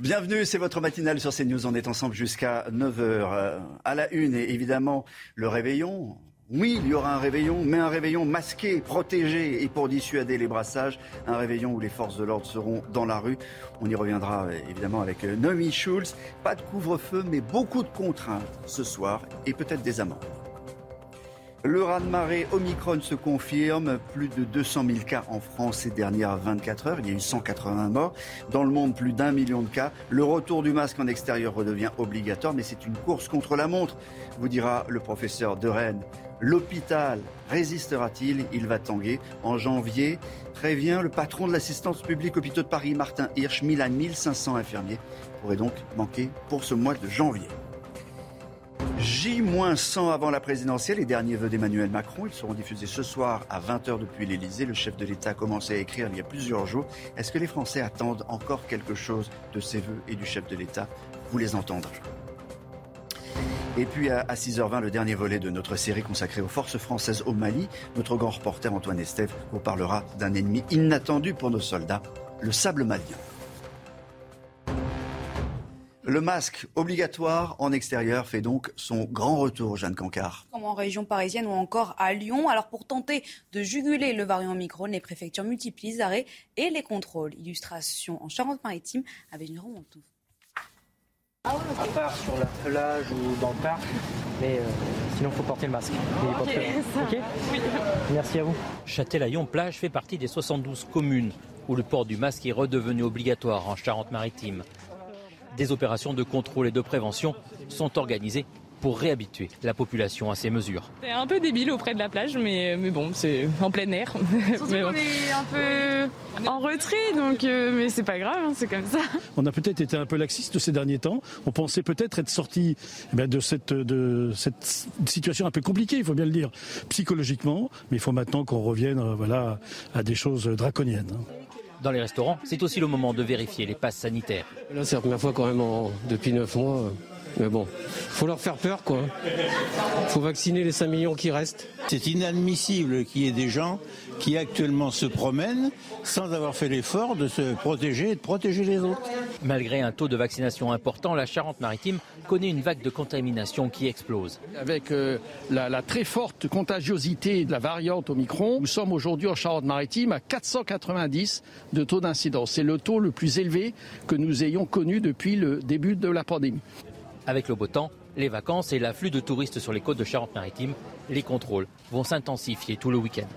Bienvenue, c'est votre matinale sur CNews. On est ensemble jusqu'à 9h. Euh, à la une, et évidemment, le réveillon. Oui, il y aura un réveillon, mais un réveillon masqué, protégé et pour dissuader les brassages. Un réveillon où les forces de l'ordre seront dans la rue. On y reviendra euh, évidemment avec euh, Noémie Schulz. Pas de couvre-feu, mais beaucoup de contraintes ce soir et peut-être des amendes. Le raz-de-marée Omicron se confirme. Plus de 200 000 cas en France ces dernières 24 heures. Il y a eu 180 morts. Dans le monde, plus d'un million de cas. Le retour du masque en extérieur redevient obligatoire, mais c'est une course contre la montre, vous dira le professeur de Rennes. L'hôpital résistera-t-il? Il va tanguer. En janvier, prévient le patron de l'assistance publique hôpitaux de Paris, Martin Hirsch. 1000 à 1500 infirmiers pourraient donc manquer pour ce mois de janvier. J-100 avant la présidentielle, les derniers vœux d'Emmanuel Macron. Ils seront diffusés ce soir à 20h depuis l'Elysée. Le chef de l'État a commencé à écrire il y a plusieurs jours. Est-ce que les Français attendent encore quelque chose de ces vœux et du chef de l'État? Vous les entendrez. Et puis à 6h20, le dernier volet de notre série consacrée aux forces françaises au Mali. Notre grand reporter Antoine Estève vous parlera d'un ennemi inattendu pour nos soldats, le sable malien. Le masque obligatoire en extérieur fait donc son grand retour, Jeanne Cancard. Comme en région parisienne ou encore à Lyon. Alors pour tenter de juguler le variant Omicron, les préfectures multiplient les arrêts et les contrôles. Illustration en Charente-Maritime avec une remonte. À part sur la plage ou dans le parc, mais euh, sinon il faut porter le masque. Ok, Merci à vous. Châtelaillon-Plage fait partie des 72 communes où le port du masque est redevenu obligatoire en Charente-Maritime. Des opérations de contrôle et de prévention sont organisées pour réhabituer la population à ces mesures. C'est un peu débile auprès de la plage, mais, mais bon, c'est en plein air. Surtout on est un peu en retrait, donc euh, mais c'est pas grave, hein, c'est comme ça. On a peut-être été un peu laxiste ces derniers temps. On pensait peut-être être sorti eh de cette, de cette situation un peu compliquée, il faut bien le dire, psychologiquement. Mais il faut maintenant qu'on revienne euh, voilà, à des choses draconiennes. Dans les restaurants, c'est aussi le moment de vérifier les passes sanitaires. Là, c'est la première fois quand même depuis 9 mois. Mais bon, faut leur faire peur, quoi. faut vacciner les 5 millions qui restent. C'est inadmissible qu'il y ait des gens qui actuellement se promènent sans avoir fait l'effort de se protéger et de protéger les autres. Malgré un taux de vaccination important, la Charente-Maritime connaît une vague de contamination qui explose. Avec euh, la, la, très forte contagiosité de la variante Omicron, nous sommes aujourd'hui en Charente-Maritime à 490 de taux d'incidence. C'est le taux le plus élevé que nous ayons connu depuis le début de la pandémie. Avec le beau temps, les vacances et l'afflux de touristes sur les côtes de Charente-Maritime, les contrôles vont s'intensifier tout le week-end.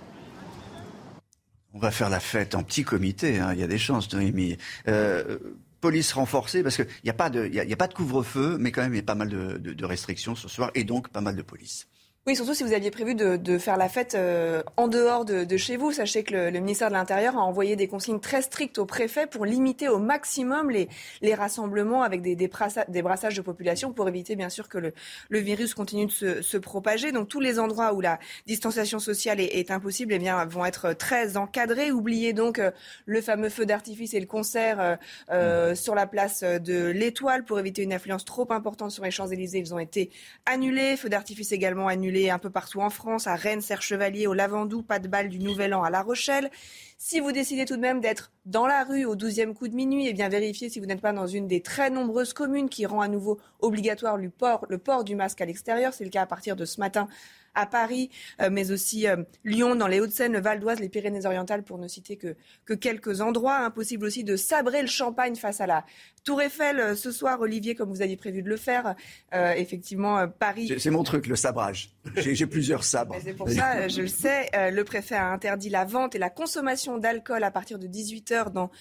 On va faire la fête en petit comité, hein. il y a des chances, Noémie. Euh, police renforcée, parce qu'il n'y a pas de, a, pas de couvre-feu, mais quand même il y a pas mal de restrictions ce soir, et donc pas mal de police. Oui, surtout si vous aviez prévu de, de faire la fête euh, en dehors de, de, chez vous. Sachez que le, le, ministère de l'Intérieur a envoyé des consignes très strictes aux préfets pour limiter au maximum les, les rassemblements avec des, des, brassages de population pour éviter bien sûr que le, le virus continue de se, se, propager. Donc tous les endroits où la distanciation sociale est, est, impossible eh bien, vont être très encadrés. Oubliez donc euh, le fameux feu d'artifice et le concert euh, euh, sur la place de l'Étoile pour éviter une affluence trop importante sur les Champs-Élysées. Ils ont été annulés. Feu d'artifice également annulé un peu partout en France, à Rennes, Serre-Chevalier, au Lavandou, pas de balle du Nouvel An à La Rochelle. Si vous décidez tout de même d'être dans la rue au 12e coup de minuit, eh bien vérifiez si vous n'êtes pas dans une des très nombreuses communes qui rend à nouveau obligatoire le port, le port du masque à l'extérieur. C'est le cas à partir de ce matin à Paris, euh, mais aussi euh, Lyon, dans les Hauts-de-Seine, le Val d'Oise, les Pyrénées-Orientales, pour ne citer que, que quelques endroits. Impossible aussi de sabrer le champagne face à la Tour Eiffel euh, ce soir, Olivier, comme vous aviez prévu de le faire. effectivement, Paris. C'est mon truc, le sabrage. J'ai plusieurs sabres. C'est pour ça, je le sais, le préfet a interdit la vente et la consommation d'alcool à partir de 18h dans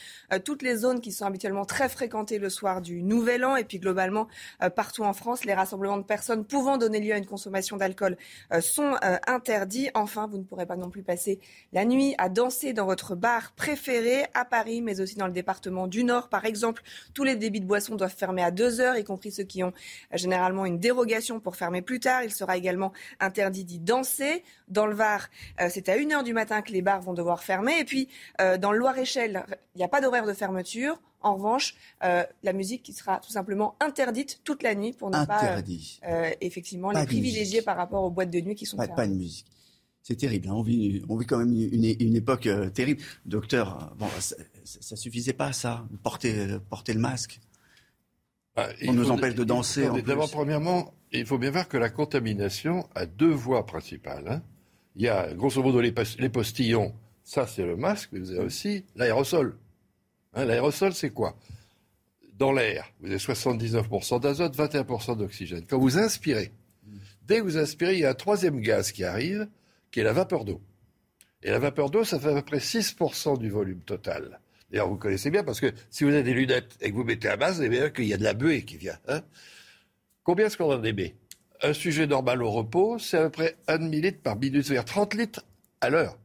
toutes les zones qui sont habituellement très fréquentées le soir du Nouvel An. Et puis globalement, partout en France, les rassemblements de personnes pouvant donner lieu à une consommation d'alcool sont euh, interdits. Enfin, vous ne pourrez pas non plus passer la nuit à danser dans votre bar préféré à Paris, mais aussi dans le département du Nord. Par exemple, tous les débits de boissons doivent fermer à 2 heures, y compris ceux qui ont euh, généralement une dérogation pour fermer plus tard. Il sera également interdit d'y danser. Dans le Var, euh, c'est à 1 heure du matin que les bars vont devoir fermer. Et puis, dans le Loir-et-Cher, il n'y a pas d'horaire de fermeture. En revanche, euh, la musique qui sera tout simplement interdite toute la nuit pour ne pas euh, effectivement les privilégier par rapport aux boîtes de nuit qui sont pas, Pas de musique. C'est terrible. Hein. On, vit, on vit quand même une, une époque euh, terrible. Docteur, bon, ça, ça, suffisait pas ça, porter, porter le masque. Ah, On nous empêche de danser, D'abord, premièrement, il faut bien voir que la contamination a deux voies principales. hein. Il y a, grosso modo, les postillons. Ça, c'est le masque. mais Vous avez aussi l'aérosol. Hein, L'aérosol, c'est quoi? Dans l'air, vous avez 79% d'azote, 21% d'oxygène. Quand vous inspirez, dès que vous inspirez, il y a un troisième gaz qui arrive, qui est la vapeur d'eau. Et la vapeur d'eau, ça fait à peu près 6% du volume total. D'ailleurs, vous connaissez bien, parce que si vous avez des lunettes et que vous mettez un masque, vous savez bien qu'il y a de la buée qui vient. hein. Combien est-ce qu'on en émet? Un sujet normal au repos, c'est à peu près 1 demi-litre par minute, c'est-à-dire 30 litres à l'heure.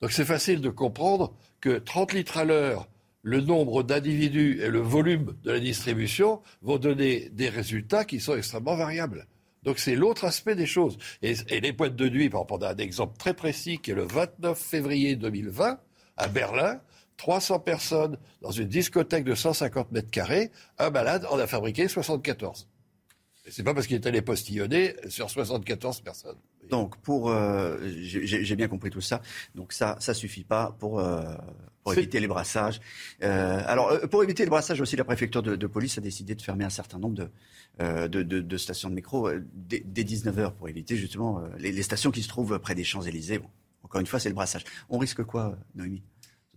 Donc c'est facile de comprendre que 30 litres à l'heure, le nombre d'individus et le volume de la distribution vont donner des résultats qui sont extrêmement variables. Donc c'est l'autre aspect des choses. Et, les boîtes de nuit, par on a un exemple très précis qui est le 29 février 2020 à Berlin. 300 personnes dans une discothèque de 150 mètres carrés, un malade en a fabriqué 74. C'est pas parce qu'il est allé postillonner sur 74 personnes. Donc, pour, euh, j'ai bien compris tout ça. Donc ça, ça suffit pas pour euh, pour éviter les brassages. Euh, alors, pour éviter les brassages aussi, la préfecture de, de police a décidé de fermer un certain nombre de de, stations de métro dès, dès 19 h pour éviter justement les, les stations qui se trouvent près des Champs Élysées. Bon, encore une fois, c'est le brassage. On risque quoi, Noémie,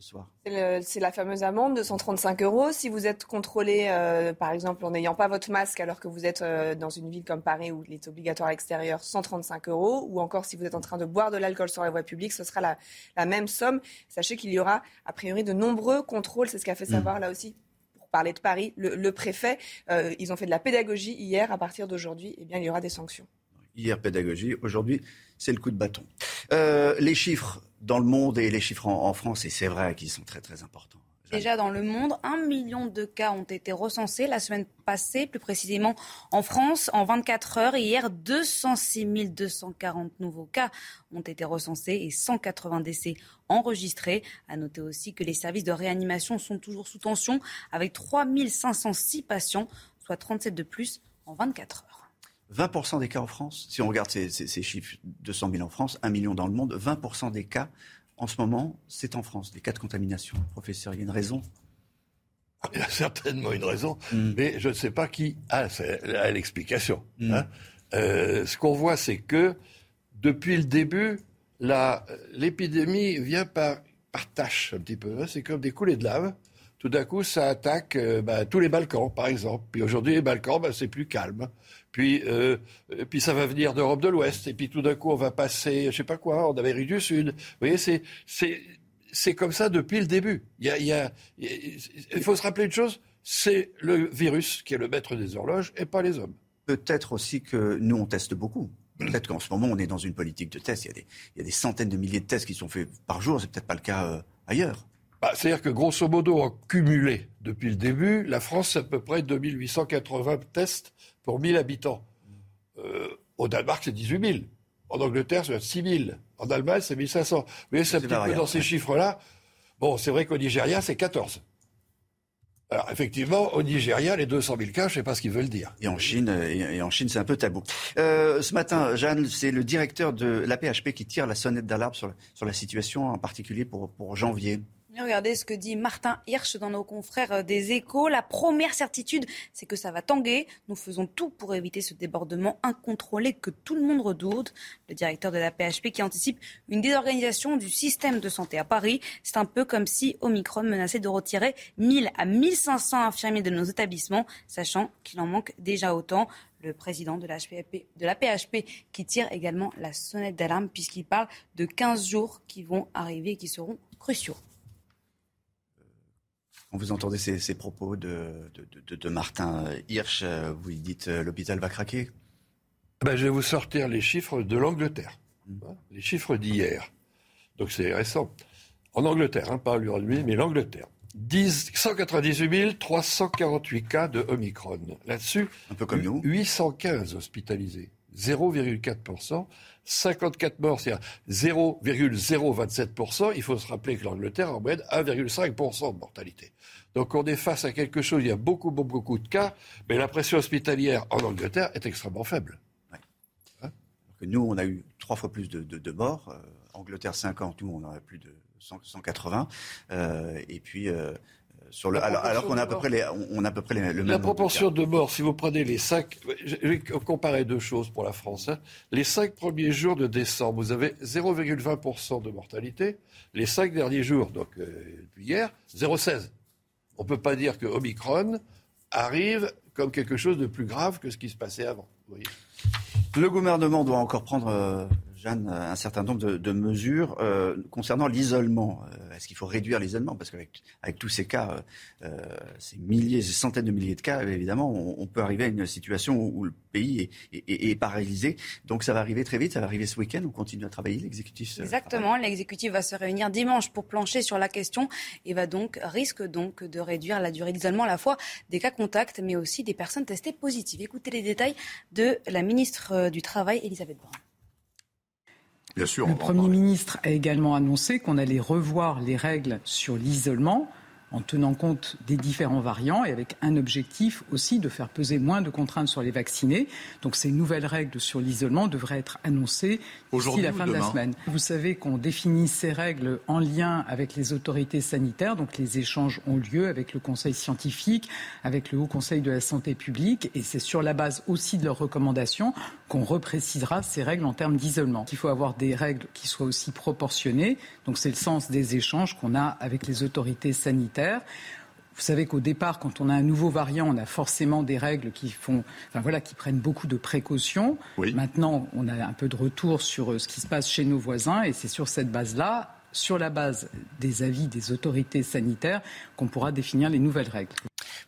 ce soir C'est la fameuse amende de 135 euros. Si vous êtes contrôlé, euh, par exemple, en n'ayant pas votre masque alors que vous êtes euh, dans une ville comme Paris où il est obligatoire à l'extérieur, 135 euros. Ou encore si vous êtes en train de boire de l'alcool sur la voie publique, ce sera la, la même somme. Sachez qu'il y aura a priori de nombreux contrôles. C'est ce qu'a fait savoir là aussi. Pour parler de Paris, le, le préfet, euh, ils ont fait de la pédagogie hier. À partir d'aujourd'hui, eh bien, il y aura des sanctions. Hier, pédagogie. Aujourd'hui, c'est le coup de bâton. Euh, les chiffres dans le monde et les chiffres en, France, et c'est vrai qu'ils sont très très importants. Déjà dans le monde, un million de cas ont été recensés la semaine passée, plus précisément en France, en 24 heures. Hier, 206 240 nouveaux cas ont été recensés et 180 décès enregistrés. À noter aussi que les services de réanimation sont toujours sous tension, avec 3 506 patients, soit 37 de plus en 24 heures. 20% des cas en France, si on regarde ces, ces- ces chiffres, 200 000 en France, 1 million dans le monde, 20% des cas en ce moment, c'est en France, des cas de contamination. Professeur, il y a une raison Ah, Il y a certainement une raison, mais je ne sais pas qui a, l'explication. hein. Euh, ce qu'on voit, c'est que depuis le début, l'épidémie vient par, par tâche un petit peu. hein. C'est comme des coulées de lave. Tout d'un coup, ça attaque euh, bah, tous les Balkans, par exemple. Puis aujourd'hui, les Balkans, bah, c'est plus calme. Puis, euh, puis ça va venir d'Europe de l'Ouest. Et puis tout d'un coup, on va passer, je sais pas quoi, en Amérique du Sud. Vous voyez, c'est comme ça depuis le début. Il faut se rappeler une chose, c'est le virus qui est le maître des horloges et pas les hommes. Peut-être aussi que nous, on teste beaucoup. Peut-être qu'en ce moment, on est dans une politique de tests. Il y, a des, il y a des centaines de milliers de tests qui sont faits par jour. C'est peut-être pas le cas euh, ailleurs. Bah, C'est-à-dire que grosso modo, en cumulé, depuis le début, la France, c'est à peu près 2880 tests pour 1000 habitants. Euh, au Danemark, c'est 18 000. En Angleterre, c'est 6 000. En Allemagne, c'est 1500. Vous voyez, c'est un petit peu dans ces chiffres-là. Bon, c'est vrai qu'au Nigeria, c'est 14. Alors, effectivement, au Nigeria, les 200 000 cas, je ne sais pas ce qu'ils veulent dire. Et en Chine, et, en Chine, c'est un peu tabou. Euh, ce matin, Jeanne, c'est le directeur de l'APHP qui tire la sonnette d'alarme sur, la- sur la situation, en particulier pour, pour janvier. Regardez ce que dit Martin Hirsch dans nos confrères euh, des échos. La première certitude, c'est que ça va tanguer. Nous faisons tout pour éviter ce débordement incontrôlé que tout le monde redoute. Le directeur de la PHP qui anticipe une désorganisation du système de santé à Paris. C'est un peu comme si Omicron menaçait de retirer 1000 à 1500 infirmiers de nos établissements, sachant qu'il en manque déjà autant. Le président de la, de la PHP qui tire également la sonnette d'alarme puisqu'il parle de 15 jours qui vont arriver et qui seront cruciaux. Quand vous entendez ces, ces propos de, de, de- de Martin Hirsch, euh, vous lui dites euh, l'hôpital va craquer? Ben, je vais vous sortir les chiffres de l'Angleterre. Hein, Les chiffres d'hier. Donc c'est récent. En Angleterre, hein, pas l'Uruguay, mais l'Angleterre. 10 198 348 cas de Omicron. Là-dessus, Un peu comme nous. 815 hospitalisés. 0,4%. 54 morts, c'est-à-dire 0,027%. Il faut se rappeler que l'Angleterre a en moyenne 1,5% de mortalité. Donc on est face à quelque chose, il y a beaucoup, beaucoup, beaucoup de cas, mais la pression hospitalière en Angleterre est extrêmement faible. Alors que Nous, on a eu trois fois plus de, de- de morts. Euh, Angleterre 50, nous, on en a plus de 100 180. Euh, et puis, euh, sur le, alors, qu'on a à peu près, les, on a à peu près le même. La proportion de, morts, si vous prenez les cinq, je vais comparer deux choses pour la France. Hein. Les cinq premiers jours de décembre, vous avez 0,20% de mortalité. Les cinq derniers jours, donc euh, depuis hier, 0,16. On ne peut pas dire que Omicron arrive comme quelque chose de plus grave que ce qui se passait avant. le gouvernement doit encore prendre euh, Jeanne, un certain nombre de, mesures euh, concernant l'isolement. Euh, est-ce qu'il faut réduire l'isolement? Parce qu'avec avec tous ces cas, euh, ces milliers, ces centaines de milliers de cas, évidemment, on, peut arriver à une situation où, le pays est, paralysé. Donc ça va arriver très vite, ça va arriver ce week-end. On continue à travailler, l'exécutif. Exactement, l'exécutif va se réunir dimanche pour plancher sur la question et va donc risque donc de réduire la durée d'isolement à la fois des cas contacts, mais aussi des personnes testées positives. Écoutez les détails de la ministre du Travail, Elisabeth Borne le Premier ministre a également annoncé qu'on allait revoir les règles sur l'isolement en tenant compte des différents variants et avec un objectif aussi de faire peser moins de contraintes sur les vaccinés. Donc ces nouvelles règles sur l'isolement devraient être annoncées d'ici la fin de la semaine. Vous savez qu'on définit ces règles en lien avec les autorités sanitaires, donc les échanges ont lieu avec le Conseil scientifique, avec le Haut Conseil de la santé publique, et c'est sur la base aussi de leurs recommandations qu'on reprécisera ces règles en termes d'isolement. Il faut avoir des règles qui soient aussi proportionnées, donc c'est le sens des échanges qu'on a avec les autorités sanitaires vous savez qu'au départ, quand on a un nouveau variant, on a forcément des règles qui font, enfin voilà, qui prennent beaucoup de précautions. Maintenant, on a un peu de retour sur euh, ce qui se passe chez nos voisins, et c'est sur cette base-là, sur la base des avis des autorités sanitaires, qu'on pourra définir les nouvelles règles.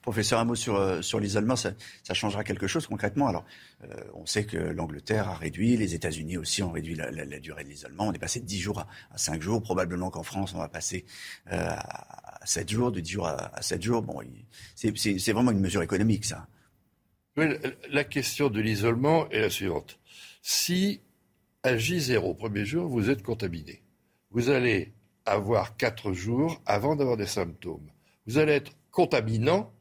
Professeur, un mot sur, euh, sur l'isolement, ça, changera quelque chose concrètement? Alors, euh, on sait que l'Angleterre a réduit, les États-Unis aussi ont réduit la, durée de l'isolement. On est passé de 10 jours à, 5 jours. Probablement qu'en France, on va passer euh, à 7 jours, de 10 jours à, 7 jours. Bon, c'est vraiment une mesure économique, ça. la question de l'isolement est la suivante. Si à J0, premier jour, vous êtes contaminé, vous allez avoir 4 jours avant d'avoir des symptômes. Vous allez être contaminant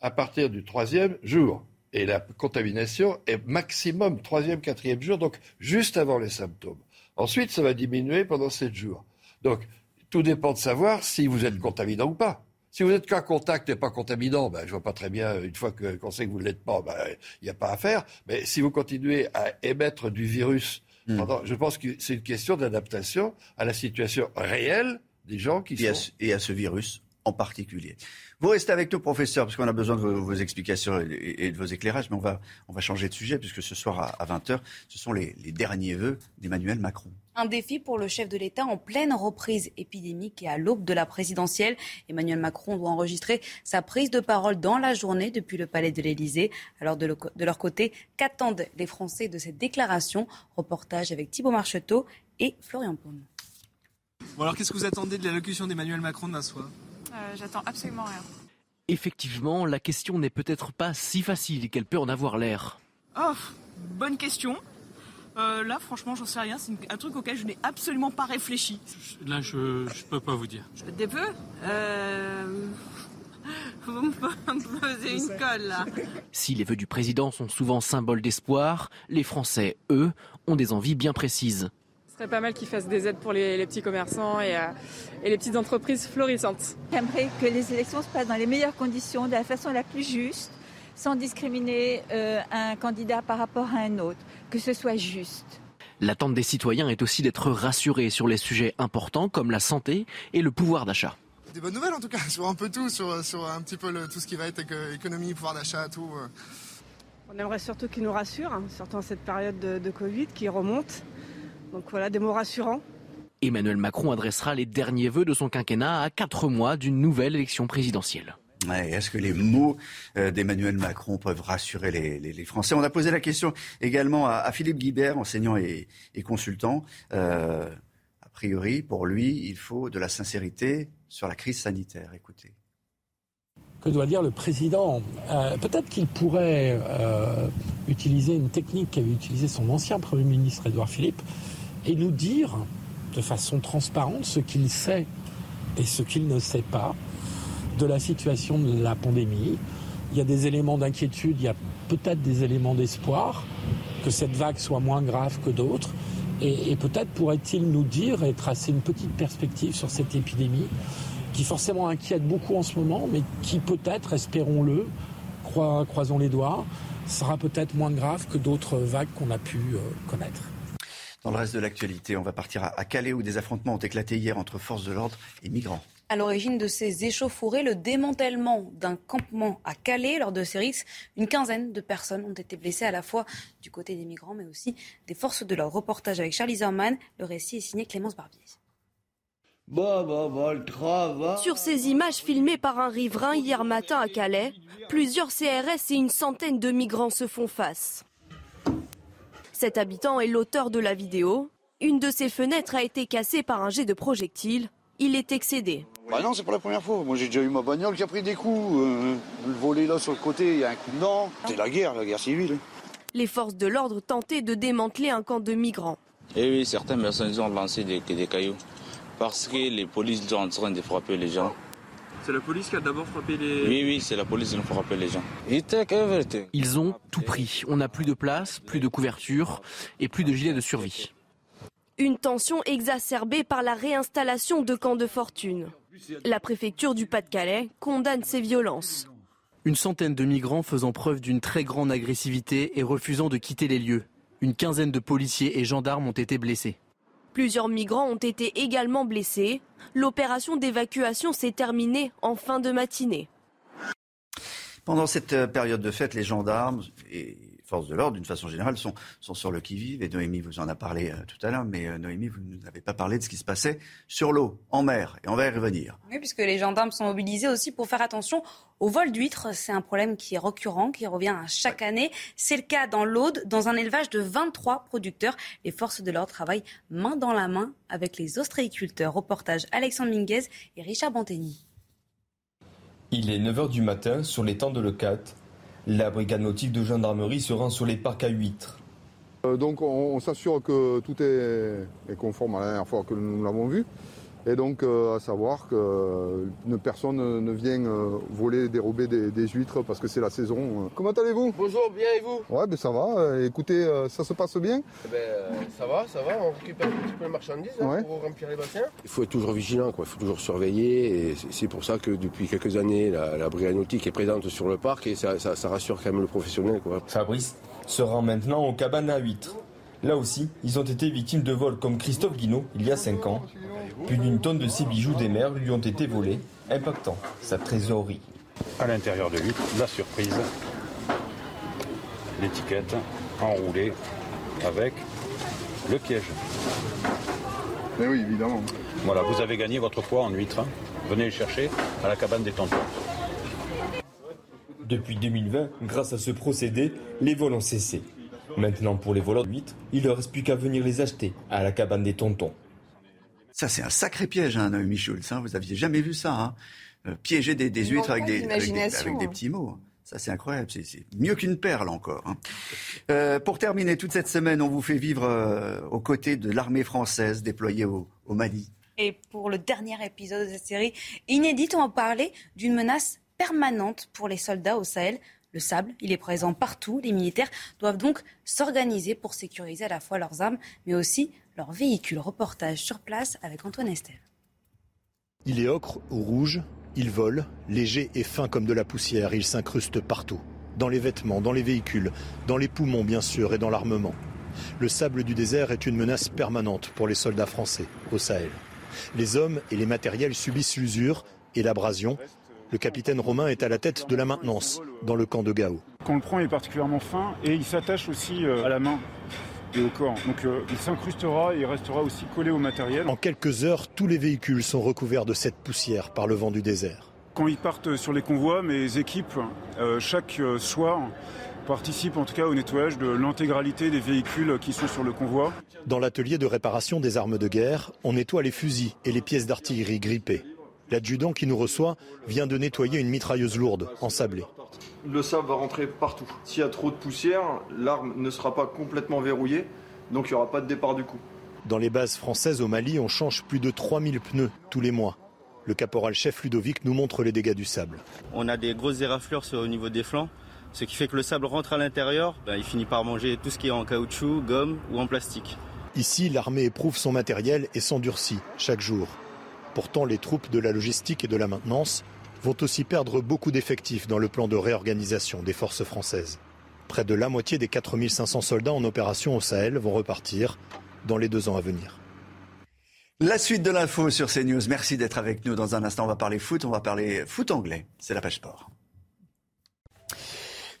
à partir du troisième jour. Et la contamination est maximum troisième, quatrième jour, donc juste avant les symptômes. Ensuite, ça va diminuer pendant sept jours. Donc, tout dépend de savoir si vous êtes contaminant ou pas. Si vous êtes qu'un contact et pas contaminant, ben, je vois pas très bien, une fois qu'on sait que vous ne l'êtes pas, ben, il n'y a pas à faire. Mais si vous continuez à émettre du virus, hmm. je pense que c'est une question d'adaptation à la situation réelle des gens qui sont... et à ce virus en particulier. Vous restez avec nous, professeur, parce qu'on a besoin de vos, explications et, de vos éclairages, mais on va, on va changer de sujet, puisque ce soir à, 20h, ce sont les, derniers vœux d'Emmanuel Macron. Un défi pour le chef de l'État en pleine reprise épidémique et à l'aube de la présidentielle. Emmanuel Macron doit enregistrer sa prise de parole dans la journée depuis le palais de l'Élysée. Alors de, leur côté, qu'attendent les Français de cette déclaration? Reportage avec Thibault Marcheteau et Florian Paume. Bon alors qu'est-ce que vous attendez de l'allocution d'Emmanuel Macron demain soir euh, j'attends absolument rien. Effectivement, la question n'est peut-être pas si facile qu'elle peut en avoir l'air. Oh, bonne question. Euh, là, franchement, j'en sais rien. C'est un truc auquel je n'ai absolument pas réfléchi. Là, je ne peux pas vous dire. Des vœux euh... Vous me posez une colle, là. Si les vœux du président sont souvent symboles d'espoir, les Français, eux, ont des envies bien précises serait pas mal qu'ils fassent des aides pour les, petits commerçants et, euh, et, les petites entreprises florissantes. J'aimerais que les élections se passent dans les meilleures conditions, de la façon la plus juste, sans discriminer euh, un candidat par rapport à un autre, que ce soit juste. L'attente des citoyens est aussi d'être rassurés sur les sujets importants comme la santé et le pouvoir d'achat. Des bonnes nouvelles en tout cas, sur un peu tout, sur, sur un petit peu tout ce qui va être économie, pouvoir d'achat, tout. Euh. On aimerait surtout qu'ils nous rassurent, hein, surtout en cette période de, de Covid qui remonte. Donc voilà, des mots rassurants. Emmanuel Macron adressera les derniers vœux de son quinquennat à quatre mois d'une nouvelle élection présidentielle. Est-ce que les mots euh, d'Emmanuel Macron peuvent rassurer les, Français? On a posé la question également à, Philippe Guibert, enseignant et, consultant. Euh, a priori, pour lui, il faut de la sincérité sur la crise sanitaire. Écoutez. Que doit dire le président? Euh, Peut-être qu'il pourrait utiliser une technique qu'avait utilisée son ancien Premier ministre Édouard Philippe, et nous dire de façon transparente ce qu'il sait et ce qu'il ne sait pas de la situation de la pandémie. Il y a des éléments d'inquiétude, il y a peut-être des éléments d'espoir que cette vague soit moins grave que d'autres. Et, peut-être pourrait-il nous dire et tracer une petite perspective sur cette épidémie qui forcément inquiète beaucoup en ce moment, mais qui peut-être, espérons-le, croisons les doigts, sera peut-être moins grave que d'autres vagues qu'on a pu euh, connaître. Dans le reste de l'actualité, on va partir à Calais où des affrontements ont éclaté hier entre forces de l'ordre et migrants. À l'origine de ces échauffourées, le démantèlement d'un campement à Calais. Lors de ces risques, une quinzaine de personnes ont été blessées à la fois du côté des migrants, mais aussi des forces de l'ordre. Reportage avec Charlie Zerman. Le récit est signé Clémence Barbier. Bah, bah, bah, Sur ces images filmées par un riverain hier matin à Calais, plusieurs CRS et une centaine de migrants se font face. Cet habitant est l'auteur de la vidéo. Une de ses fenêtres a été cassée par un jet de projectile. Il est excédé. Bah non, c'est pas la première fois. Moi, j'ai déjà eu ma bagnole qui a pris des coups. Euh, le volet là sur le côté, il y a un coup dedans. C'est la guerre, la guerre civile. Les forces de l'ordre tentaient de démanteler un camp de migrants. Eh oui, certaines personnes ont lancé des, des cailloux parce que les polices sont en train de frapper les gens. C'est la police qui a d'abord frappé les... Oui, oui, c'est la police qui a frappé les gens. Ils ont tout pris. On n'a plus de place, plus de couverture et plus de gilets de survie. Une tension exacerbée par la réinstallation de camps de fortune. La préfecture du Pas-de-Calais condamne ces violences. Une centaine de migrants faisant preuve d'une très grande agressivité et refusant de quitter les lieux. Une quinzaine de policiers et gendarmes ont été blessés. Plusieurs migrants ont été également blessés. L'opération d'évacuation s'est terminée en fin de matinée. Pendant cette euh, période de fête, les gendarmes forces de l'ordre, d'une façon générale, sont, sont sur le qui-vive. Et Noémie vous en a parlé euh, tout à l'heure, mais euh, Noémie, vous n'avez pas parlé de ce qui se passait sur l'eau, en mer. Et on va y revenir. Oui, puisque les gendarmes sont mobilisés aussi pour faire attention au vol d'huîtres. C'est un problème qui est récurrent, qui revient à chaque année. C'est le cas dans l'Aude, dans un élevage de 23 producteurs. Les forces de l'ordre travaillent main dans la main avec les ostréiculteurs. Reportage Alexandre Minguez et Richard Bantegny. Il est 9h du matin sur les temps de Lecate. La brigade nautique de gendarmerie se rend sur les parcs à huîtres. Euh, donc on, s'assure que tout est, conforme à la dernière fois que nous l'avons vu. Et donc, euh, à savoir que personne ne vient euh, voler, dérober des, huîtres parce que c'est la saison. Comment allez-vous? Bonjour, bien et vous? Ouais, ben ça va. Écoutez, ça se passe bien eh ben, Ça va, ça va. On récupère un petit peu les marchandises hein, pour remplir les bassins. Il faut être toujours vigilant, quoi. il faut toujours surveiller. Et c'est pour ça que depuis quelques années, la, brigade nautique est présente sur le parc et ça, rassure quand même le professionnel. Quoi. Fabrice se rend maintenant aux cabanes à huîtres. Là aussi, ils ont été victimes de vols comme Christophe Guinaud il y a 5 ans. Plus d'une tonne de ses bijoux des mers lui ont été volés, impactant sa trésorerie. À l'intérieur de lui, la surprise, l'étiquette enroulée avec le piège. Eh oui, évidemment. Voilà, vous avez gagné votre poids en huître. Venez le chercher à la cabane des tontons. Depuis 2020, grâce à ce procédé, les vols ont cessé. Maintenant, pour les voleurs d'huîtres, il ne reste plus qu'à venir les acheter à la cabane des tontons. Ça, c'est un sacré piège, hein, Naomi Schultz. Hein. Vous aviez jamais vu ça. Hein. Euh, piéger des, huîtres avec des, avec des, petits mots. Ça, c'est incroyable. C'est mieux qu'une perle encore. Hein. Euh, pour terminer, toute cette semaine, on vous fait vivre euh, aux côtés de l'armée française déployée au, au, Mali. Et pour le dernier épisode de cette série inédite, on va parler d'une menace permanente pour les soldats au Sahel le sable. Il est présent partout. Les militaires doivent donc s'organiser pour sécuriser à la fois leurs armes, mais aussi leurs véhicules. Reportage sur place avec Antoine Estelle. Il est ocre ou rouge, il vole, léger et fin comme de la poussière, il s'incruste partout. Dans les vêtements, dans les véhicules, dans les poumons bien sûr et dans l'armement. Le sable du désert est une menace permanente pour les soldats français au Sahel. Les hommes et les matériels subissent l'usure et l'abrasion, le capitaine Romain est à la tête de la maintenance dans le camp de Gao. Quand le prend est particulièrement fin et il s'attache aussi euh, à la main et au corps. Donc euh, il s'incrustera et il restera aussi collé au matériel. En quelques heures, tous les véhicules sont recouverts de cette poussière par le vent du désert. Quand ils partent sur les convois, mes équipes, euh, chaque soir, participent en tout cas au nettoyage de l'intégralité des véhicules qui sont sur le convoi. Dans l'atelier de réparation des armes de guerre, on nettoie les fusils et les pièces d'artillerie grippées. L'adjudant qui nous reçoit vient de nettoyer une mitrailleuse lourde, ensablée. Le sable va rentrer partout. S'il y a trop de poussière, l'arme ne sera pas complètement verrouillée, donc il n'y aura pas de départ du coup. Dans les bases françaises au Mali, on change plus de 3000 pneus tous les mois. Le caporal-chef Ludovic nous montre les dégâts du sable. On a des grosses éraflures au niveau des flancs, ce qui fait que le sable rentre à l'intérieur, ben, il finit par manger tout ce qui est en caoutchouc, gomme ou en plastique. Ici, l'armée éprouve son matériel et s'endurcit chaque jour. Pourtant, les troupes de la logistique et de la maintenance vont aussi perdre beaucoup d'effectifs dans le plan de réorganisation des forces françaises. Près de la moitié des 4500 soldats en opération au Sahel vont repartir dans les deux ans à venir. La suite de l'info sur CNews. Merci d'être avec nous. Dans un instant, on va parler foot. On va parler foot anglais. C'est la page sport.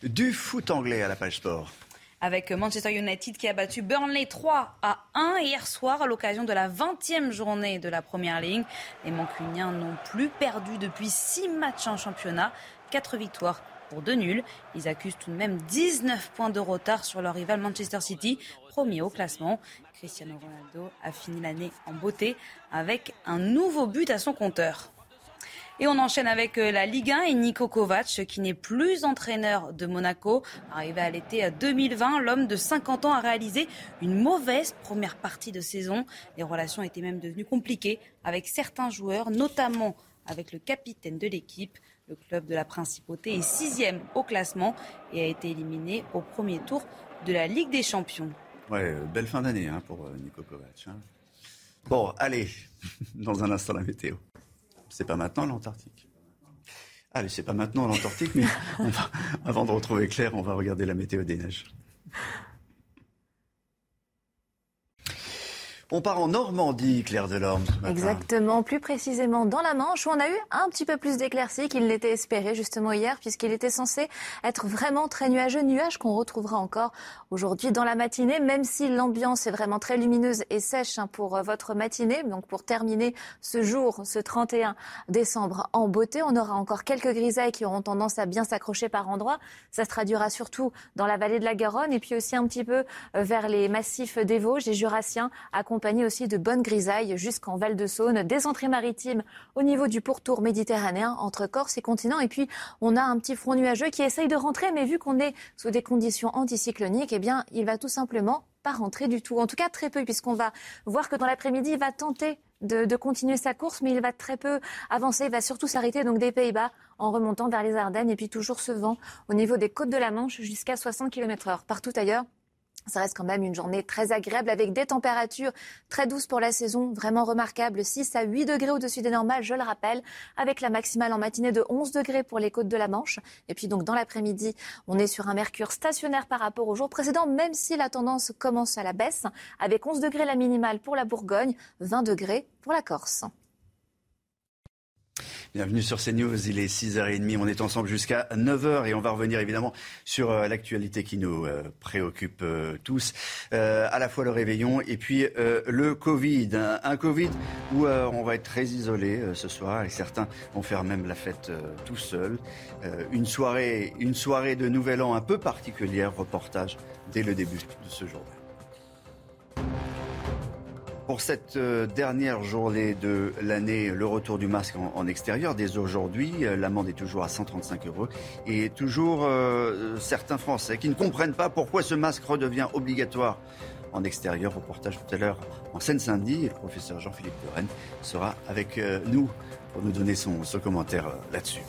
Du foot anglais à la page sport avec Manchester United qui a battu Burnley 3 à 1 hier soir à l'occasion de la 20e journée de la Première Ligue. Les Mancuniens n'ont plus perdu depuis 6 matchs en championnat, 4 victoires pour 2 nuls. Ils accusent tout de même 19 points de retard sur leur rival Manchester City, premier au classement. Cristiano Ronaldo a fini l'année en beauté avec un nouveau but à son compteur. Et on enchaîne avec euh, la Ligue 1 et Niko Kovac, qui n'est plus entraîneur de Monaco. Arrivé à l'été 2020, l'homme de 50 ans a réalisé une mauvaise première partie de saison. Les relations étaient même devenues compliquées avec certains joueurs, notamment avec le capitaine de l'équipe. Le club de la Principauté est sixième au classement et a été éliminé au premier tour de la Ligue des Champions. Ouais, euh, belle fin d'année hein, pour euh, Niko Kovac. Hein. Bon, allez, dans un instant la météo. C'est pas maintenant l'Antarctique. Allez, c'est pas maintenant l'Antarctique, mais avant de retrouver Claire, on va regarder la météo des neiges. On part en Normandie, Claire Delorme. Exactement, plus précisément dans la Manche, où on a eu un petit peu plus d'éclaircies qu'il n'était espéré justement hier, puisqu'il était censé être vraiment très nuageux, nuage qu'on retrouvera encore aujourd'hui dans la matinée, même si l'ambiance est vraiment très lumineuse et sèche hein, pour euh, votre matinée. Donc pour terminer ce jour, ce 31 décembre en beauté, on aura encore quelques grisailles qui auront tendance à bien s'accrocher par endroits. Ça se traduira surtout dans la vallée de la Garonne et puis aussi un petit peu euh, vers les massifs des Vosges et Jurassiens, aussi de bonnes grisailles jusqu'en Val-de-Saône, des entrées maritimes au niveau du pourtour méditerranéen entre Corse et continent. Et puis, on a un petit front nuageux qui essaye de rentrer, mais vu qu'on est sous des conditions anticycloniques, eh bien, il va tout simplement pas rentrer du tout. En tout cas, très peu, puisqu'on va voir que dans l'après-midi, il va tenter de, continuer sa course, mais il va très peu avancer. Il va surtout s'arrêter donc des Pays-Bas en remontant vers les Ardennes et puis toujours ce vent au niveau des côtes de la Manche jusqu'à 60 km heure. Partout ailleurs, ça reste quand même une journée très agréable avec des températures très douces pour la saison, vraiment remarquables. 6 à 8 degrés au-dessus des normales, je le rappelle, avec la maximale en matinée de 11 degrés pour les côtes de la Manche. Et puis donc dans l'après-midi, on est sur un mercure stationnaire par rapport au jour précédent, même si la tendance commence à la baisse, avec 11 degrés la minimale pour la Bourgogne, 20 degrés pour la Corse. Bienvenue sur CNews, il est 6h30, on est ensemble jusqu'à 9h et on va revenir évidemment sur euh, l'actualité qui nous euh, préoccupe euh, tous, à la fois le réveillon et puis le Covid. Un, Covid où on va être très isolé ce soir et certains vont faire même la fête tout seuls. une, soirée, une soirée de Nouvel An un peu particulière, reportage dès le début de ce jour. Pour cette euh, dernière journée de l'année, le retour du masque en, extérieur, dès aujourd'hui, euh, l'amende est toujours à 135 euros. Et toujours euh, certains Français qui ne comprennent pas pourquoi ce masque redevient obligatoire en extérieur. Reportage tout à l'heure en Seine-Saint-Denis. Le professeur Jean-Philippe Rennes sera avec nous pour nous donner son commentaire là-dessus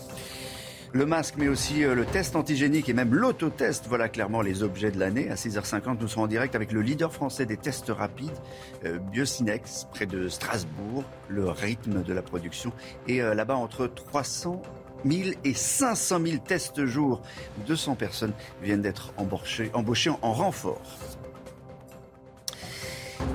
le masque, mais aussi euh, le test antigénique et même l'autotest. Voilà clairement les objets de l'année. À 6h50, nous serons en direct avec le leader français des tests rapides, euh, Biocinex, près de Strasbourg. Le rythme de la production est euh, là-bas entre 300 000 et 500 000 tests jour. 200 personnes viennent d'être embauchées, embauchées en renfort.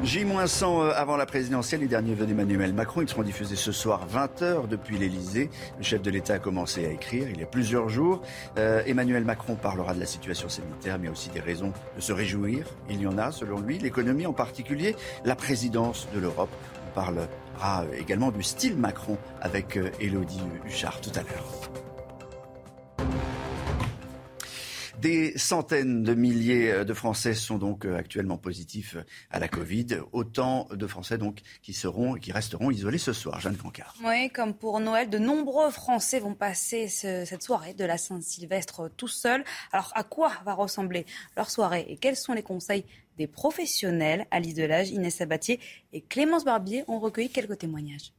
J-100 euh, avant la présidentielle, les derniers vœux d'Emmanuel Macron, ils seront diffusés ce soir 20h depuis l'Elysée. Le chef de l'État a commencé à écrire il y a plusieurs jours. Euh, Emmanuel Macron parlera de la situation sanitaire, mais aussi des raisons de se réjouir. Il y en a, selon lui, l'économie en particulier, la présidence de l'Europe. On parlera également du style Macron avec Elodie euh, Huchard tout à l'heure. Des centaines de milliers euh, de Français sont donc euh, actuellement positifs euh, à la Covid. Autant de Français donc qui seront, qui resteront isolés ce soir. Jeanne Cancard. Oui, comme pour Noël, de nombreux Français vont passer cette soirée de la Saint-Sylvestre tout seuls. Alors à quoi va ressembler leur soirée et quels sont les conseils des professionnels? Alice Delage, Inès Sabatier et Clémence Barbier ont recueilli quelques témoignages.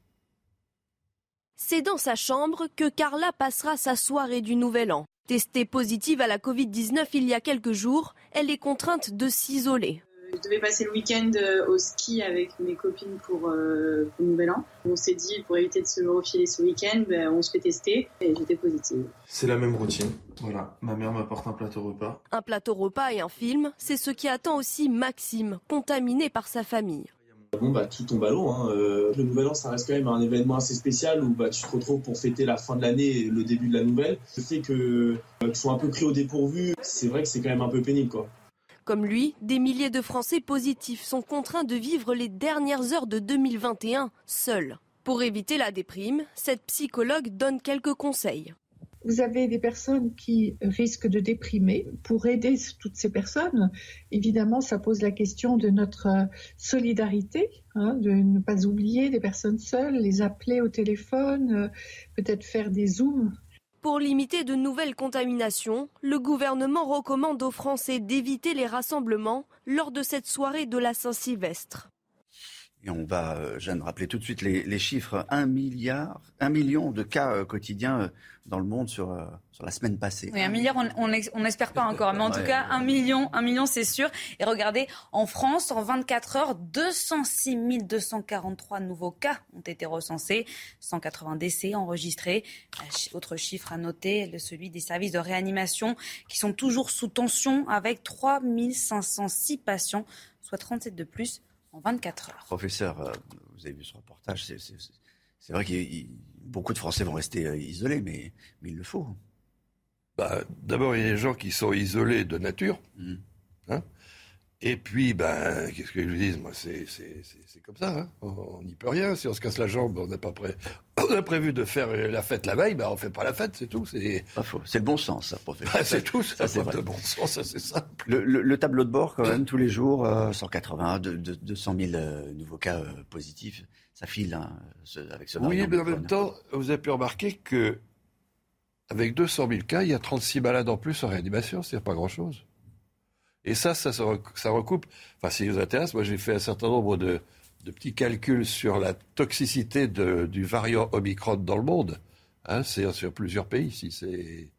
C'est dans sa chambre que Carla passera sa soirée du Nouvel An. Testée positive à la Covid-19 il y a quelques jours, elle est contrainte de s'isoler. Je devais passer le week-end euh, au ski avec mes copines pour, euh, pour le Nouvel An. On s'est dit, pour éviter de se refiler ce week-end, ben, on se fait tester et j'étais positive. C'est la même routine. Voilà, ma mère m'apporte un plateau repas. Un plateau repas et un film, c'est ce qui attend aussi Maxime, contaminé par sa famille. Bon, bah, tout tombe à l'eau. Hein. Euh, le Nouvel An, ça reste quand même un événement assez spécial où bah, tu te retrouves pour fêter la fin de l'année et le début de la nouvelle. Le fait que, euh, qu'ils soient un peu pris au dépourvu, c'est vrai que c'est quand même un peu pénible. Comme lui, des milliers de Français positifs sont contraints de vivre les dernières heures de 2021 seuls. Pour éviter la déprime, cette psychologue donne quelques conseils vous avez des personnes qui risquent de déprimer. Pour aider toutes ces personnes, évidemment, ça pose la question de notre solidarité, hein, de ne pas oublier des personnes seules, les appeler au téléphone, euh, peut-être faire des zooms. Pour limiter de nouvelles contaminations, le gouvernement recommande aux Français d'éviter les rassemblements lors de cette soirée de la Saint-Sylvestre. Et on va, euh, Jeanne, rappeler tout de suite les, chiffres. Un milliard, un million de cas euh, quotidiens euh, dans le monde sur, sur la semaine passée. Oui, un milliard, on n'espère pas encore. Mais en tout cas, un million, un million, c'est sûr. Et regardez, en France, en 24 heures, 206 243 nouveaux cas ont été recensés, 180 décès enregistrés. Autre chiffre à noter, celui des services de réanimation qui sont toujours sous tension avec 3 506 patients, soit 37 de plus 24 heures. Professeur, euh, vous avez vu ce reportage, c'est vrai que beaucoup de Français vont rester euh, isolés, mais, mais il le faut. Bah, D'abord, il y a des gens qui sont isolés de nature. Mmh. Hein et puis, ben, qu'est-ce que je vous dis Moi, c'est comme ça. Hein. on n'y peut rien. Si on se casse la jambe, on n'a pas prêt. On a prévu de faire la fête la veille, ben, on fait pas la fête, c'est tout. C'est C'est le bon sens, ça, professeur. Ah, c'est tout, ça, c'est le bon sens, c'est simple. Le, tableau de bord, quand même, tous les jours, 180, 200 000 nouveaux cas euh, positifs, ça file hein, avec ce Oui, mais en même temps, vous avez pu remarquer que avec 200 000 cas, il y a 36 malades en plus en réanimation, c'est pas grand-chose. Et ça, ça, ça recoupe. Enfin, si vous intéresse, moi j'ai fait un certain nombre de, petits calculs sur la toxicité du variant Omicron dans le monde. Hein, c'est sur plusieurs pays. Si, c'est...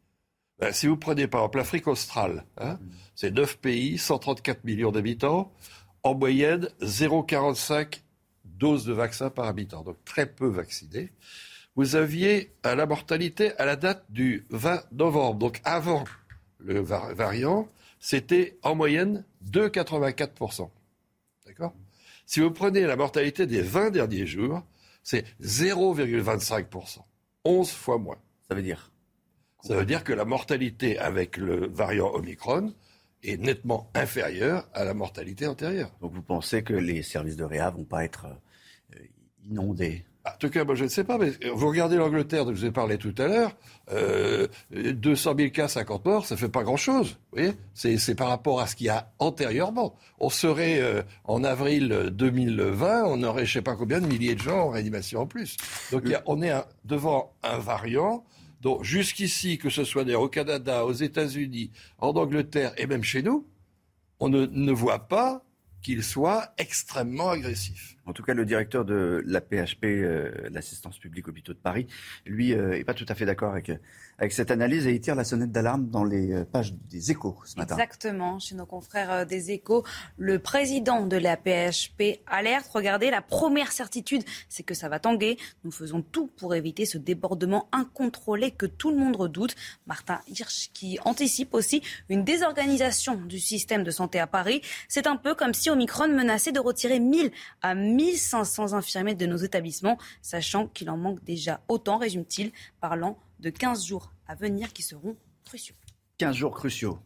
Ben, si vous prenez par exemple l'Afrique australe, hein, c'est 9 pays, 134 millions d'habitants, en moyenne 0,45 doses de vaccin par habitant, donc très peu vaccinés. Vous aviez la mortalité à la date du 20 novembre, donc avant le variant, c'était en moyenne 2,84%. D'accord? Si vous prenez la mortalité des 20 derniers jours, c'est 0,25%. 11 fois moins. Ça veut dire Ça veut dire que la mortalité avec le variant Omicron est nettement inférieure à la mortalité antérieure. Donc vous pensez que les services de réa vont pas être euh, inondés? En tout cas, moi, je ne sais pas, mais vous regardez l'Angleterre dont je vous ai parlé tout à l'heure, euh, 200 000 cas, 50 morts, ça fait pas grand-chose. C'est, par rapport à ce qu'il y a antérieurement. On serait euh, en avril 2020, on aurait je ne sais pas combien de milliers de gens en réanimation en plus. Donc on est devant un variant dont jusqu'ici, que ce soit au Canada, aux États-Unis, en Angleterre et même chez nous, on ne voit pas qu'il soit extrêmement agressif. En tout cas, le directeur de la PHP, euh, l'assistance publique hôpitaux de Paris, lui, n'est euh, pas tout à fait d'accord avec, avec cette analyse et il tire la sonnette d'alarme dans les euh, pages des échos ce matin. Exactement, chez nos confrères des échos, le président de la PHP alerte. Regardez, la première certitude, c'est que ça va tanguer. Nous faisons tout pour éviter ce débordement incontrôlé que tout le monde redoute. Martin Hirsch qui anticipe aussi une désorganisation du système de santé à Paris. C'est un peu comme si Omicron menaçait de retirer 1000 à 1500 infirmiers de nos établissements, sachant qu'il en manque déjà autant, résume-t-il, parlant de 15 jours à venir qui seront cruciaux. 15 jours cruciaux,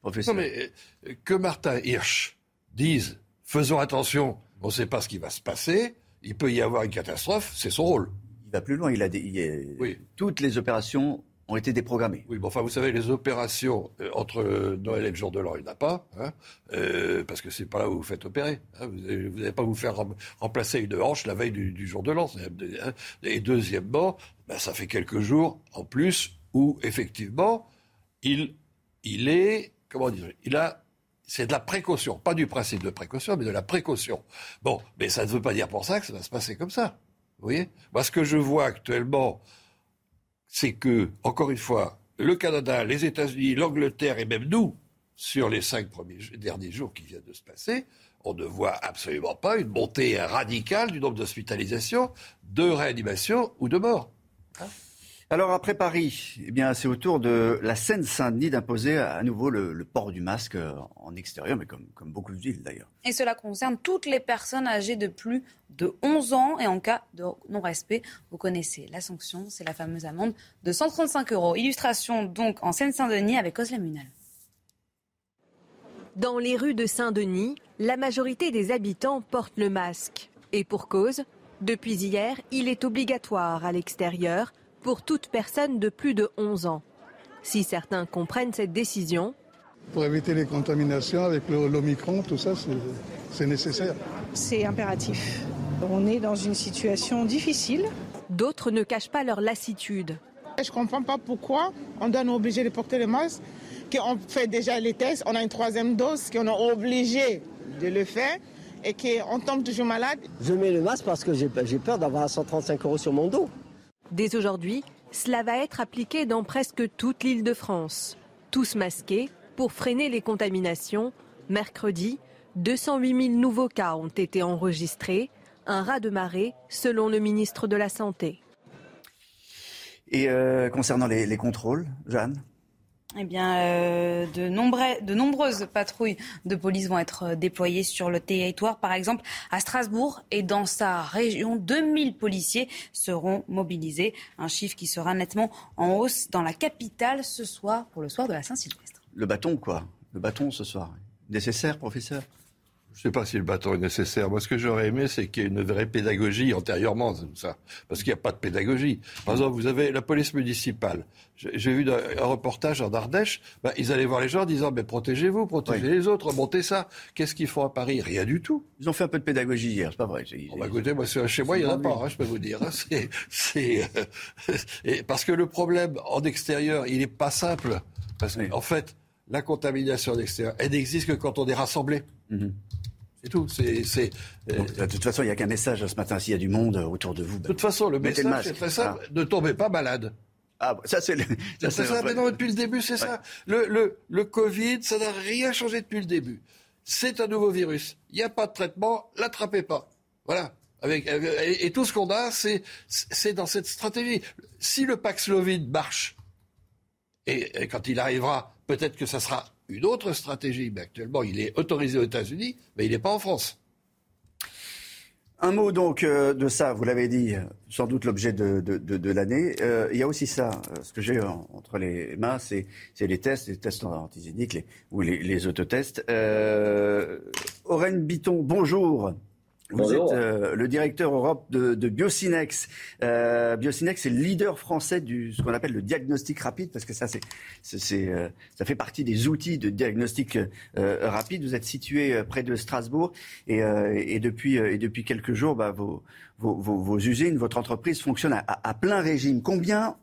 professeur. Non, mais euh, que Martin Hirsch dise faisons attention, on ne sait pas ce qui va se passer, il peut y avoir une catastrophe, c'est son rôle. Il va plus loin, il a, des, oui. toutes les opérations ont été déprogrammés. Oui, bon, enfin, vous savez, les opérations euh, entre Noël et le jour de l'an, il n'y en a pas, hein, euh, parce que c'est pas là où vous faites opérer. Hein, vous n'allez pas vous faire remplacer une hanche la veille du, jour de l'an. Hein. Et deuxièmement, ben, ça fait quelques jours en plus où, effectivement, il, il est, comment dire, il a c'est de la précaution, pas du principe de précaution, mais de la précaution. Bon, mais ça ne veut pas dire pour ça que ça va se passer comme ça. Vous voyez? Moi, ce que je vois actuellement, c'est que, encore une fois, le Canada, les États-Unis, l'Angleterre et même nous, sur les cinq premiers derniers jours qui viennent de se passer, on ne voit absolument pas une montée radicale du nombre d'hospitalisations, de réanimations ou de morts. Alors après Paris, eh bien c'est au tour de la Seine-Saint-Denis d'imposer à nouveau le, port du masque en extérieur, mais comme, comme beaucoup de villes d'ailleurs. Et cela concerne toutes les personnes âgées de plus de 11 ans et en cas de non-respect, vous connaissez la sanction, c'est la fameuse amende de 135 euros. Illustration donc en Seine-Saint-Denis avec Osla Munal. Dans les rues de Saint-Denis, la majorité des habitants portent le masque. Et pour cause, depuis hier, il est obligatoire à l'extérieur pour toute personne de plus de 11 ans. Si certains comprennent cette décision, pour éviter les contaminations avec l'Omicron, tout ça, c'est nécessaire. C'est impératif. On est dans une situation difficile. D'autres ne cachent pas leur lassitude. Je ne comprends pas pourquoi on doit nous obliger de porter le masque, qu'on fait déjà les tests, on a une troisième dose, qu'on est obligé de le faire et qu'on tombe toujours malade. Je mets le masque parce que j'ai peur d'avoir 135 euros sur mon dos. Dès aujourd'hui, cela va être appliqué dans presque toute l'île de France. Tous masqués pour freiner les contaminations. Mercredi, 208 000 nouveaux cas ont été enregistrés, un raz de marée selon le ministre de la Santé. Et euh, concernant les contrôles, Jeanne? Eh bien, euh, de, de, nombreuses patrouilles de police vont être euh, déployées sur le territoire. Par exemple, à Strasbourg et dans sa région, 2000 policiers seront mobilisés. Un chiffre qui sera nettement en hausse dans la capitale ce soir pour le soir de la Saint-Sylvestre. Le bâton, quoi? Le bâton ce soir. Nécessaire, professeur? Je ne sais pas si le bâton est nécessaire. Moi, ce que j'aurais aimé, c'est qu'il y ait une vraie pédagogie antérieurement, ça. Parce qu'il n'y a pas de pédagogie. Par exemple, vous avez la police municipale. J'ai vu un reportage en Ardèche. Ben, ils allaient voir les gens en disant, mais protégez-vous, protégez les autres, remontez ça. Qu'est-ce qu'ils font à Paris? Rien du tout. Ils ont fait un peu de pédagogie hier, c'est pas vrai. Oh, écoutez, moi, chez moi, il n'y en a pas, hein, je peux vous dire. Hein. C'est, euh, parce que le problème en extérieur, il n'est pas simple. Parce qu'en en fait, la contamination en extérieur, elle n'existe que quand on est rassemblé. Mhm. C'est tout. C'est, de toute façon, il n'y a qu'un message ce matin. S'il y a du monde autour de vous. De toute façon, le message, c'est très simple. Ah. Ne tombez pas malade. Ah, ça, c'est ça, ça, mais non, depuis le début, c'est ça? Le, le, le Covid, ça n'a rien changé depuis le début. C'est un nouveau virus. Il n'y a pas de traitement, l'attrapez pas. Voilà. Avec, et, tout ce qu'on a, c'est, c'est dans cette stratégie. Si le Paxlovid marche, et quand il arrivera, peut-être que ça sera une autre stratégie. Mais actuellement, il est autorisé aux États-Unis, mais il n'est pas en France. Un mot donc euh, de ça, vous l'avez dit, sans doute l'objet de, l'année. Euh, il y a aussi ça, euh, ce que j'ai entre les mains, c'est les tests, les tests antigéniques ou les, les autotests. Euh, Bitton, bonjour. Vous êtes euh, le directeur Europe de, de Biocinex. Euh, Biocinex est le leader français du ce qu'on appelle le diagnostic rapide, parce que ça, c'est, c'est, euh, ça fait partie des outils de diagnostic rapide. Vous êtes situé près de Strasbourg et, et depuis et depuis quelques jours, bah, vos, vos, vos, usines, votre entreprise fonctionne à, à, plein régime. Combien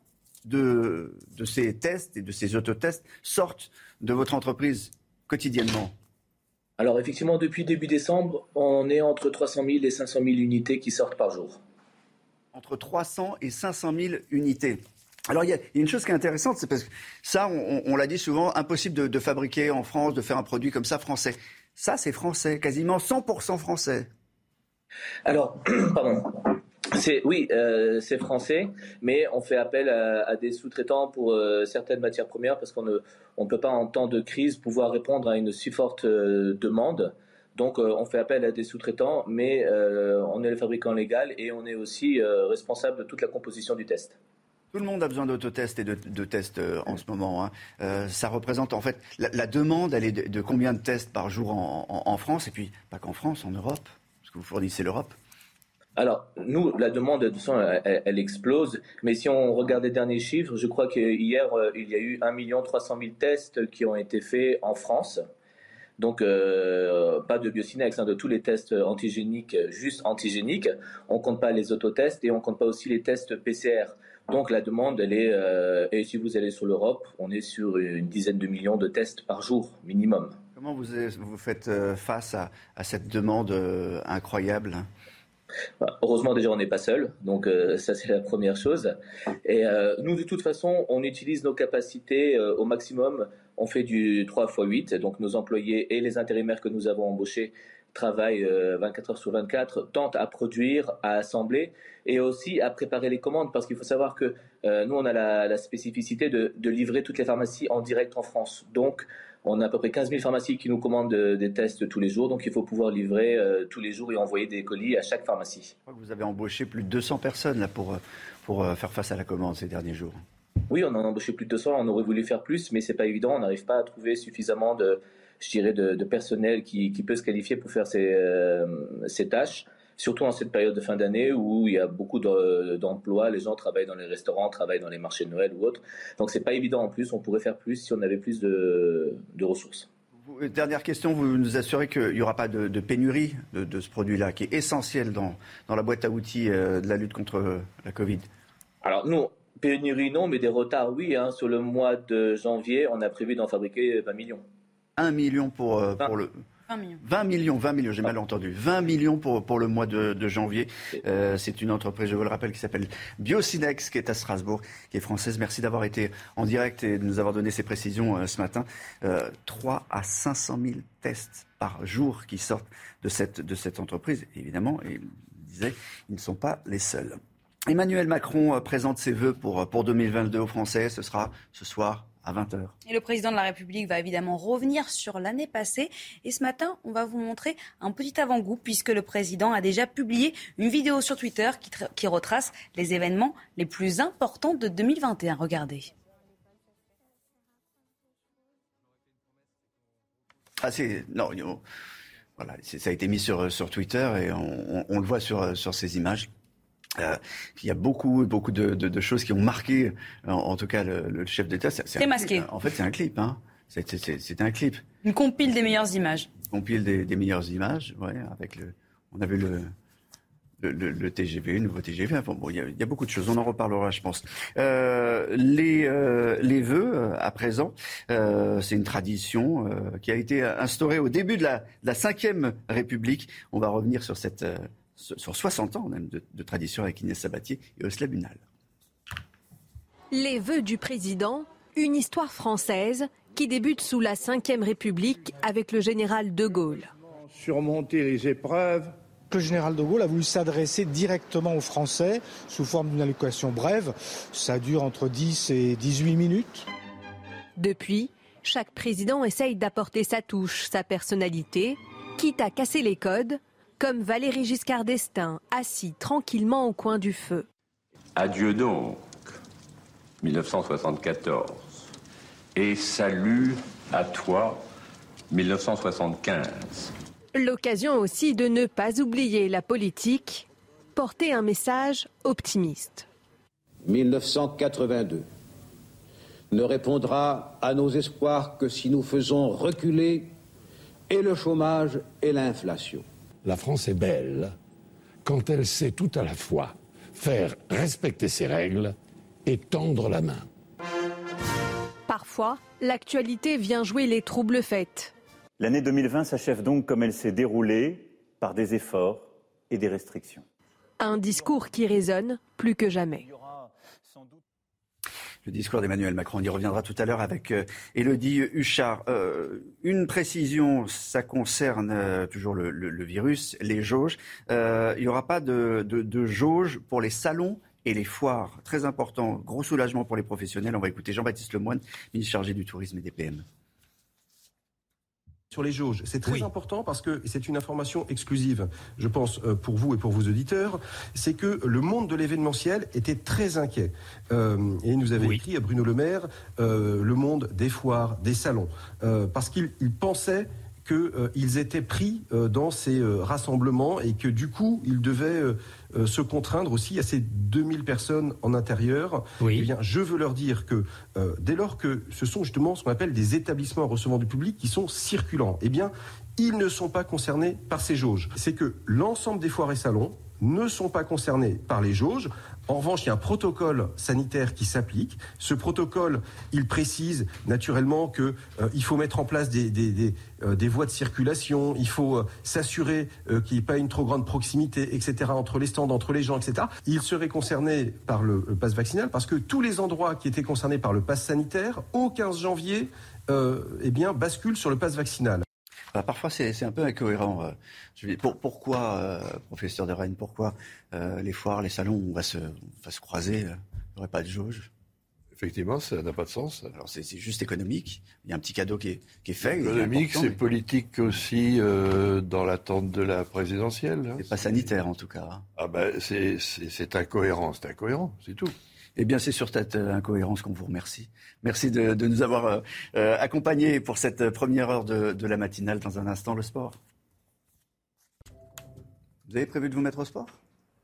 de, de ces tests et de ces autotests sortent de votre entreprise quotidiennement? Alors effectivement, depuis début décembre, on est entre 300 000 et 500 000 unités qui sortent par jour. Entre 300 et 500 000 unités. Alors il y, a une chose qui est intéressante, c'est parce que ça, on, l'a dit souvent, impossible de, fabriquer en France, de faire un produit comme ça français. Ça, c'est français, quasiment 100% français. Alors, pardon. C'est oui, euh, c'est français, mais on fait appel à, des sous-traitants pour euh, certaines matières premières parce qu'on ne on peut pas en temps de crise pouvoir répondre à une si forte euh, demande. Donc on fait appel à des sous-traitants, mais on est le fabricant légal et on est aussi responsable de toute la composition du test. Tout le monde a besoin d'autotests et de, tests en ce moment. Hein. ça représente en fait la, demande, de, combien de tests par jour en France et puis pas qu'en France, en Europe, parce que vous fournissez l'Europe. Alors, nous, la demande, elle, explose. Mais si on regarde les derniers chiffres, je crois qu'hier, euh, il y a eu 1 300 000 tests qui ont été faits en France. Donc, euh, pas de biocinex, hein, de tous les tests antigéniques, juste antigéniques. On ne compte pas les autotests et on ne compte pas aussi les tests PCR. Donc, la demande, elle est, euh, et si vous allez sur l'Europe, on est sur une dizaine de millions de tests par jour, minimum. Comment vous, faites face à, à cette demande incroyable bah, Heureusement déjà on n'est pas seul, donc euh, ça c'est la première chose. Et euh, nous de toute façon on utilise nos capacités euh, au maximum. On fait du 3 x 8, donc nos employés et les intérimaires que nous avons embauchés travaillent 24 heures sur 24, tentent à produire, à assembler et aussi à préparer les commandes parce qu'il faut savoir que nous on a la, spécificité de, de, livrer toutes les pharmacies en direct en France. Donc on a à peu près 15 000 pharmacies qui nous commandent euh, des tests tous les jours, donc il faut pouvoir livrer euh, tous les jours et envoyer des colis à chaque pharmacie. Vous avez embauché plus de 200 personnes là, pour, euh, pour faire face à la commande ces derniers jours. Oui, on en a embauché plus de 200, on aurait voulu faire plus, mais c'est pas évident, on n'arrive pas à trouver suffisamment de, je dirais, de, personnel qui, peut se qualifier pour faire ces, ces tâches surtout en cette période de fin d'année où il y a beaucoup d'emplois, les gens travaillent dans les restaurants, travaillent dans les marchés de Noël ou autres. Donc c'est pas évident en plus, on pourrait faire plus si on avait plus de, ressources. Dernière question, vous nous assurez qu'il n'y aura pas de, pénurie de, ce produit-là, qui est essentiel dans, dans la boîte à outils euh, de la lutte contre la Covid? Alors nous, pénurie non, mais des retards oui. Hein. Sur le mois de janvier, on a prévu d'en fabriquer 20 millions. 1 million pour, euh, pour le, 20 millions. 20 millions, 20 millions, j'ai mal entendu. 20 millions pour, pour le mois de, janvier. Euh, c'est une entreprise, je vous le rappelle, qui s'appelle Biocinex, qui est à Strasbourg, qui est française. Merci d'avoir été en direct et de nous avoir donné ces précisions euh, ce matin. 3 euh, à 500 000 tests par jour qui sortent de cette, de cette entreprise. évidemment, et disait, ils ne sont pas les seuls. Emmanuel Macron présente ses vœux pour, pour 2022 aux Français. Ce sera ce soir à 20h. Et le président de la République va évidemment revenir sur l'année passée. Et ce matin, on va vous montrer un petit avant-goût puisque le président a déjà publié une vidéo sur Twitter qui, qui retrace les événements les plus importants de 2021. Regardez. Ah, c'est. Non, voilà, ça a été mis sur, sur Twitter et on, on le voit sur, sur ces images. Euh, il y a beaucoup, beaucoup de, de, de, choses qui ont marqué, en, tout cas, le, le chef d'État. C'est masqué. En fait, c'est un clip. Hein. C'est un clip. Une compile des meilleures images. Une compile des, des meilleures images, ouais, avec le. On a vu le, le, le, TGV, le nouveau TGV. Enfin, bon, il, y a, il y, a, beaucoup de choses. On en reparlera, je pense. Euh, les, euh, les vœux, euh, à présent, euh, c'est une tradition euh, qui a été instaurée au début de la, de la Ve République. On va revenir sur cette sur 60 ans même de, tradition avec Inès Sabatier et Osla Bunal. Les vœux du président, une histoire française qui débute sous la Ve République avec le général de Gaulle. Surmonter les épreuves. Le général de Gaulle a voulu s'adresser directement aux Français sous forme d'une allocution brève. Ça dure entre 10 et 18 minutes. Depuis, chaque président essaye d'apporter sa touche, sa personnalité, quitte à casser les codes comme Valéry Giscard d'Estaing, assis tranquillement au coin du feu. Adieu donc, 1974, et salut à toi, 1975. L'occasion aussi de ne pas oublier la politique, porter un message optimiste. 1982 ne répondra à nos espoirs que si nous faisons reculer et le chômage et l'inflation. La France est belle quand elle sait tout à la fois faire respecter ses règles et tendre la main. Parfois, l'actualité vient jouer les troubles faits. L'année 2020 s'achève donc comme elle s'est déroulée, par des efforts et des restrictions. Un discours qui résonne plus que jamais le discours d'Emmanuel Macron. On y reviendra tout à l'heure avec euh, Élodie Huchard. Euh, une précision, ça concerne euh, toujours le, virus, les jauges. il n'y aura pas de, de jauge pour les salons et les foires. Très important, gros soulagement pour les professionnels. On va écouter Jean-Baptiste Lemoyne, ministre chargé du tourisme et des PM sur les jauges. C'est très important parce que c'est une information exclusive, je pense, euh, pour vous et pour vos auditeurs. C'est que le monde de l'événementiel était très inquiet. Euh, et il nous avait écrit à Bruno Le Maire euh, le monde des foires, des salons, parce qu'il pensait qu'ils étaient pris dans ces rassemblements et que du coup, ils devaient euh, se contraindre aussi à ces 2000 personnes en intérieur. Oui. Eh bien, je veux leur dire que euh, dès lors que ce sont justement ce qu'on appelle des établissements recevant du public qui sont circulants, eh bien, ils ne sont pas concernés par ces jauges. C'est que l'ensemble des foires et salons ne sont pas concernés par les jauges, En revanche, il y a un protocole sanitaire qui s'applique. Ce protocole, il précise naturellement qu'il euh, faut mettre en place des, des, euh, voies de circulation, il faut euh, s'assurer qu'il n'y ait pas une trop grande proximité, etc., entre les stands, entre les gens, etc. Il serait concerné par le, pass vaccinal parce que tous les endroits qui étaient concernés par le pass sanitaire, au 15 janvier, eh bien, basculent sur le pass vaccinal. Bah, parfois, c'est un peu incohérent. Euh. pourquoi, euh, professeur de Rennes, pourquoi euh, les foires, les salons, on va se, va se croiser Il n'y aurait pas de jauge? Effectivement, ça n'a pas de sens. Alors c'est juste économique. Il y a un petit cadeau qui est, qui est fait. Économique, c'est politique aussi dans l'attente de la présidentielle. Hein. C'est pas sanitaire en tout cas. Ah ben c'est incohérent, c'est incohérent, c'est tout. Eh bien, c'est sur cette euh, incohérence qu'on vous remercie. Merci de, nous avoir euh, euh, accompagnés pour cette première heure de, la matinale. Dans un instant, le sport. Vous avez prévu de vous mettre au sport?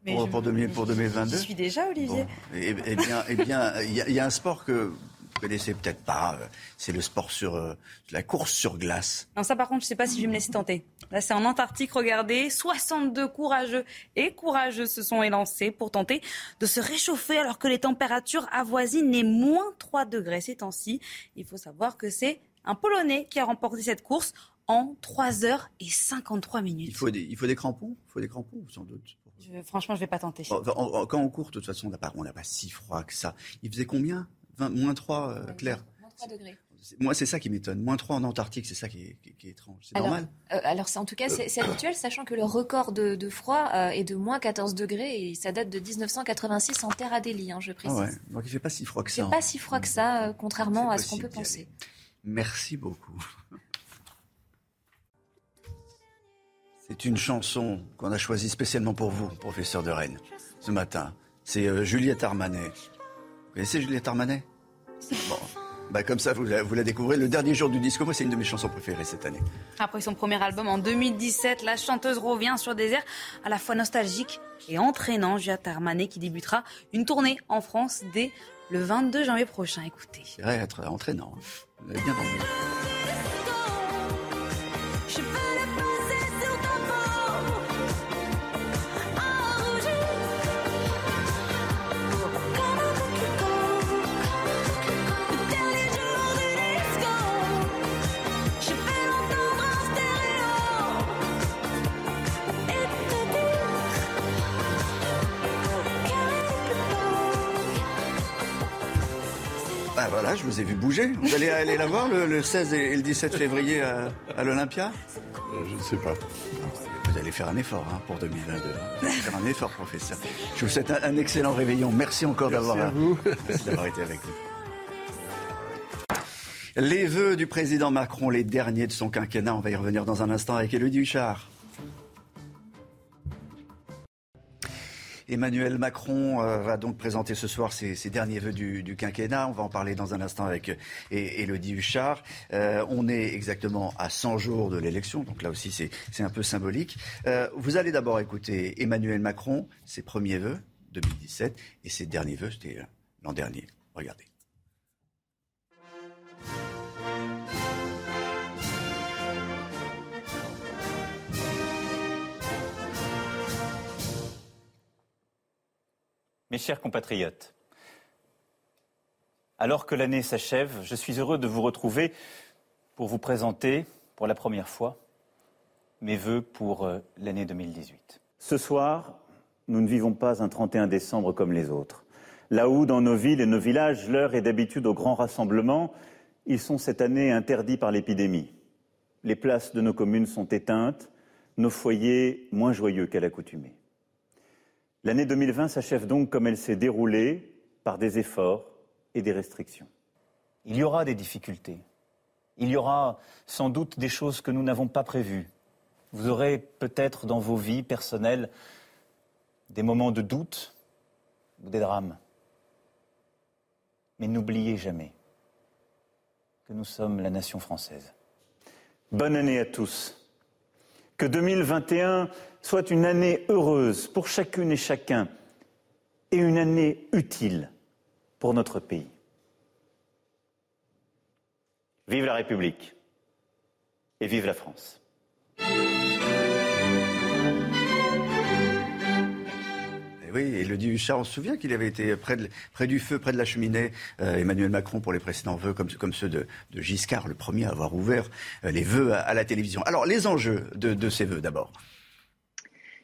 Pour, pour, 2022 Je suis déjà, Olivier. Eh, eh, bien, eh bien, il y, a un sport que vous connaissez peut-être pas, euh, c'est le sport sur euh, la course sur glace. Non, ça par contre, je ne sais pas si je vais me laisser tenter. Là, c'est en Antarctique, regardez, 62 courageux et courageuses se sont élancés pour tenter de se réchauffer alors que les températures avoisinent les moins 3 degrés ces temps-ci. Il faut savoir que c'est un Polonais qui a remporté cette course en 3 heures et 53 minutes. Il faut des, il faut des crampons? Il faut des crampons, sans doute. franchement, je ne vais pas tenter. quand on court, de toute façon, on n'a pas, pas si froid que ça. Il faisait combien? Moins 3, euh, Claire Moins 3 degrés. Moi, c'est ça qui m'étonne. Moins 3 en Antarctique, c'est ça qui est, étrange. C'est normal euh, Alors, en tout cas, c'est habituel, sachant que le record de, froid euh, est de moins 14 degrés et ça date de 1986 en Terre Adélie, hein, je précise. Ah ouais. Donc, il ne fait pas si froid que ça. Il ne fait pas si froid que ça, contrairement à ce qu'on peut penser. Merci beaucoup. C'est une chanson qu'on a choisie spécialement pour vous, professeur de Rennes, ce matin. C'est Juliette Armanet connaissez Juliette Armanet Bon. Bah comme ça, vous la, vous la, découvrez. Le dernier jour du disco, moi, c'est une de mes chansons préférées cette année. Après son premier album en 2017, la chanteuse revient sur des airs à la fois nostalgiques et entraînants. Juliette Armanet qui débutera une tournée en France dès le 22 janvier prochain. Écoutez. C'est vrai, être entraînant. Vous avez bien dormi. Bouger. Vous allez aller la voir le, 16 et le 17 février à, l'Olympia? Euh, Je ne sais pas. Vous allez faire un effort hein, pour 2022. Vous allez faire un effort, professeur. Je vous souhaite un, excellent réveillon. Merci encore d'avoir été avec nous. Les vœux du président Macron, les derniers de son quinquennat, on va y revenir dans un instant avec Élodie Huchard. Emmanuel Macron euh, va donc présenter ce soir ses, derniers vœux du, quinquennat. On va en parler dans un instant avec Elodie Huchard. Euh, on est exactement à 100 jours de l'élection, donc là aussi c'est un peu symbolique. Euh, vous allez d'abord écouter Emmanuel Macron, ses premiers vœux 2017 et ses derniers vœux, c'était l'an dernier. Regardez. Mes chers compatriotes, alors que l'année s'achève, je suis heureux de vous retrouver pour vous présenter pour la première fois mes vœux pour euh, l'année 2018. Ce soir, nous ne vivons pas un 31 décembre comme les autres. Là où, dans nos villes et nos villages, l'heure est d'habitude au grand rassemblement, ils sont cette année interdits par l'épidémie. Les places de nos communes sont éteintes, nos foyers moins joyeux qu'à l'accoutumée. L'année 2020 s'achève donc comme elle s'est déroulée, par des efforts et des restrictions. Il y aura des difficultés. Il y aura sans doute des choses que nous n'avons pas prévues. Vous aurez peut-être dans vos vies personnelles des moments de doute ou des drames. Mais n'oubliez jamais que nous sommes la nation française. Bonne année à tous. Que 2021 soit une année heureuse pour chacune et chacun et une année utile pour notre pays. Vive la République et vive la France. Oui, et le dit Huchard, on se souvient qu'il avait été près, du feu, près de la cheminée, Emmanuel Macron, pour les précédents vœux, comme, ceux de, Giscard, le premier à avoir ouvert les vœux à, la télévision. Alors, les enjeux de ces vœux d'abord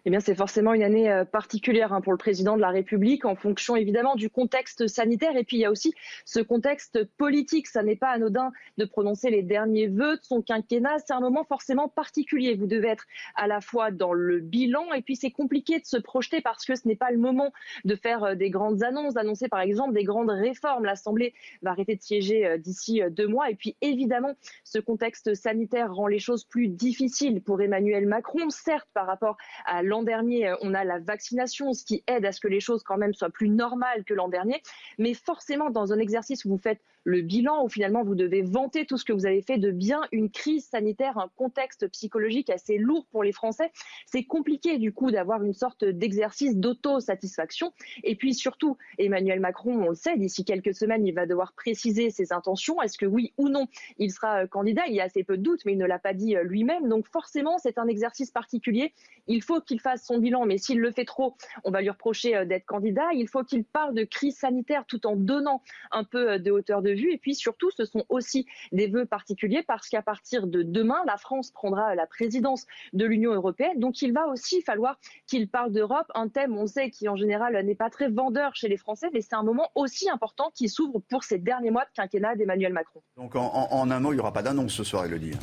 eh bien, c'est forcément une année euh, particulière hein, pour le président de la République, en fonction évidemment du contexte sanitaire. Et puis, il y a aussi ce contexte politique. Ça n'est pas anodin de prononcer les derniers vœux de son quinquennat. C'est un moment forcément particulier. Vous devez être à la fois dans le bilan, et puis c'est compliqué de se projeter parce que ce n'est pas le moment de faire euh, des grandes annonces, d'annoncer par exemple des grandes réformes. L'Assemblée va arrêter de siéger euh, d'ici deux mois. Et puis, évidemment, ce contexte sanitaire rend les choses plus difficiles pour Emmanuel Macron, certes par rapport à l'an dernier, euh, on a la vaccination, ce qui aide à ce que les choses quand même soient plus normales que l'an dernier. Mais forcément, dans un exercice où vous faites le bilan où finalement vous devez vanter tout ce que vous avez fait de bien, une crise sanitaire, un contexte psychologique assez lourd pour les Français. C'est compliqué du coup d'avoir une sorte d'exercice d'auto-satisfaction. Et puis surtout, Emmanuel Macron, on le sait, d'ici quelques semaines, il va devoir préciser ses intentions. Est-ce que oui ou non, il sera euh, candidat? Il y a assez peu de doutes, mais il ne l'a pas dit euh, lui-même. Donc forcément, c'est un exercice particulier. Il faut qu'il fasse son bilan, mais s'il le fait trop, on va lui reprocher euh, d'être candidat. Il faut qu'il parle de crise sanitaire tout en donnant un peu de hauteur de et puis surtout, ce sont aussi des vœux particuliers parce qu'à partir de demain, la France prendra la présidence de l'Union européenne. Donc il va aussi falloir qu'il parle d'Europe, un thème, on sait, qui en général n'est pas très vendeur chez les Français, mais c'est un moment aussi important qui s'ouvre pour ces derniers mois de quinquennat d'Emmanuel Macron. Donc en, un mot, il n'y aura pas d'annonce ce soir, Elodie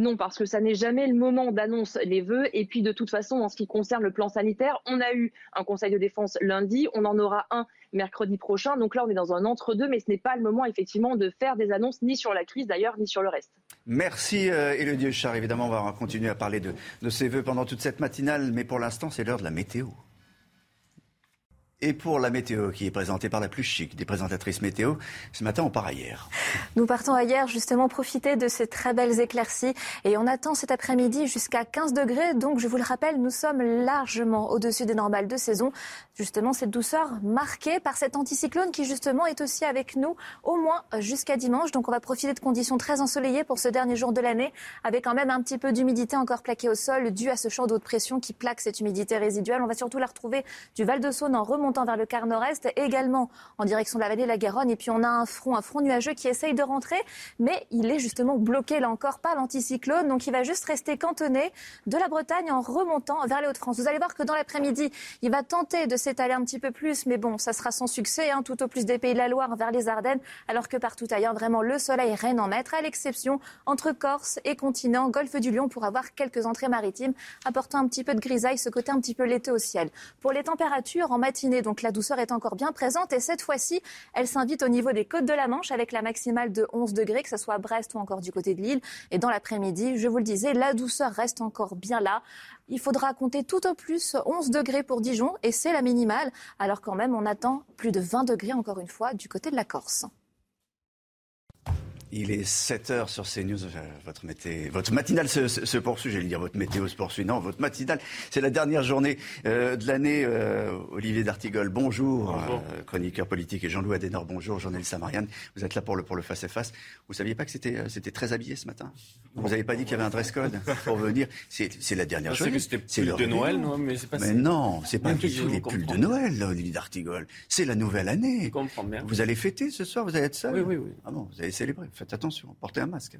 non, parce que ça n'est jamais le moment d'annonce les vœux. Et puis, de toute façon, en ce qui concerne le plan sanitaire, on a eu un conseil de défense lundi, on en aura un mercredi prochain. Donc là, on est dans un entre-deux, mais ce n'est pas le moment, effectivement, de faire des annonces ni sur la crise d'ailleurs, ni sur le reste. Merci, euh, Élodie Char. Évidemment, on va continuer à parler de, de ces vœux pendant toute cette matinale, mais pour l'instant, c'est l'heure de la météo. Et pour la météo, qui est présentée par la plus chic des présentatrices météo, ce matin, on part ailleurs. Nous partons ailleurs, justement, profiter de ces très belles éclaircies. Et on attend cet après-midi jusqu'à 15 degrés. Donc, je vous le rappelle, nous sommes largement au-dessus des normales de saison. Justement, cette douceur marquée par cet anticyclone qui, justement, est aussi avec nous au moins jusqu'à dimanche. Donc, on va profiter de conditions très ensoleillées pour ce dernier jour de l'année, avec quand même un petit peu d'humidité encore plaquée au sol, dû à ce champ d'eau de pression qui plaque cette humidité résiduelle. On va surtout la retrouver du Val-de-Saône en remontant vers le quart nord-est, également en direction de la vallée de la Garonne. Et puis on a un front, un front nuageux qui essaye de rentrer, mais il est justement bloqué là encore par l'anticyclone. Donc il va juste rester cantonné de la Bretagne en remontant vers les Hauts-de-France. Vous allez voir que dans l'après-midi, il va tenter de s'étaler un petit peu plus, mais bon, ça sera sans succès, hein, tout au plus des Pays de la Loire vers les Ardennes, alors que partout ailleurs, vraiment, le soleil règne en maître, à l'exception entre Corse et continent, golfe du Lion, pour avoir quelques entrées maritimes, apportant un petit peu de grisaille, ce côté un petit peu l'été au ciel. Pour les températures, en matinée, donc la douceur est encore bien présente et cette fois-ci, elle s'invite au niveau des côtes de la Manche avec la maximale de 11 degrés, que ce soit à Brest ou encore du côté de Lille. Et dans l'après-midi, je vous le disais, la douceur reste encore bien là. Il faudra compter tout au plus 11 degrés pour Dijon et c'est la minimale, alors quand même on attend plus de 20 degrés encore une fois du côté de la Corse. Il est 7 heures sur CNews. Euh, votre, mété... votre matinale se, poursuit. J'allais dire votre météo se poursuit. Non, votre matinale, c'est la dernière journée euh, de l'année. Euh, Olivier D'Artigol, bonjour. chroniqueur politique. Et Jean-Louis Adenor, bonjour. Journaliste Samariane. Vous êtes là pour le, pour le face-à-face. Vous saviez pas que c'était, c'était très habillé ce matin? Vous n'avez pas dit qu'il y avait un dress code pour venir? C'est, la dernière journée. C'est le de Noël, non Mais, pas mais non, c'est pas du tout les pulls de Noël, là, Olivier D'Artigol. C'est la nouvelle année. Vous allez fêter ce soir Vous allez être seul? Oui, oui, oui. Ah bon, vous allez célébrer faites attention, portez un masque.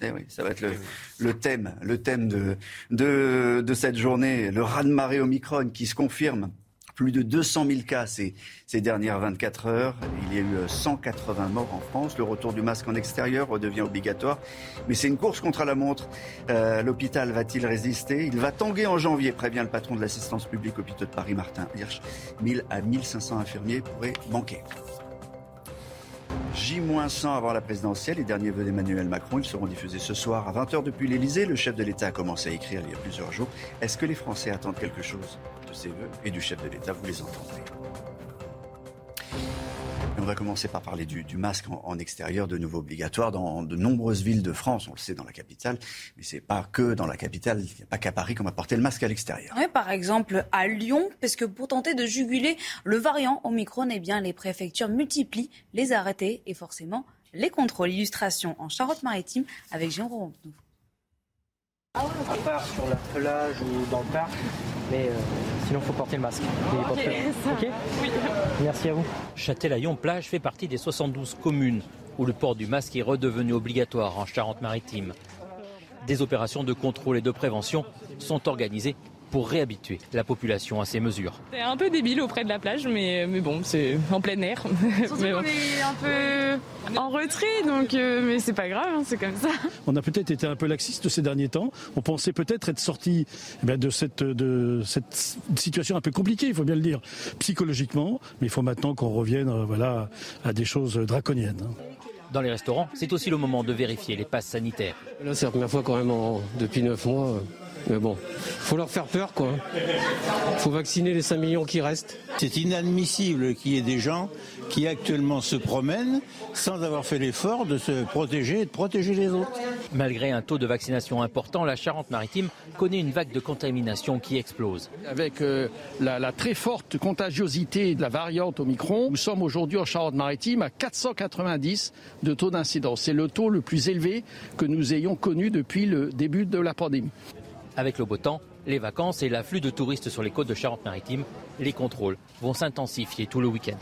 Eh oui, ça va être le, thème, le thème de, de, cette journée, le raz-de-marée Omicron qui se confirme. Plus de 200 000 cas ces, ces dernières 24 heures. Il y a eu 180 morts en France. Le retour du masque en extérieur redevient obligatoire. Mais c'est une course contre la montre. Euh, l'hôpital va-t-il résister? Il va tanguer en janvier, prévient le patron de l'assistance publique hôpital de Paris, Martin Hirsch. 1000 à 1500 infirmiers pourraient manquer. J-100 avant la présidentielle, les derniers vœux d'Emmanuel Macron, ils seront diffusés ce soir à 20h depuis l'Elysée. Le chef de l'État a commencé à écrire il y a plusieurs jours. Est-ce que les Français attendent quelque chose de ces vœux et du chef de l'État Vous les entendrez. On va commencer par parler du, masque en, extérieur, de nouveau obligatoire dans de nombreuses villes de France. On le sait dans la capitale, mais c'est pas que dans la capitale. Il n'y a pas qu'à Paris qu'on va porter le masque à l'extérieur. Oui, par exemple à Lyon, parce que pour tenter de juguler le variant Omicron, eh bien, les préfectures multiplient les arrêtés et forcément les contrôles. Illustration en Charente-Maritime avec Jean Rompnou. À part sur la plage ou dans le parc, Mais sinon, il faut porter le masque. Oui. Merci à vous. Châtelaillon-Plage fait partie des 72 communes où le port du masque est redevenu obligatoire en Charente-Maritime. Des opérations de contrôle et de prévention sont organisées pour réhabituer la population à ces mesures. C'est un peu débile auprès de la plage, mais, mais bon, c'est en plein air. On est un peu en retrait, donc, euh, mais c'est pas grave, hein, c'est comme ça. On a peut-être été un peu laxiste ces derniers temps. On pensait peut-être être sorti eh de, cette, de cette situation un peu compliquée, il faut bien le dire, psychologiquement, mais il faut maintenant qu'on revienne euh, voilà, à des choses draconiennes. Dans les restaurants, c'est aussi le moment de vérifier les passes sanitaires. Là, c'est la première fois quand même depuis 9 mois. Mais bon, faut leur faire peur, quoi. faut vacciner les 5 millions qui restent. C'est inadmissible qu'il y ait des gens qui actuellement se promènent sans avoir fait l'effort de se protéger et de protéger les autres. Malgré un taux de vaccination important, la Charente-Maritime connaît une vague de contamination qui explose. Avec euh, la, la, très forte contagiosité de la variante Omicron, nous sommes aujourd'hui en Charente-Maritime à 490 de taux d'incidence. C'est le taux le plus élevé que nous ayons connu depuis le début de la pandémie. Avec le beau temps, les vacances et l'afflux de touristes sur les côtes de Charente-Maritime, les contrôles vont s'intensifier tout le week-end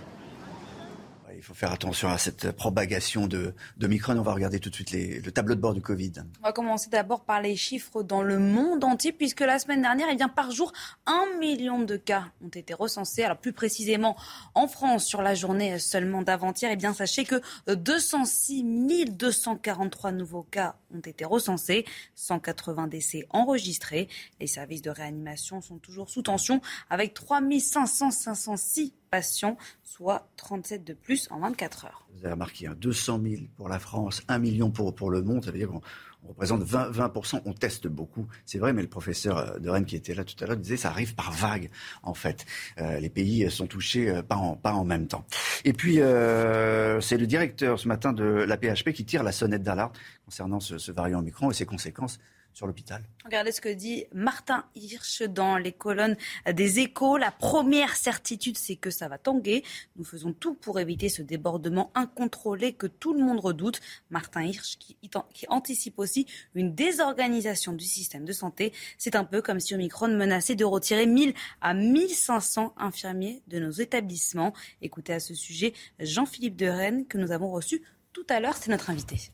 il faut faire attention à cette propagation de, de Micron. On va regarder tout de suite le tableau de bord du Covid. On va commencer d'abord par les chiffres dans le monde entier, puisque la semaine dernière, eh bien, par jour, un million de cas ont été recensés. Alors plus précisément, en France, sur la journée seulement d'avant-hier, eh sachez que 206 243 nouveaux cas ont été recensés, 180 décès enregistrés. Les services de réanimation sont toujours sous tension, avec 3500 506 patients, soit 37 de plus en 24 heures. Vous avez remarqué, 200 hein, 000 pour la France, 1 million pour, pour le monde, ça veut dire qu'on représente 20, 20%, on teste beaucoup. C'est vrai, mais le professeur euh, de Rennes qui était là tout à l'heure disait ça arrive par vague, en fait. Euh, les pays sont touchés euh, pas, en, pas en même temps. Et puis, c'est le directeur ce matin de la PHP qui tire la sonnette d'alarme concernant ce, ce variant Omicron et ses conséquences sur l'hôpital. Regardez ce que dit Martin Hirsch dans les colonnes des échos. La première certitude, c'est que ça va tanguer. Nous faisons tout pour éviter ce débordement incontrôlé que tout le monde redoute. Martin Hirsch qui, qui anticipe aussi une désorganisation du système de santé. C'est un peu comme si Omicron menaçait de retirer 1000 à 1500 infirmiers de nos établissements. Écoutez à ce sujet Jean-Philippe de Rennes que nous avons reçu tout à l'heure. C'est notre invité.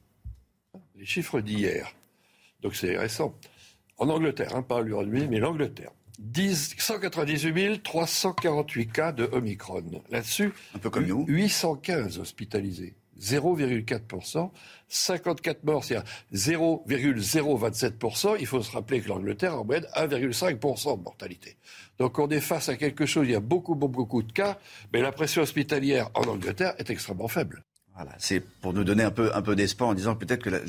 Les chiffres d'hier donc c'est récent. En Angleterre, hein, pas l'Uruguay, mais l'Angleterre. 198 348 cas de Omicron. Là-dessus, un peu comme nous. 815 hospitalisés. 0,4%, 54 morts, c'est-à-dire 0,027%. Il faut se rappeler que l'Angleterre a en moyenne 1,5% de mortalité. Donc on est face à quelque chose, il y a beaucoup, beaucoup, beaucoup de cas, mais la pression hospitalière en Angleterre est extrêmement faible. Voilà, c'est pour nous donner un peu, un peu d'espoir en disant peut-être que la,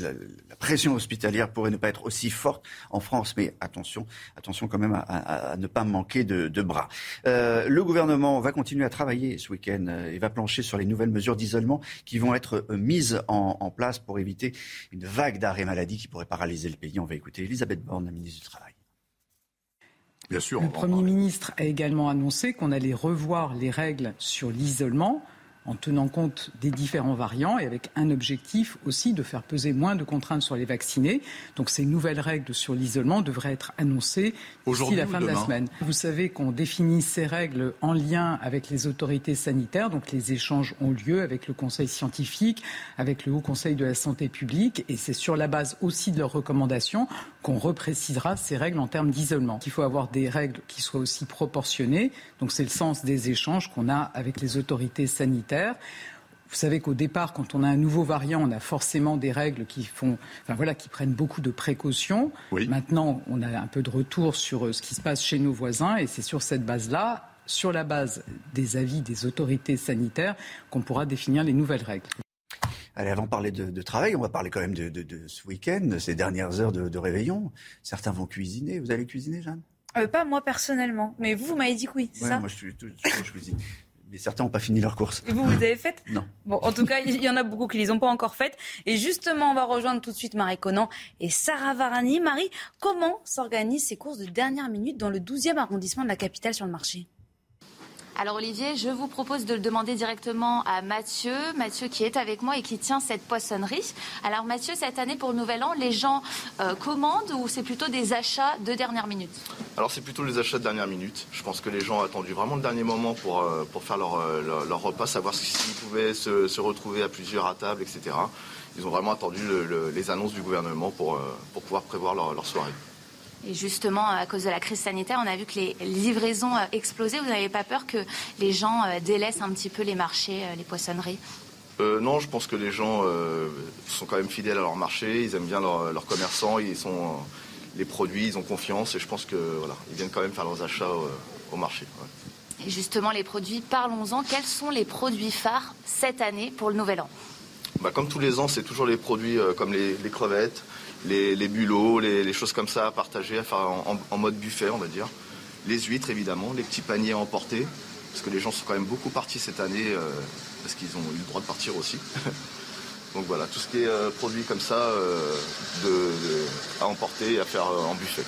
pression hospitalière pourrait ne pas être aussi forte en France. Mais attention, attention quand même à, ne pas manquer de, bras. Euh, le gouvernement va continuer à travailler ce week-end euh, et va plancher sur les nouvelles mesures d'isolement qui vont être euh, mises en, place pour éviter une vague d'arrêt maladie qui pourrait paralyser le pays. On va écouter Elisabeth Borne, la ministre du Travail. Bien sûr, le Premier ministre a également annoncé qu'on allait revoir les règles sur l'isolement en tenant compte des différents variants et avec un objectif aussi de faire peser moins de contraintes sur les vaccinés. Donc ces nouvelles règles sur l'isolement devraient être annoncées d'ici la fin de la semaine. Vous savez qu'on définit ces règles en lien avec les autorités sanitaires, donc les échanges ont lieu avec le Conseil scientifique, avec le Haut Conseil de la santé publique, et c'est sur la base aussi de leurs recommandations qu'on reprécisera ces règles en termes d'isolement. Il faut avoir des règles qui soient aussi proportionnées, donc c'est le sens des échanges qu'on a avec les autorités sanitaires vous savez qu'au départ, quand on a un nouveau variant, on a forcément des règles qui font, enfin voilà, qui prennent beaucoup de précautions. Maintenant, on a un peu de retour sur euh, ce qui se passe chez nos voisins, et c'est sur cette base-là, sur la base des avis des autorités sanitaires, qu'on pourra définir les nouvelles règles. Allez, avant de parler de, travail, on va parler quand même de, ce week-end, ces dernières heures de, réveillon. Certains vont cuisiner. Vous allez cuisiner, Jeanne? Euh, Pas moi personnellement, mais vous, vous m'avez dit que oui, c'est ça? Moi, je, suis, je cuisine mais certains n'ont pas fini leur course. Et vous, vous avez faites Non. Bon, en tout cas, il y en a beaucoup qui ne les ont pas encore faites. Et justement, on va rejoindre tout de suite Marie Conan et Sarah Varani. Marie, comment s'organisent ces courses de dernière minute dans le 12e arrondissement de la capitale sur le marché? Alors Olivier, je vous propose de le demander directement à Mathieu, Mathieu qui est avec moi et qui tient cette poissonnerie. Alors Mathieu, cette année pour le Nouvel An, les gens euh, commandent ou c'est plutôt des achats de dernière minute? Alors c'est plutôt les achats de dernière minute. Je pense que les gens ont attendu vraiment le dernier moment pour, euh, faire leur, euh, leur, repas, savoir s'ils pouvaient se, retrouver à plusieurs à table, etc. Ils ont vraiment attendu les annonces du gouvernement pour, pouvoir prévoir leur soirée. Et justement, à cause de la crise sanitaire, on a vu que les livraisons euh, explosaient. Vous n'avez pas peur que les gens euh, délaissent un petit peu les marchés, euh, les poissonneries? Non, je pense que les gens sont quand même fidèles à leur marché, ils aiment bien leurs commerçants, ils sont les produits, ils ont confiance et je pense que voilà, ils viennent quand même faire leurs achats au, marché. Et justement, les produits, parlons-en. Quels sont les produits phares cette année pour le Nouvel An? Bah, Comme tous les ans, c'est toujours les produits comme les crevettes, les, bulots, les, choses comme ça à partager, à faire en, mode buffet, on va dire. Les huîtres, évidemment, les petits paniers à emporter, parce que les gens sont quand même beaucoup partis cette année, euh, parce qu'ils ont eu le droit de partir aussi. Donc voilà, tout ce qui est euh, produit comme ça euh, à emporter et à faire en buffet.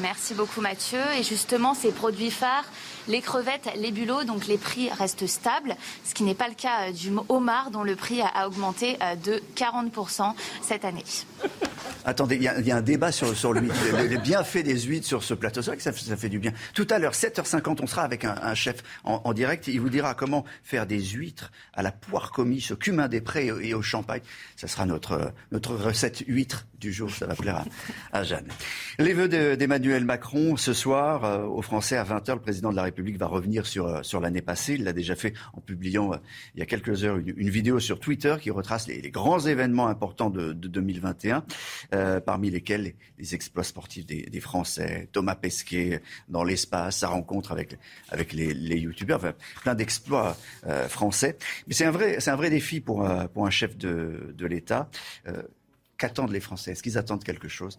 Merci beaucoup Mathieu. Et justement, ces produits phares, les crevettes, les bulots, donc les prix restent stables, ce qui n'est pas le cas du homard dont le prix a augmenté de 40% cette année. Attendez, il y, a un débat sur, sur l'huître. les, bienfaits des huîtres sur ce plateau. C'est vrai que ça, fait du bien. Tout à l'heure, 7h50, on sera avec un, chef en, direct. Il vous dira comment faire des huîtres à la poire commise au cumin des prés et au champagne. Ça sera notre, notre recette huître du jour. Ça va plaire à, Jeanne. Les vœux d'Emmanuel Macron ce soir euh, aux Français à 20h. Le président de la République va revenir sur, euh, sur l'année passée. Il l'a déjà fait en publiant euh, il y a quelques heures une, vidéo sur Twitter qui retrace les, grands événements importants de, de 2021. Euh, parmi lesquels les, exploits sportifs des, Français, Thomas Pesquet dans l'espace, sa rencontre avec, avec les, les youtubeurs, plein d'exploits français. Mais c'est un vrai, un vrai défi pour, pour un chef de, de l'État. Qu'attendent les Français? Est-ce qu'ils attendent quelque chose?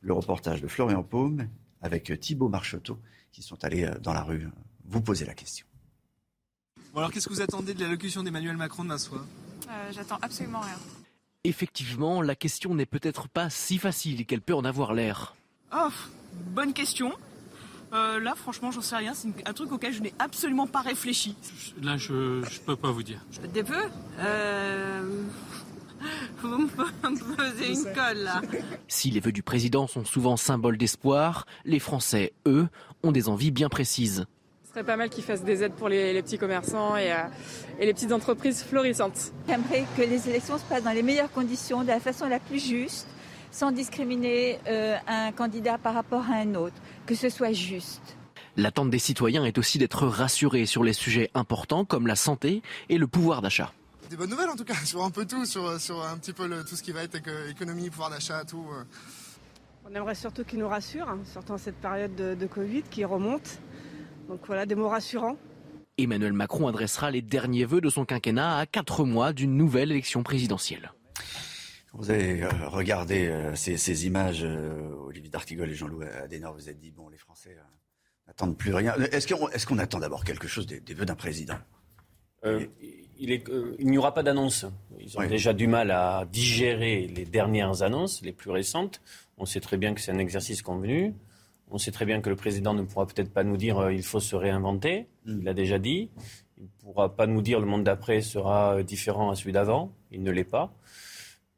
Le reportage de Florian Paume avec Thibault Marcheteau qui sont allés dans la rue vous poser la question. Bon alors qu'est-ce que vous attendez de l'allocution d'Emmanuel Macron demain soir? J'attends absolument rien. Effectivement, la question n'est peut-être pas si facile qu'elle peut en avoir l'air. Oh, bonne question. Euh, là, franchement, j'en sais rien. C'est un truc auquel je n'ai absolument pas réfléchi. Là, je, ne peux pas vous dire. Des peu euh... Vous me posez une colle, là. Si les vœux du président sont souvent symboles d'espoir, les Français, eux, ont des envies bien précises. Ce serait pas mal qu'ils fassent des aides pour les, petits commerçants et, euh, et, les petites entreprises florissantes. J'aimerais que les élections se passent dans les meilleures conditions, de la façon la plus juste, sans discriminer euh, un candidat par rapport à un autre, que ce soit juste. L'attente des citoyens est aussi d'être rassurés sur les sujets importants comme la santé et le pouvoir d'achat. Des bonnes nouvelles en tout cas, sur un peu tout, sur, sur un petit peu tout ce qui va être économie, pouvoir d'achat, tout. Euh. On aimerait surtout qu'ils nous rassurent, hein, surtout en cette période de, de Covid qui remonte. Donc voilà, des mots rassurants. Emmanuel Macron adressera les derniers vœux de son quinquennat à quatre mois d'une nouvelle élection présidentielle. Vous avez euh, regardé euh, ces, images, euh, Olivier D'Artigol et Jean-Louis Adenor, vous êtes dit, bon, les Français n'attendent plus rien. Est-ce qu'on attend d'abord quelque chose des, vœux d'un président? Il n'y aura pas d'annonce. Ils ont déjà du mal à digérer les dernières annonces, les plus récentes. On sait très bien que c'est un exercice convenu. On sait très bien que le président ne pourra peut-être pas nous dire qu'il euh, il faut se réinventer. Mm. Il l'a déjà dit. Il ne pourra pas nous dire le monde d'après sera euh, différent à celui d'avant. Il ne l'est pas.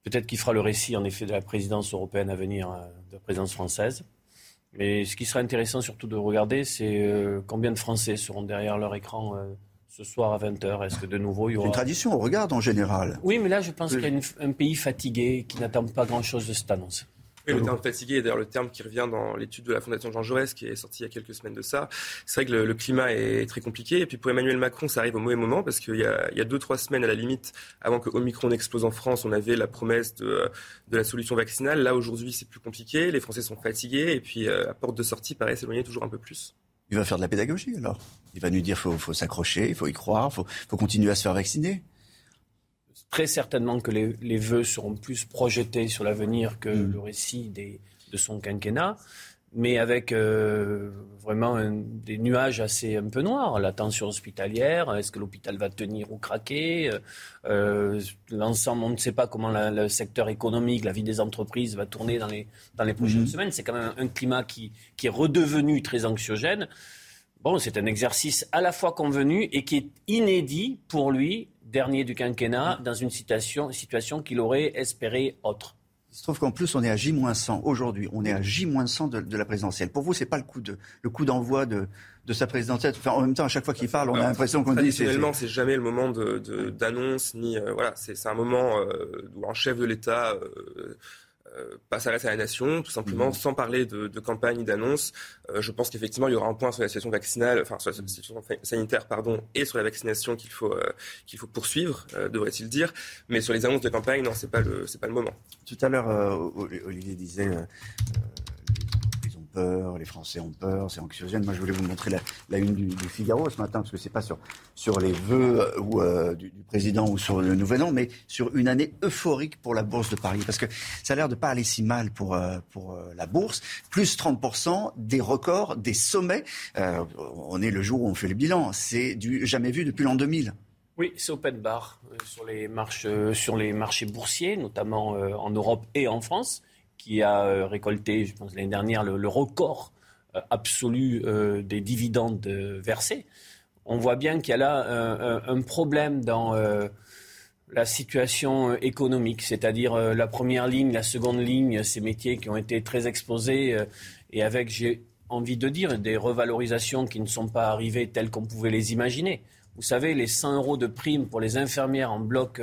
Peut-être qu'il fera le récit, en effet, de la présidence européenne à venir, euh, de la présidence française. Mais ce qui sera intéressant surtout de regarder, c'est combien de Français seront derrière leur écran ce soir à 20h. Est-ce que de nouveau il y aura. une tradition, on regarde en général. Oui, mais là, je pense qu'il y a un pays fatigué qui n'attend pas grand-chose de cette annonce le terme fatigué est d'ailleurs le terme qui revient dans l'étude de la Fondation Jean Jaurès qui est sortie il y a quelques semaines de ça. C'est vrai que le, climat est très compliqué. Et puis pour Emmanuel Macron, ça arrive au mauvais moment parce qu'il y a, il y a deux, trois semaines à la limite, avant que Omicron explose en France, on avait la promesse de, de la solution vaccinale. Là, aujourd'hui, c'est plus compliqué. Les Français sont fatigués. Et puis, euh, la porte de sortie paraît s'éloigner toujours un peu plus. Il va faire de la pédagogie alors. Il va nous dire faut, faut s'accrocher, il faut y croire, il faut, faut continuer à se faire vacciner très certainement que les, les, vœux seront plus projetés sur l'avenir que mm. le récit des, de son quinquennat, mais avec euh, vraiment des nuages assez un peu noirs. La tension hospitalière, est-ce que l'hôpital va tenir ou craquer euh, L'ensemble, on ne sait pas comment le secteur économique, la vie des entreprises va tourner dans les, dans les prochaines mm-hmm. semaines. C'est quand même un climat qui, qui est redevenu très anxiogène. Bon, c'est un exercice à la fois convenu et qui est inédit pour lui, dernier du quinquennat, dans une situation, situation qu'il aurait espéré autre. Il se trouve qu'en plus, on est à J-100 aujourd'hui. On est à J-100 de, la présidentielle. Pour vous, c'est pas le coup de le coup d'envoi de, de sa présidentielle? Enfin, en même temps, à chaque fois qu'il parle, on a l'impression qu'on dit. Traditionnellement, c'est jamais le moment d'annonce, de, ni euh, voilà. C'est un moment euh, où un chef de l'État euh, euh, pas s'arrêter à la nation, tout simplement, mmh. sans parler de, de campagne, d'annonce. Euh, je pense qu'effectivement, il y aura un point sur la situation vaccinale, enfin sur la situation sanitaire, pardon, et sur la vaccination qu'il faut euh, qu'il faut poursuivre, devrait-il dire. Mais sur les annonces de campagne, non, c'est pas le c'est pas le moment. Tout à l'heure, Olivier disait les Français ont peur, c'est anxiogène. Moi, je voulais vous montrer la, une du, Figaro ce matin, parce que c'est pas sur, les vœux euh, ou, euh, du, président ou sur le Nouvel An, mais sur une année euphorique pour la Bourse de Paris. Parce que ça a l'air de pas aller si mal pour, euh, pour la Bourse. Plus 30%, des records, des sommets. on est le jour où on fait le bilan. C'est du jamais vu depuis l'an 2000. Oui, c'est open bar sur les, sur les marchés boursiers, notamment en Europe et en France qui a euh, récolté, je pense l'année dernière, le, record euh, absolu euh, des dividendes versés. On voit bien qu'il y a là un, problème dans la situation économique, c'est-à-dire la première ligne, la seconde ligne, ces métiers qui ont été très exposés et avec, j'ai envie de dire, des revalorisations qui ne sont pas arrivées telles qu'on pouvait les imaginer. Vous savez, les 100 euros de prime pour les infirmières en bloc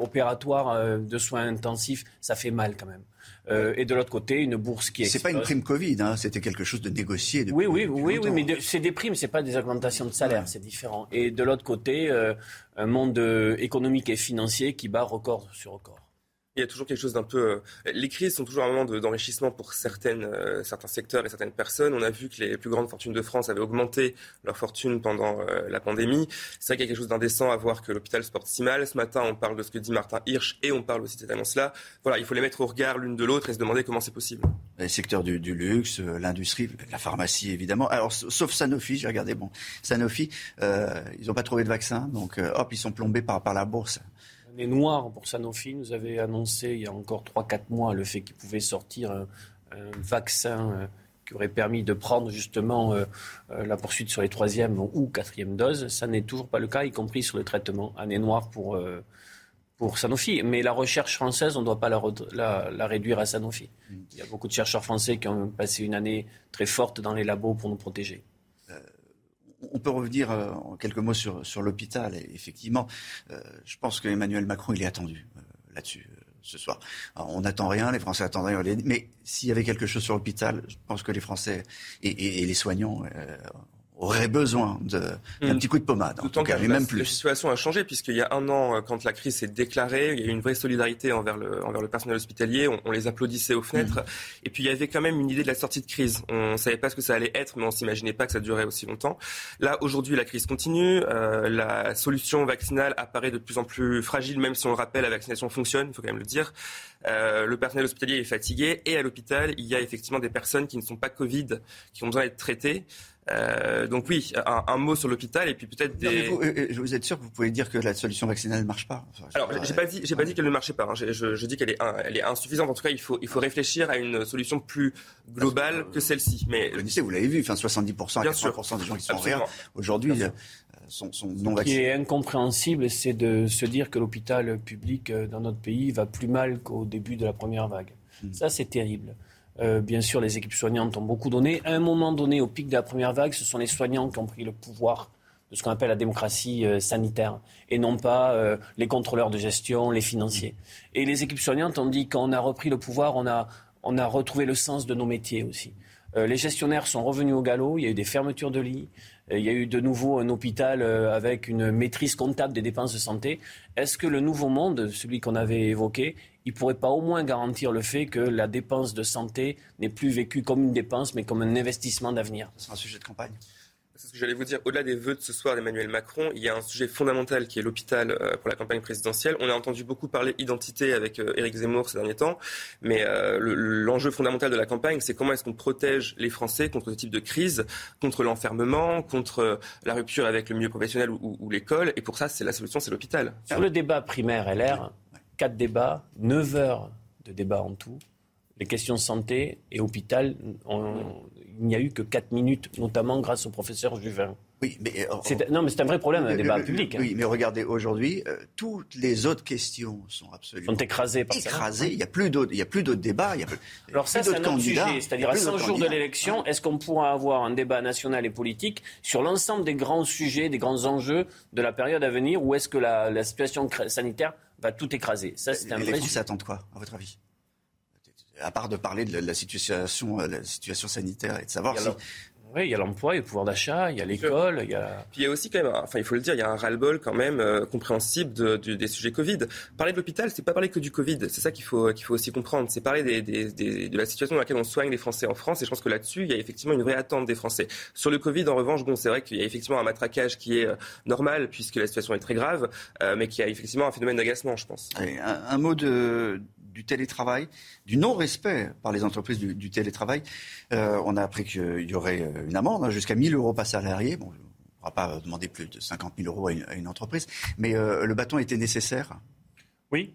opératoire de soins intensifs, ça fait mal quand même. Euh, et de l'autre côté, une bourse qui C'est pas une prime Covid, hein, c'était quelque chose de négocié. oui, oui, oui, oui, mais c'est des primes, c'est pas des augmentations de salaire, c'est différent. Et de l'autre côté, euh, un monde euh, économique et financier qui bat record sur record il y a toujours quelque chose d'un peu. Euh, les crises sont toujours un moment d'enrichissement pour certaines, euh, certains secteurs et certaines personnes. On a vu que les plus grandes fortunes de France avaient augmenté leur fortune pendant euh, la pandémie. C'est vrai qu'il y a quelque chose d'indécent à voir que l'hôpital se porte si mal. Ce matin, on parle de ce que dit Martin Hirsch et on parle aussi de cette annonce-là. Voilà, il faut les mettre au regard l'une de l'autre et se demander comment c'est possible. Les secteurs du, luxe, l'industrie, la pharmacie évidemment. Alors, sauf Sanofi, j'ai regardé, bon, Sanofi, ils n'ont pas trouvé de vaccin, donc hop, ils sont plombés par la bourse est noir pour Sanofi nous avait annoncé il y a encore 3-4 mois le fait qu'il pouvait sortir un, vaccin euh, qui aurait permis de prendre justement euh, euh, la poursuite sur les troisième ou quatrième doses. Ça n'est toujours pas le cas, y compris sur le traitement. Année noire pour, pour Sanofi. Mais la recherche française, on ne doit pas la, la, réduire à Sanofi. Mm. Il y a beaucoup de chercheurs français qui ont passé une année très forte dans les labos pour nous protéger on peut revenir euh, en quelques mots sur, sur l'hôpital. Effectivement, euh, je pense qu'Emmanuel Macron, il est attendu euh, là-dessus ce soir. on n'attend rien, les Français attendent rien. Mais s'il y avait quelque chose sur l'hôpital, je pense que les Français et, les soignants aurait besoin d'un hmm. petit coup de pommade, en tout cas, même plus. La situation a changé, puisqu'il y a un an, quand la crise s'est déclarée, il y a eu une vraie solidarité envers le, envers le personnel hospitalier, on, les applaudissait aux fenêtres, hmm. et puis il y avait quand même une idée de la sortie de crise. On ne savait pas ce que ça allait être, mais on s'imaginait pas que ça durerait aussi longtemps. Là, aujourd'hui, la crise continue, euh, la solution vaccinale apparaît de plus en plus fragile, même si on le rappelle, la vaccination fonctionne, il faut quand même le dire. Euh, le personnel hospitalier est fatigué, et à l'hôpital, il y a effectivement des personnes qui ne sont pas Covid, qui ont besoin d'être traitées. Euh, donc oui, un, mot sur l'hôpital et puis peut-être des. vous, euh, euh, vous, êtes sûr que vous pouvez dire que la solution vaccinale ne marche pas? Alors j'ai pas dit, j'ai pas dit qu'elle ne marchait pas. Hein. Je, je, dis qu'elle est, elle est insuffisante. En tout cas, il faut, il faut réfléchir à une solution plus globale que celle-ci. Mais vous l'avez vu, enfin 70% à 80% des gens qui sont rien aujourd'hui. Sont, sont, non vaccinés. Ce qui est incompréhensible, c'est de se dire que l'hôpital public dans notre pays va plus mal qu'au début de la première vague. Hmm. Ça, c'est terrible. Euh, bien sûr, les équipes soignantes ont beaucoup donné. À un moment donné, au pic de la première vague, ce sont les soignants qui ont pris le pouvoir de ce qu'on appelle la démocratie euh, sanitaire, et non pas euh, les contrôleurs de gestion, les financiers. Et les équipes soignantes ont dit quand on a repris le pouvoir, on a, on a retrouvé le sens de nos métiers aussi. les gestionnaires sont revenus au galop, il y a eu des fermetures de lits, il y a eu de nouveau un hôpital avec une maîtrise comptable des dépenses de santé. Est-ce que le nouveau monde, celui qu'on avait évoqué, il ne pourrait pas au moins garantir le fait que la dépense de santé n'est plus vécue comme une dépense, mais comme un investissement d'avenir C'est un sujet de campagne. C'est ce que j'allais vous dire. Au-delà des vœux de ce soir d'Emmanuel Macron, il y a un sujet fondamental qui est l'hôpital euh, pour la campagne présidentielle. On a entendu beaucoup parler identité avec euh, Éric Zemmour ces derniers temps, mais euh, l'enjeu fondamental de la campagne, c'est comment est-ce qu'on protège les Français contre ce type de crise, contre l'enfermement, contre la rupture avec le milieu professionnel ou, ou l'école. Et pour ça, c'est la solution, c'est l'hôpital. Sur le débat primaire LR, quatre débats, 9 heures de débat en tout. les questions santé et hôpital, il n'y a eu que 4 minutes, notamment grâce au professeur Juvin. Oui, mais euh, non, mais c'est un vrai problème, un débat public. Hein. Oui, mais regardez, aujourd'hui, euh, toutes les autres questions sont absolument sont écrasées par écrasées. Il n'y a plus d'autres, il y a plus d'autres débats. Il y a plus, Alors ça, c'est un autre sujet. C'est-à-dire à 100 jours de l'élection, est-ce qu'on pourra avoir un débat national et politique sur l'ensemble des grands sujets, des grands enjeux de la période à venir, ou est-ce que la, la, situation sanitaire va tout écraser? Ça, c'est un les Français attendent quoi, à votre avis? À part de parler de la situation, la situation sanitaire et de savoir si, oui, il y a l'emploi, il y a le pouvoir d'achat, il y a l'école, il y a... Puis il y a aussi quand même, enfin il faut le dire, il y a un ras-le-bol quand même euh, compréhensible de, des sujets Covid. Parler de l'hôpital, c'est pas parler que du Covid, c'est ça qu'il faut, qu'il faut aussi comprendre. C'est parler des, des, de la situation dans laquelle on soigne les Français en France et je pense que là-dessus, il y a effectivement une vraie attente des Français. Sur le Covid, en revanche, bon, c'est vrai qu'il y a effectivement un matraquage qui est euh, normal puisque la situation est très grave, euh, mais qu'il y a effectivement un phénomène d'agacement, je pense. un mot de, du télétravail, du non-respect par les entreprises du, télétravail. Euh, on a appris qu'il y aurait euh, une amende hein, jusqu'à 1000 euros par salarié. Bon, on ne pourra pas demander plus de 50 000 euros à une, entreprise, mais euh, le bâton était nécessaire. Oui,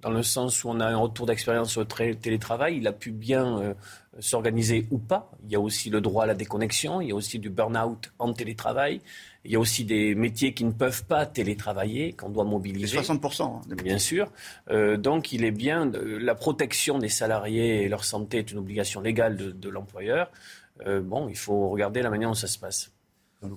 dans le sens où on a un retour d'expérience au télétravail, il a pu bien s'organiser ou pas. Il y a aussi le droit à la déconnexion, il y a aussi du burn-out en télétravail. Il y a aussi des métiers qui ne peuvent pas télétravailler, qu'on doit mobiliser. 60%. Hein, bien sûr. Euh, donc il est bien, la protection des salariés et leur santé est une obligation légale de, l'employeur. Euh, bon, il faut regarder la manière dont ça se passe.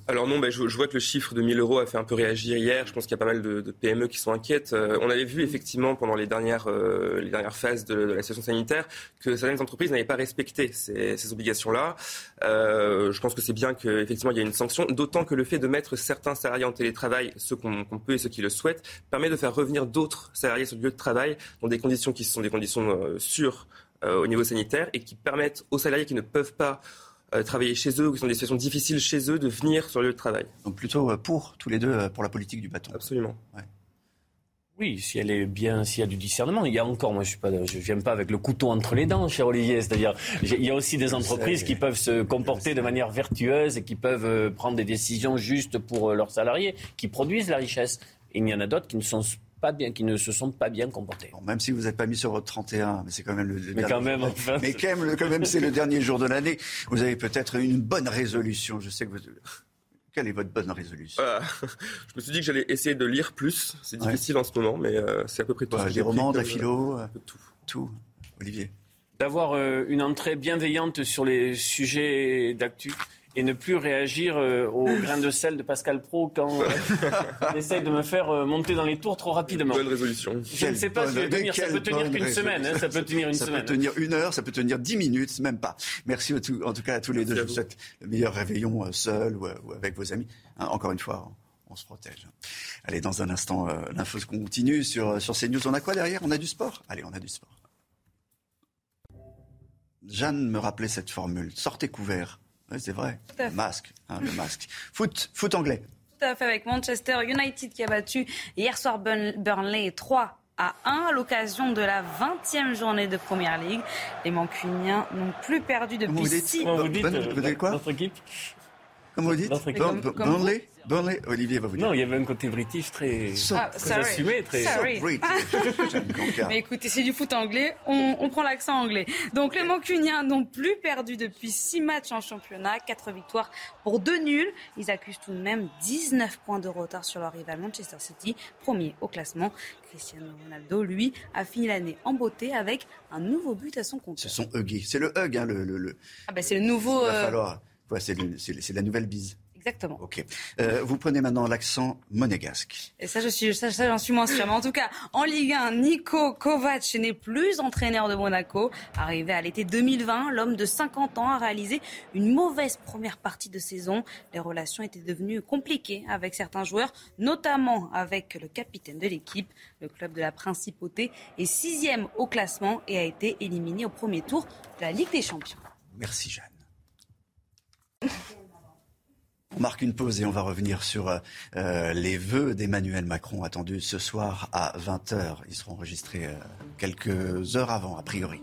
Alors non, ben, je, vois que le chiffre de 1000 euros a fait un peu réagir hier. Je pense qu'il y a pas mal de, PME qui sont inquiètes. Euh, on avait vu effectivement pendant les dernières, euh, les dernières phases de, la situation sanitaire que certaines entreprises n'avaient pas respecté ces, obligations-là. Euh, je pense que c'est bien qu'effectivement il y a une sanction, d'autant que le fait de mettre certains salariés en télétravail, ceux qu'on peut et ceux qui le souhaitent, permet de faire revenir d'autres salariés sur le lieu de travail dans des conditions qui sont des conditions sûres au niveau sanitaire et qui permettent aux salariés qui ne peuvent pas euh, travailler chez eux ou qui sont dans des situations difficiles chez eux de venir sur le lieu de travail. Donc plutôt euh, pour tous les deux euh, pour la politique du bâton. Absolument. Oui, si elle est bien, s'il y a du discernement. Il y a encore, moi je ne je viens pas avec le couteau entre les dents, cher Olivier. C'est-à-dire, il y a aussi des entreprises qui peuvent se comporter de manière vertueuse et qui peuvent prendre des décisions justes pour leurs salariés, qui produisent la richesse. Et il y en a d'autres qui ne sont pas bien, qui ne se sont pas bien comportés. même si vous n'êtes pas mis sur votre 31, mais c'est quand même le, mais quand même, mais quand même, quand même c'est le dernier jour de l'année. Vous avez peut-être une bonne résolution. Je sais que vous. Quelle est votre bonne résolution? Euh, Je me suis dit que j'allais essayer de lire plus. C'est difficile en ce moment, mais euh, c'est à peu près tout. les romans, la philo, euh, tout. Tout. Olivier. D'avoir une entrée bienveillante sur les sujets d'actu et ne plus réagir euh, au grain de sel de Pascal Pro quand euh, il essaye de me faire euh, monter dans les tours trop rapidement. Bonne résolution. Je ne sais pas si ça peut tenir qu'une semaine. Hein, ça peut tenir une ça semaine. Ça peut tenir une heure, ça peut tenir dix minutes, même pas. Merci en tout cas à tous les deux. Je vous souhaite le meilleur réveillon seul ou, avec vos amis. Hein, encore une fois, on se protège. Allez, dans un instant, l'info continue sur, sur CNews. On a quoi derrière? On a du sport? Allez, on a du sport. Jeanne me rappelait cette formule. Sortez couvert. Oui, c'est vrai. Le masque, hein, le masque. Foot, foot anglais. Tout à fait avec Manchester United qui a battu hier soir Burnley 3 à 1 à l'occasion de la 20e journée de Première League. Les Mancuniens n'ont plus perdu depuis 6 mois. Vous dites, quoi Notre équipe Comment vous dites Burnley Burnley, Olivier va vous dire. Non, il y avait un côté british très, ah, très assumé, très. Mais écoutez, c'est du foot anglais, on, on prend l'accent anglais. Donc les Mancuniens n'ont plus perdu depuis 6 matchs en championnat, 4 victoires pour 2 nuls. Ils accusent tout de même 19 points de retard sur leur rival Manchester City, premier au classement. Cristiano Ronaldo, lui, a fini l'année en beauté avec un nouveau but à son compte. C'est son huggy, c'est le hug, hein, le, le, Ah ben c'est le nouveau. Il va euh, falloir. Ouais, c'est la nouvelle bise. Exactement. Ok. Euh, vous prenez maintenant l'accent monégasque. Et ça, je suis, ça, j'en suis moins sûr. Mais en tout cas, en Ligue 1, Nico Kovac n'est plus entraîneur de Monaco. Arrivé à l'été 2020, l'homme de 50 ans a réalisé une mauvaise première partie de saison. Les relations étaient devenues compliquées avec certains joueurs, notamment avec le capitaine de l'équipe. Le club de la Principauté est sixième au classement et a été éliminé au premier tour de la Ligue des Champions. Merci Jeanne. On marque une pause et on va revenir sur euh, les vœux d'Emmanuel Macron attendus ce soir à 20h. Ils seront enregistrés euh, quelques heures avant, a priori.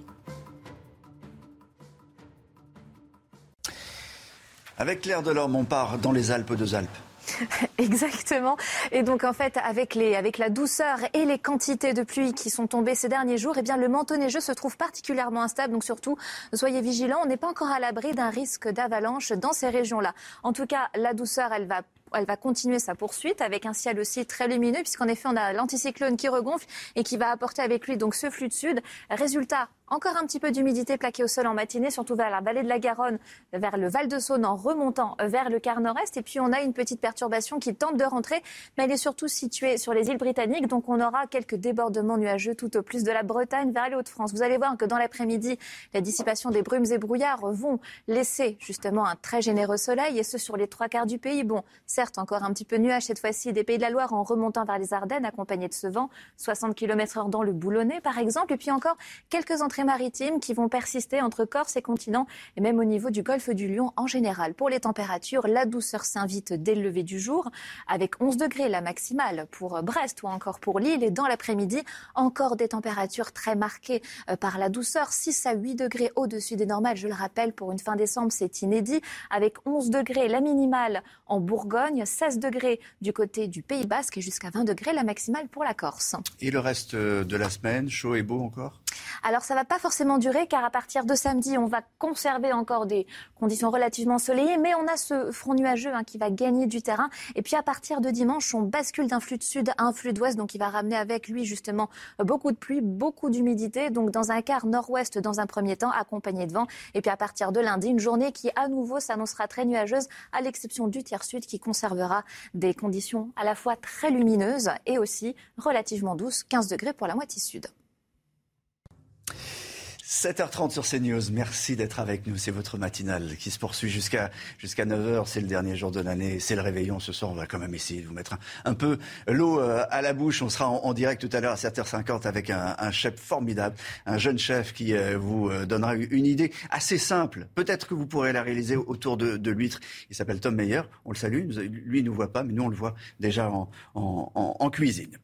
Avec Claire Delorme, on part dans les Alpes, deux Alpes. Exactement. Et donc en fait, avec, les, avec la douceur et les quantités de pluie qui sont tombées ces derniers jours, eh bien le manteau neigeux se trouve particulièrement instable. Donc surtout, soyez vigilants. On n'est pas encore à l'abri d'un risque d'avalanche dans ces régions-là. En tout cas, la douceur, elle va elle va continuer sa poursuite avec un ciel aussi très lumineux, puisqu'en effet, on a l'anticyclone qui regonfle et qui va apporter avec lui donc ce flux de sud. Résultat, encore un petit peu d'humidité plaquée au sol en matinée, surtout vers la vallée de la Garonne, vers le Val-de-Saône en remontant vers le quart nord-est. Et puis on a une petite perturbation qui tente de rentrer, mais elle est surtout située sur les îles britanniques. Donc on aura quelques débordements nuageux tout au plus de la Bretagne vers les Hauts-de-France. Vous allez voir que dans l'après-midi, la dissipation des brumes et brouillards vont laisser justement un très généreux soleil, et ce sur les trois quarts du pays. Bon, certes, encore un petit peu nuage cette fois-ci des Pays de la Loire en remontant vers les Ardennes, accompagné de ce vent, 60 km heure dans le Boulonnais par exemple. Et puis encore quelques entrées maritimes qui vont persister entre Corse et continent et même au niveau du golfe du Lion en général. Pour les températures, la douceur s'invite dès le lever du jour avec 11 degrés la maximale pour Brest ou encore pour Lille et dans l'après-midi, encore des températures très marquées euh, par la douceur, 6 à 8 degrés au-dessus des normales. Je le rappelle, pour une fin décembre, c'est inédit avec 11 degrés la minimale en Bourgogne, 16 degrés du côté du Pays Basque et jusqu'à 20 degrés la maximale pour la Corse. Et le reste euh, de la semaine, chaud et beau encore? Alors ça va pas forcément durer car à partir de samedi, on va conserver encore des conditions relativement ensoleillées, mais on a ce front nuageux hein, qui va gagner du terrain. Et puis à partir de dimanche, on bascule d'un flux de sud à un flux d'ouest, donc il va ramener avec lui justement beaucoup de pluie, beaucoup d'humidité, donc dans un quart nord-ouest dans un premier temps, accompagné de vent. Et puis à partir de lundi, une journée qui à nouveau s'annoncera très nuageuse, à l'exception du tiers sud qui conservera des conditions à la fois très lumineuses et aussi relativement douces, 15 degrés pour la moitié sud. 7h30 sur CNews. Merci d'être avec nous. C'est votre matinale qui se poursuit jusqu'à jusqu'à 9h. C'est le dernier jour de l'année. C'est le réveillon. Ce soir, on va quand même essayer de vous mettre un, peu l'eau euh, à la bouche. On sera en, direct tout à l'heure à 7h50 avec un, chef formidable, un jeune chef qui euh, vous euh, donnera une idée assez simple. Peut-être que vous pourrez la réaliser autour de, l'huître. Il s'appelle Tom Meyer. On le salue. Lui, il nous voit pas, mais nous, on le voit déjà en, en cuisine.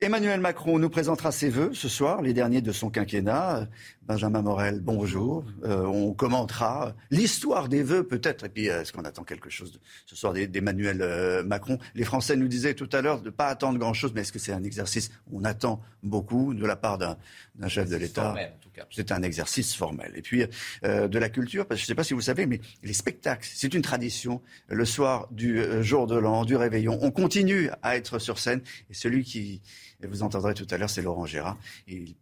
Emmanuel Macron nous présentera ses vœux ce soir, les derniers de son quinquennat. Benjamin Morel, bonjour. Euh, on commentera l'histoire des vœux peut-être. Et puis, est-ce qu'on attend quelque chose ce soir d'Emmanuel euh, Macron? Les Français nous disaient tout à l'heure de ne pas attendre grand-chose, mais est-ce que c'est un exercice? On attend beaucoup de la part d'un chef de l'État. C'est un exercice formel. Et puis, euh, de la culture, parce que je ne sais pas si vous savez, mais les spectacles, c'est une tradition. Le soir du jour de l'an, du réveillon, on continue à être sur scène. Et celui qui vous entendrez tout à l'heure, c'est Laurent Gérard. il,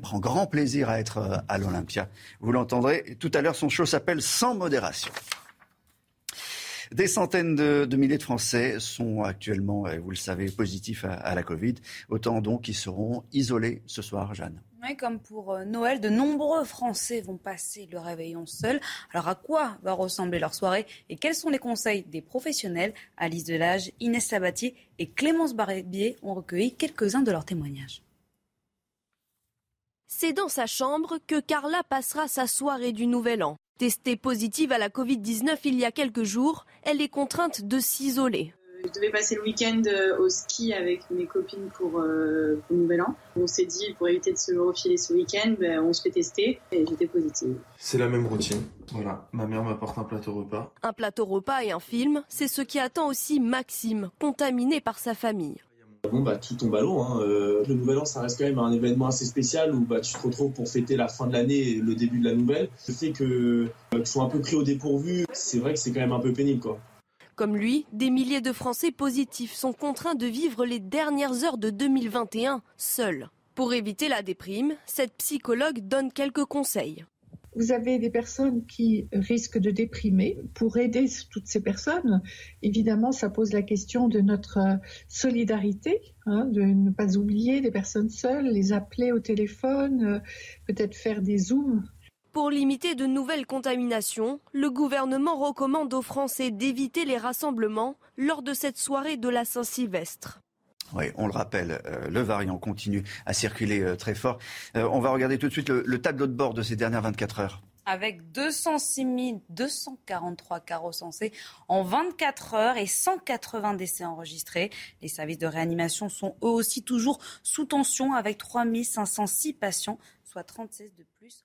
prend grand plaisir à être euh, à l'Olympia. Vous l'entendrez. Tout à l'heure, son show s'appelle Sans modération. Des centaines de, milliers de Français sont actuellement, vous le savez, positifs à, la Covid. Autant donc qui seront isolés ce soir, Jeanne. Comme pour euh, Noël, de nombreux Français vont passer le réveillon seuls. Alors à quoi va ressembler leur soirée et quels sont les conseils des professionnels? Alice Delage, Inès Sabatier et Clémence Barbier ont recueilli quelques-uns de leurs témoignages. C'est dans sa chambre que Carla passera sa soirée du Nouvel An. Testée positive à la Covid-19 il y a quelques jours, elle est contrainte de s'isoler. Je devais passer le week-end euh, au ski avec mes copines pour, euh, le Nouvel An. On s'est dit, pour éviter de se refiler ce week-end, ben, on se fait tester et j'étais positive. C'est la même routine. Voilà, ma mère m'apporte un plateau repas. Un plateau repas et un film, c'est ce qui attend aussi Maxime, contaminé par sa famille. Bon, bah, tout tombe à l'eau. Hein. Euh, le Nouvel An, ça reste quand même un événement assez spécial où bah, tu te retrouves pour fêter la fin de l'année et le début de la nouvelle. Le fait que euh, tu sois un peu pris au dépourvu, c'est vrai que c'est quand même un peu pénible. Quoi. Comme lui, des milliers de Français positifs sont contraints de vivre les dernières heures de 2021 seuls. Pour éviter la déprime, cette psychologue donne quelques conseils. Vous avez des personnes qui risquent de déprimer. Pour aider toutes ces personnes, évidemment, ça pose la question de notre solidarité, hein, de ne pas oublier des personnes seules, les appeler au téléphone, euh, peut-être faire des zooms. Pour limiter de nouvelles contaminations, le gouvernement recommande aux Français d'éviter les rassemblements lors de cette soirée de la Saint-Sylvestre. Oui, on le rappelle, euh, le variant continue à circuler euh, très fort. Euh, on va regarder tout de suite le, tableau de bord de ces dernières 24 heures. Avec 206 243 cas recensés en 24 heures et 180 décès enregistrés. Les services de réanimation sont eux aussi toujours sous tension avec 3506 patients, soit 36 de plus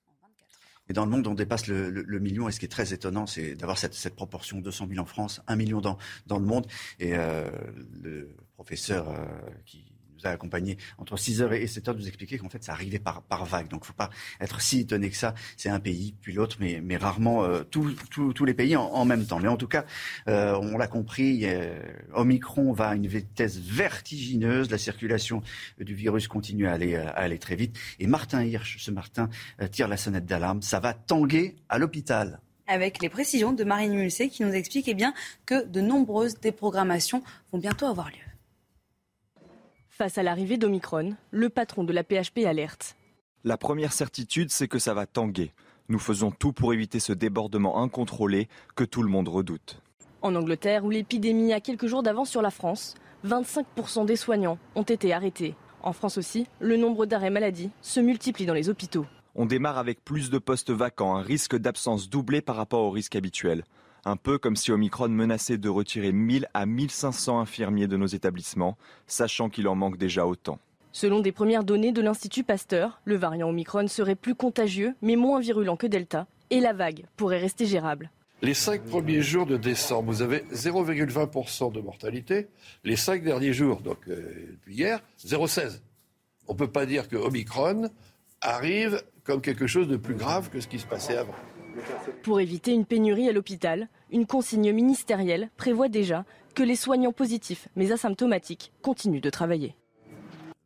Et dans le monde, on dépasse le, million. Et ce qui est très étonnant, c'est d'avoir cette, cette, proportion 200 000 en France, 1 million dans, dans le monde. Et euh, le professeur euh, qui nous a accompagnés entre 6h et 7h, nous expliquer qu'en fait, ça arrivait par, par vague. Donc, il ne faut pas être si étonné que ça. C'est un pays, puis l'autre, mais, mais rarement euh, tous les pays en, même temps. Mais en tout cas, euh, on l'a compris, euh, Omicron va à une vitesse vertigineuse. La circulation du virus continue à aller, à aller très vite. Et Martin Hirsch, ce matin, tire la sonnette d'alarme. Ça va tanguer à l'hôpital avec les précisions de Marine Mulsé qui nous explique eh bien, que de nombreuses déprogrammations vont bientôt avoir lieu. Face à l'arrivée d'Omicron, le patron de la PHP alerte. La première certitude, c'est que ça va tanguer. Nous faisons tout pour éviter ce débordement incontrôlé que tout le monde redoute. En Angleterre, où l'épidémie a quelques jours d'avance sur la France, 25% des soignants ont été arrêtés. En France aussi, le nombre d'arrêts maladie se multiplie dans les hôpitaux. On démarre avec plus de postes vacants, un risque d'absence doublé par rapport au risque habituel. Un peu comme si Omicron menaçait de retirer 1000 à 1500 infirmiers de nos établissements, sachant qu'il en manque déjà autant. Selon des premières données de l'Institut Pasteur, le variant Omicron serait plus contagieux mais moins virulent que Delta et la vague pourrait rester gérable. Les cinq premiers jours de décembre, vous avez 0,20% de mortalité. Les cinq derniers jours, donc euh, hier, 0,16. On ne peut pas dire que Omicron arrive comme quelque chose de plus grave que ce qui se passait avant. Pour éviter une pénurie à l'hôpital, une consigne ministérielle prévoit déjà que les soignants positifs mais asymptomatiques continuent de travailler.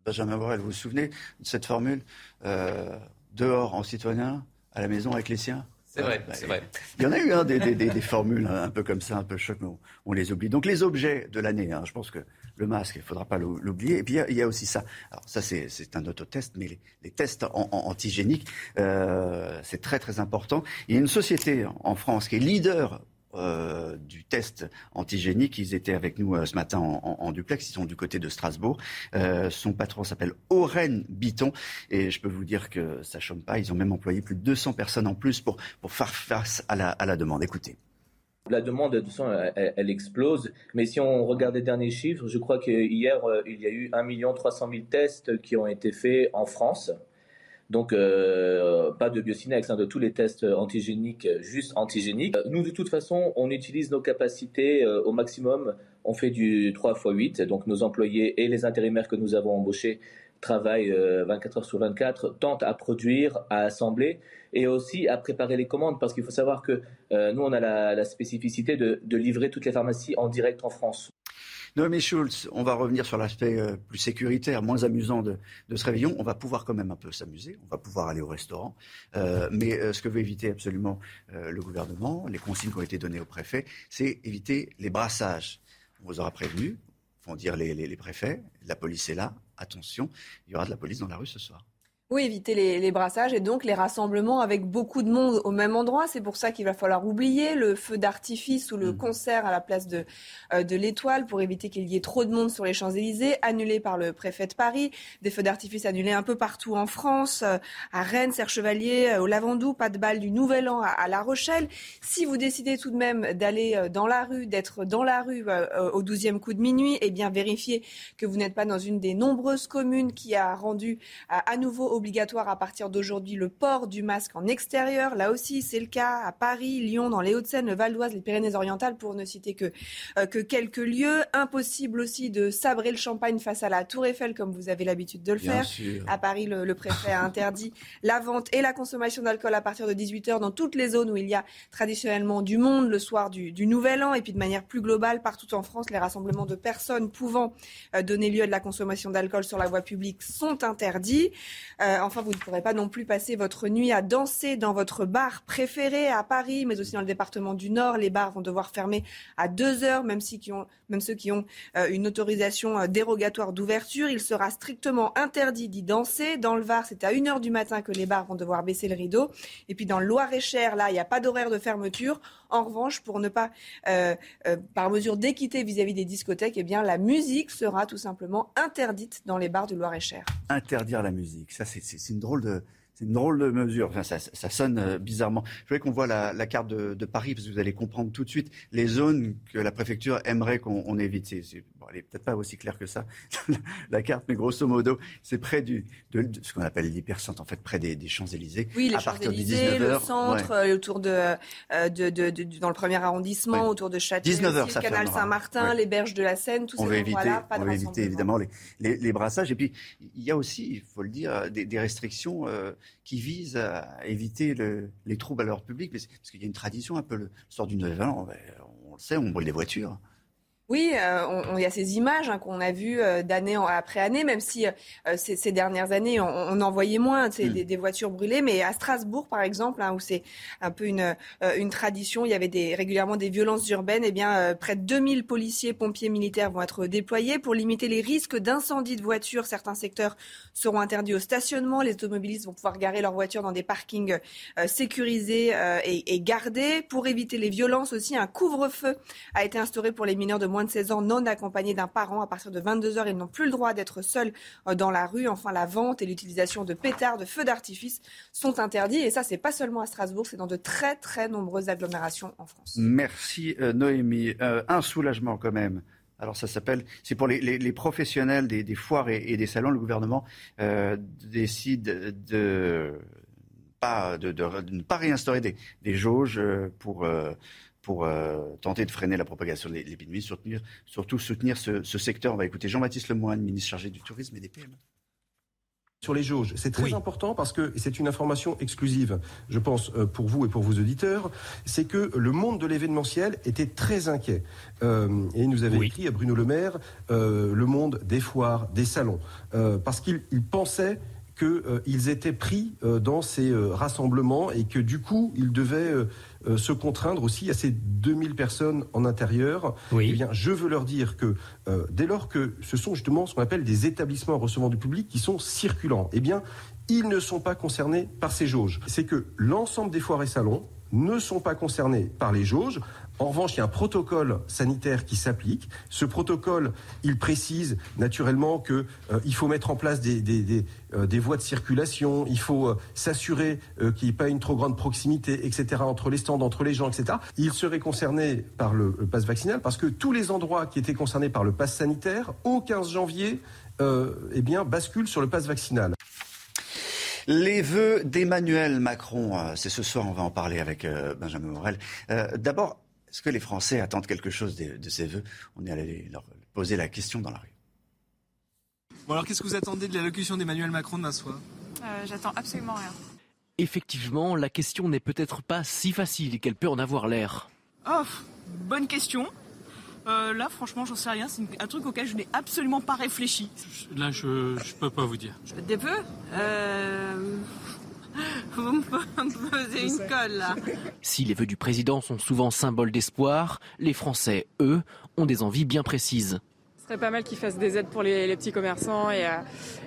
Benjamin Borel, vous vous souvenez de cette formule euh, Dehors en citoyen, à la maison avec les siens? C'est vrai, c'est vrai. Il y en a eu hein, des, formules un peu comme ça, un peu choc, mais on, les oublie. Donc les objets de l'année, hein, je pense que le masque, il ne faudra pas l'oublier. Et puis il y, a aussi ça. Alors ça, c'est un autotest, mais les, tests antigéniques, euh, c'est très très important. Il y a une société en France qui est leader euh, du test antigénique. Ils étaient avec nous euh, ce matin en, duplex. Ils sont du côté de Strasbourg. son patron s'appelle Oren Biton. Et je peux vous dire que ça chôme pas. Ils ont même employé plus de 200 personnes en plus pour, faire face à la, à la demande. Écoutez. La demande, de toute façon, elle, explose. Mais si on regarde les derniers chiffres, je crois qu'hier, euh, il y a eu 1 300 000 tests qui ont été faits en France. Donc, euh, pas de biocinex, hein, de tous les tests antigéniques, juste antigéniques. Nous, de toute façon, on utilise nos capacités euh, au maximum. On fait du 3 x 8. Donc, nos employés et les intérimaires que nous avons embauchés travaillent 24 heures sur 24, tentent à produire, à assembler et aussi à préparer les commandes parce qu'il faut savoir que euh, nous, on a la, spécificité de, livrer toutes les pharmacies en direct en France. Noémie Schulz, on va revenir sur l'aspect euh, plus sécuritaire, moins amusant de, ce réveillon. On va pouvoir quand même un peu s'amuser, on va pouvoir aller au restaurant. Euh, mais ce que veut éviter absolument le gouvernement, les consignes qui ont été données au préfet, c'est éviter les brassages. On vous aura prévenu, font dire les préfets, la police est là, attention, il y aura de la police dans la rue ce soir. Oui, éviter les, brassages et donc les rassemblements avec beaucoup de monde au même endroit. C'est pour ça qu'il va falloir oublier le feu d'artifice ou le mm. concert à la place de, euh, de l'Étoile pour éviter qu'il y ait trop de monde sur les Champs-Élysées, annulé par le préfet de Paris. Des feux d'artifice annulés un peu partout en France, euh, à Rennes, Serre-Chevalier, euh, au Lavandou, pas de balle du Nouvel An à, La Rochelle. Si vous décidez tout de même d'aller dans la rue, d'être dans la rue au 12e coup de minuit, eh bien vérifiez que vous n'êtes pas dans une des nombreuses communes qui a rendu à nouveau obligatoire à partir d'aujourd'hui le port du masque en extérieur. Là aussi, c'est le cas à Paris, Lyon, dans les Hauts-de-Seine, le Val d'Oise, les Pyrénées-Orientales, pour ne citer que, euh, que quelques lieux. Impossible aussi de sabrer le champagne face à la Tour Eiffel, comme vous avez l'habitude de le faire. À Paris, le, préfet a interdit la vente et la consommation d'alcool à partir de 18h dans toutes les zones où il y a traditionnellement du monde le soir du, Nouvel An. Et puis de manière plus globale, partout en France, les rassemblements de personnes pouvant euh, donner lieu à de la consommation d'alcool sur la voie publique sont interdits. Euh, euh, enfin, vous ne pourrez pas non plus passer votre nuit à danser dans votre bar préféré à Paris, mais aussi dans le département du Nord. Les bars vont devoir fermer à 2 heures, même, ceux qui ont euh, une autorisation euh, dérogatoire d'ouverture. Il sera strictement interdit d'y danser. Dans le Var, c'est à 1 heure du matin que les bars vont devoir baisser le rideau. Et puis dans le Loir-et-Cher, là, il n'y a pas d'horaire de fermeture. En revanche, pour ne pas, par mesure d'équité vis-à-vis des discothèques, eh la musique sera tout simplement interdite dans les bars du Loir-et-Cher. Interdire la musique, ça c'est une drôle de C'est une drôle de mesure. Enfin, ça, ça sonne euh, bizarrement. Je voudrais qu'on voit la, la carte de, de, Paris, parce que vous allez comprendre tout de suite les zones que la préfecture aimerait qu'on évite. C'est, bon, elle n'est peut-être pas aussi claire que ça, la carte, mais grosso modo, c'est près du, de, de ce qu'on appelle l'hypercentre, en fait, près des, des Champs-Élysées. Oui, les Champs-Élysées, le centre, euh, autour de, euh, de, de, dans le premier arrondissement, autour de Châtelet, 19 heures, aussi, ça le canal. Saint-Martin, Ouais. les berges de la Seine, tous on ces va éviter, de on va éviter évidemment les, les, les brassages. Et puis, il y a aussi, il faut le dire, des, des restrictions euh, qui visent à éviter le- les troubles à l'ordre public. Parce qu'il y a une tradition un peu, le sort du Nouvel An, on, on le sait, on brûle des voitures. Oui, euh, il y a ces images hein, qu'on a vues euh, d'année après année, même si euh, ces, ces dernières années, on, on en voyait moins, tu sais, Mm. des, des voitures brûlées. Mais à Strasbourg, par exemple, hein, où c'est un peu une, une tradition, il y avait des, régulièrement des violences urbaines. Eh bien, euh, près de 2000 policiers, pompiers, militaires vont être déployés pour limiter les risques d'incendie de voitures. Certains secteurs seront interdits au stationnement. Les automobilistes vont pouvoir garer leurs voitures dans des parkings euh, sécurisés et, et gardés. Pour éviter les violences aussi, un couvre-feu a été instauré pour les mineurs de moins de 16 ans non accompagnés d'un parent. À partir de 22 heures, ils n'ont plus le droit d'être seuls euh, dans la rue. Enfin, la vente et l'utilisation de pétards, de feux d'artifice sont interdits. Et ça, c'est pas seulement à Strasbourg, c'est dans de très très nombreuses agglomérations en France. Merci euh, Noémie. Euh, un soulagement quand même. Alors ça s'appelle, c'est pour les, professionnels des, foires et, des salons. Le gouvernement décide de, ne pas réinstaurer des, des jauges pour, pour euh, tenter de freiner la propagation de l'épidémie, soutenir, surtout soutenir ce, ce secteur. On va écouter Jean-Baptiste Lemoyne, ministre chargé du tourisme et des PME. Sur les jauges, c'est très important parce que c'est une information exclusive, je pense, euh, pour vous et pour vos auditeurs, c'est que le monde de l'événementiel était très inquiet. Euh, et il nous avait écrit à Bruno Le Maire euh, le monde des foires, des salons, euh, parce qu'il il pensait qu'ils étaient pris euh, dans ces euh, rassemblements et que du coup, ils devaient euh, euh, se contraindre aussi à ces 2000 personnes en intérieur. Eh bien, je veux leur dire que euh, dès lors que ce sont justement ce qu'on appelle des établissements recevant du public qui sont circulants, eh bien, ils ne sont pas concernés par ces jauges. C'est que l'ensemble des foires et salons ne sont pas concernés par les jauges. En revanche, il y a un protocole sanitaire qui s'applique. Ce protocole, il précise naturellement que euh, il faut mettre en place des, euh, voies de circulation, il faut euh, s'assurer qu'il n'y ait pas une trop grande proximité, etc., entre les stands, entre les gens, etc. Il serait concerné par le, le pass vaccinal parce que tous les endroits qui étaient concernés par le pass sanitaire, au 15 janvier, eh bien, basculent sur le pass vaccinal. Les vœux d'Emmanuel Macron, c'est ce soir, on va en parler avec Benjamin Morel. D'abord, est-ce que les Français attendent quelque chose de, de ces vœux On est allé leur poser la question dans la rue. Bon alors qu'est-ce que vous attendez de l'allocution d'Emmanuel Macron demain soir? Euh, J'attends absolument rien. Effectivement, la question n'est peut-être pas si facile qu'elle peut en avoir l'air. Oh, bonne question. Euh, là, franchement, j'en sais rien. C'est un truc auquel je n'ai absolument pas réfléchi. Là, je je peux pas vous dire. Des vœux? Euh... Vous me posez une colle, là. Si les vœux du président sont souvent symboles d'espoir, les Français, eux, ont des envies bien précises. Ce serait pas mal qu'ils fassent des aides pour les, les petits commerçants et, euh,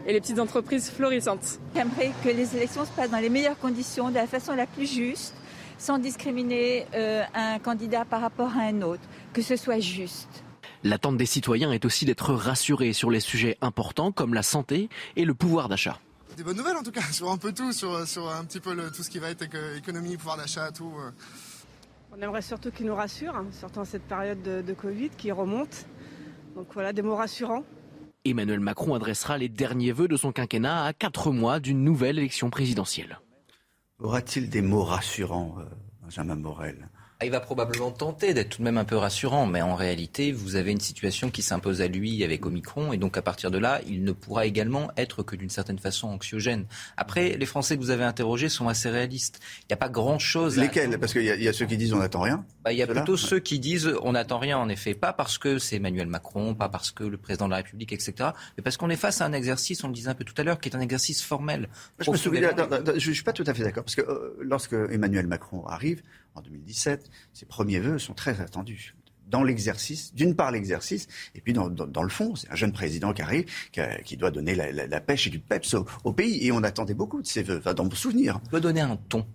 et les petites entreprises florissantes. J'aimerais que les élections se passent dans les meilleures conditions, de la façon la plus juste, sans discriminer euh, un candidat par rapport à un autre, que ce soit juste. L'attente des citoyens est aussi d'être rassurés sur les sujets importants comme la santé et le pouvoir d'achat. Des bonnes nouvelles en tout cas, sur un peu tout, sur, sur un petit peu le- tout ce qui va être éco- économie, pouvoir d'achat, tout. euh. On aimerait surtout qu'ils nous rassurent, hein, surtout en cette période de, de Covid qui remonte. Donc voilà, des mots rassurants. Emmanuel Macron adressera les derniers vœux de son quinquennat à quatre mois d'une nouvelle élection présidentielle. Aura-t-il des mots rassurants, euh, Benjamin Morel? Il va probablement tenter d'être tout de même un peu rassurant, mais en réalité, vous avez une situation qui s'impose à lui avec Omicron, et donc à partir de là, il ne pourra également être que d'une certaine façon anxiogène. Après, les Français que vous avez interrogés sont assez réalistes. Il n'y a pas grand-chose. à Lesquels? Parce qu'il y, a- il y a ceux qui disent on n'attend rien. bah, il y a plutôt ceux qui disent on n'attend rien, en effet, pas parce que c'est Emmanuel Macron, pas parce que le président de la République, etc., mais parce qu'on est face à un exercice, on le disait un peu tout à l'heure, qui est un exercice formel. Je ne suis pas tout à fait d'accord, parce que euh, lorsque Emmanuel Macron arrive, en 2017, ses premiers vœux sont très attendus. Dans l'exercice, d'une part l'exercice, et puis dans, le fond, c'est un jeune président qui arrive, qui, qui doit donner la, pêche et du peps au, pays, et on attendait beaucoup de ses vœux, dans mon souvenir. On peut donner un ton.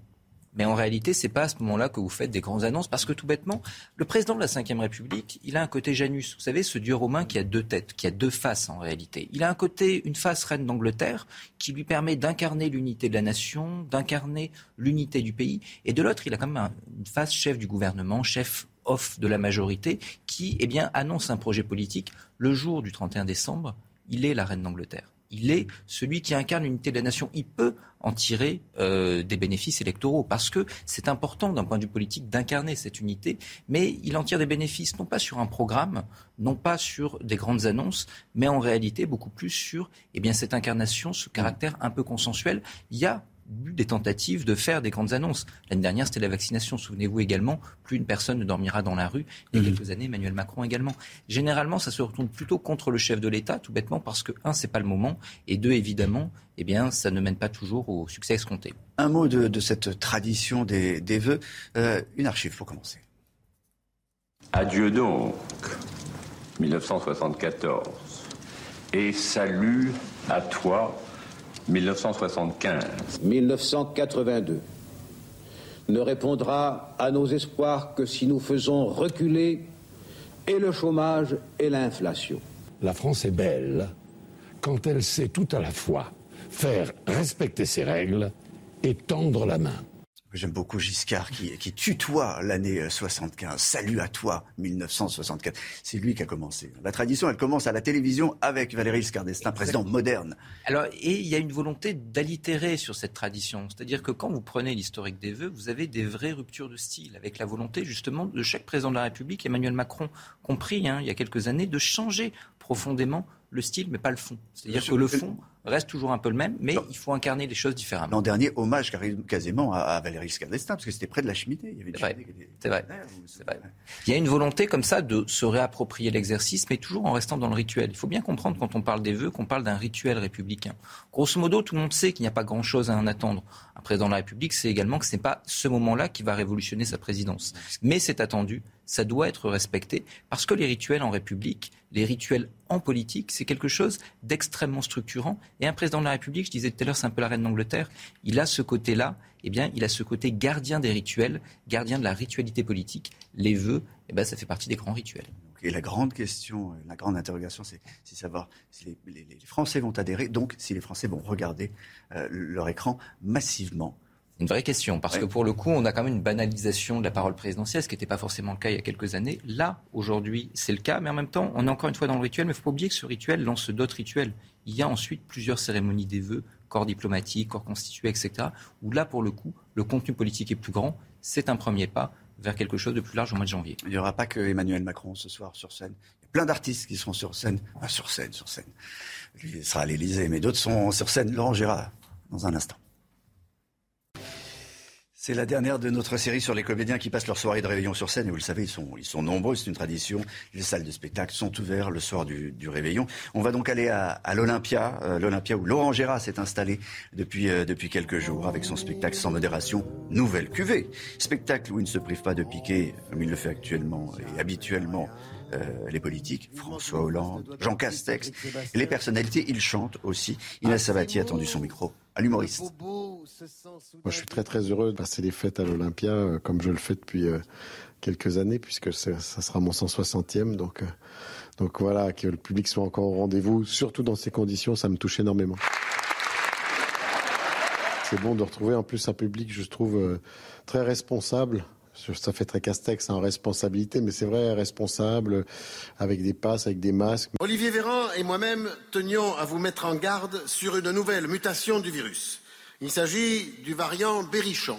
Mais en réalité, c'est pas à ce moment-là que vous faites des grandes annonces, parce que tout bêtement, le président de la Ve République, il a un côté Janus. Vous savez, ce dieu romain qui a deux têtes, qui a deux faces en réalité. Il a un côté, une face reine d'Angleterre, qui lui permet d'incarner l'unité de la nation, d'incarner l'unité du pays, et de l'autre, il a quand même une face chef du gouvernement, chef off de la majorité, qui, eh annonce un projet politique. Le jour du 31 décembre, il est la reine d'Angleterre il est celui qui incarne l'unité de la nation. Il peut en tirer euh, des bénéfices électoraux parce que c'est important d'un point de vue politique d'incarner cette unité, mais il en tire des bénéfices non pas sur un programme, non pas sur des grandes annonces, mais en réalité beaucoup plus sur eh bien, cette incarnation, ce caractère un peu consensuel. Il y a des tentatives de faire des grandes annonces. L'année dernière, c'était la vaccination. Souvenez-vous également, plus une personne ne dormira dans la rue. Il y a mhm. quelques années, Emmanuel Macron également. Généralement, ça se retourne plutôt contre le chef de l'État, tout bêtement parce que, un, c'est pas le moment, et deux, évidemment, eh bien, ça ne mène pas toujours au succès escompté. Un mot de, cette tradition des, vœux. Euh, une archive pour commencer. Adieu donc, 1974, et salut à toi, 1975. 1982 ne répondra à nos espoirs que si nous faisons reculer et le chômage et l'inflation. La France est belle quand elle sait tout à la fois faire respecter ses règles et tendre la main. J'aime beaucoup Giscard qui, qui tutoie l'année 75. Euh, Salut à toi, 1964. C'est lui qui a commencé. La tradition, elle commence à la télévision avec Valéry Giscard d'Estaing, président moderne. Alors, et il y a une volonté d'allitérer sur cette tradition. C'est-à-dire que quand vous prenez l'historique des vœux, vous avez des vraies ruptures de style, avec la volonté justement de chaque président de la République, Emmanuel Macron compris, hein, il y a quelques années, de changer profondément le style, mais pas le fond. C'est-à-dire que le fond reste toujours un peu le même, mais il faut incarner les choses différemment. L'an dernier, hommage quasiment à, Valéry Giscard d'Estaing, parce que c'était près de la cheminée. C'est vrai. Il y a une volonté comme ça de se réapproprier l'exercice, mais toujours en restant dans le rituel. Il faut bien comprendre quand on parle des vœux qu'on parle d'un rituel républicain. Grosso modo, tout le monde sait qu'il n'y a pas grand-chose à en attendre. Un président de la République sait également que ce n'est pas ce moment-là qui va révolutionner sa présidence. Mais c'est attendu, ça doit être respecté, parce que les rituels en République, les rituels en politique, c'est quelque chose d'extrêmement structurant. Et un président de la République, je disais tout à l'heure, c'est un peu la reine d'Angleterre, il a ce côté-là, eh bien, il a ce côté gardien des rituels, gardien de la ritualité politique. Les vœux, eh bien, ça fait partie des grands rituels. Et la grande question, la grande interrogation, c'est savoir si les, Français vont adhérer, donc si les Français vont regarder euh, leur écran massivement une vraie question, parce que pour le coup, on a quand même une banalisation de la parole présidentielle, ce qui n'était pas forcément le cas il y a quelques années. Là, aujourd'hui, c'est le cas, mais en même temps, on est encore une fois dans le rituel, mais il ne faut pas oublier que ce rituel lance d'autres rituels. Il y a ensuite plusieurs cérémonies des vœux, corps diplomatique, corps constitué, etc., où là, pour le coup, le contenu politique est plus grand. C'est un premier pas vers quelque chose de plus large au mois de janvier. Il n'y aura pas que Emmanuel Macron ce soir sur scène. Il y a plein d'artistes qui seront sur scène. sur scène, sur scène. Lui sera à l'Élysée, mais d'autres sont sur scène. Laurent Gérard, dans un instant. C'est la dernière de notre série sur les comédiens qui passent leur soirée de réveillon sur scène. Et vous le savez, ils sont, nombreux, c'est une tradition. Les salles de spectacle sont ouvertes le soir du, réveillon. On va donc aller à, l'Olympia, euh, l'Olympia où Laurent Gérard s'est installé depuis, euh, depuis quelques jours avec son spectacle sans modération, Nouvelle Cuvée. Spectacle où il ne se prive pas de piquer, comme il le fait actuellement et habituellement, euh, les politiques, François Hollande, Jean Castex, les personnalités, il chante aussi. Inès Sabatier a tendu son micro à l'humoriste. Moi, je suis très très heureux de passer les fêtes à l'Olympia, euh, comme je le fais depuis euh, quelques années, puisque ça sera mon 160e. Donc, donc voilà, que le public soit encore au rendez-vous, surtout dans ces conditions, ça me touche énormément. C'est bon de retrouver en plus un public, je trouve, très responsable, ça fait très castex en responsabilité, mais c'est vrai, responsable, avec des passes, avec des masques. Olivier Véran et moi-même tenions à vous mettre en garde sur une nouvelle mutation du virus. Il s'agit du variant Berrichon,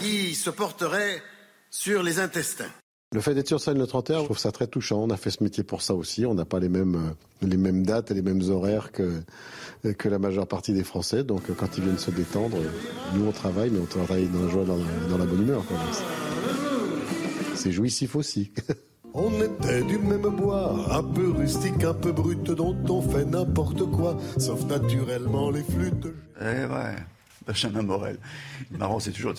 qui se porterait sur les intestins. Le fait d'être sur scène le 31, je trouve ça très touchant. On a fait ce métier pour ça aussi. On n'a pas les mêmes, euh, les mêmes dates et les mêmes horaires que, que la majeure partie des Français. Donc euh, quand ils viennent se détendre, nous on travaille, mais on travaille dans la joie, dans la, dans la bonne humeur. C'est jouissif aussi. On était du même bois, un peu rustique, un peu brut, dont on fait n'importe quoi, sauf naturellement les flûtes. Eh ouais. Benjamin Morel. Marrant, c'est toujours.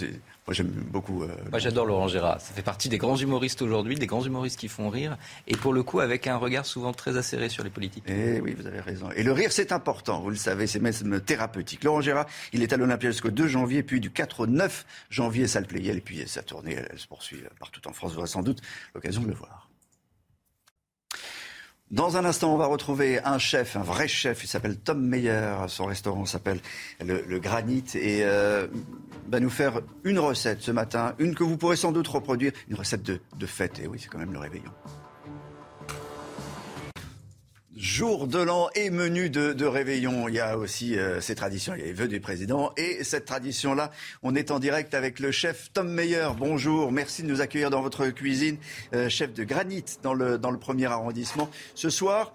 Moi, j'aime beaucoup. Euh, Moi, j'adore Laurent Gérard. Ça fait partie des grands humoristes aujourd'hui, des grands humoristes qui font rire. Et pour le coup, avec un regard souvent très acéré sur les politiques. Eh oui, vous avez raison. Et le rire, c'est important. Vous le savez, c'est même thérapeutique. Laurent Gérard, il est à l'Olympia jusqu'au 2 janvier, puis du 4 au 9 janvier, salle Playel. Et puis sa tournée, elle, elle se poursuit partout en France. Vous aurez sans doute l'occasion de le voir. Dans un instant, on va retrouver un chef, un vrai chef. Il s'appelle Tom Meyer. Son restaurant s'appelle le, Granit et euh, va nous faire une recette ce matin, une que vous pourrez sans doute reproduire, une recette de, de fête. Et oui, c'est quand même le réveillon. Jour de l'an et menu de, réveillon. Il y a aussi euh, ces traditions, il y a les vœux du président. Et cette tradition-là, on est en direct avec le chef Tom Meyer. Bonjour, merci de nous accueillir dans votre cuisine. Euh, chef de granit dans le, dans le premier arrondissement. Ce soir,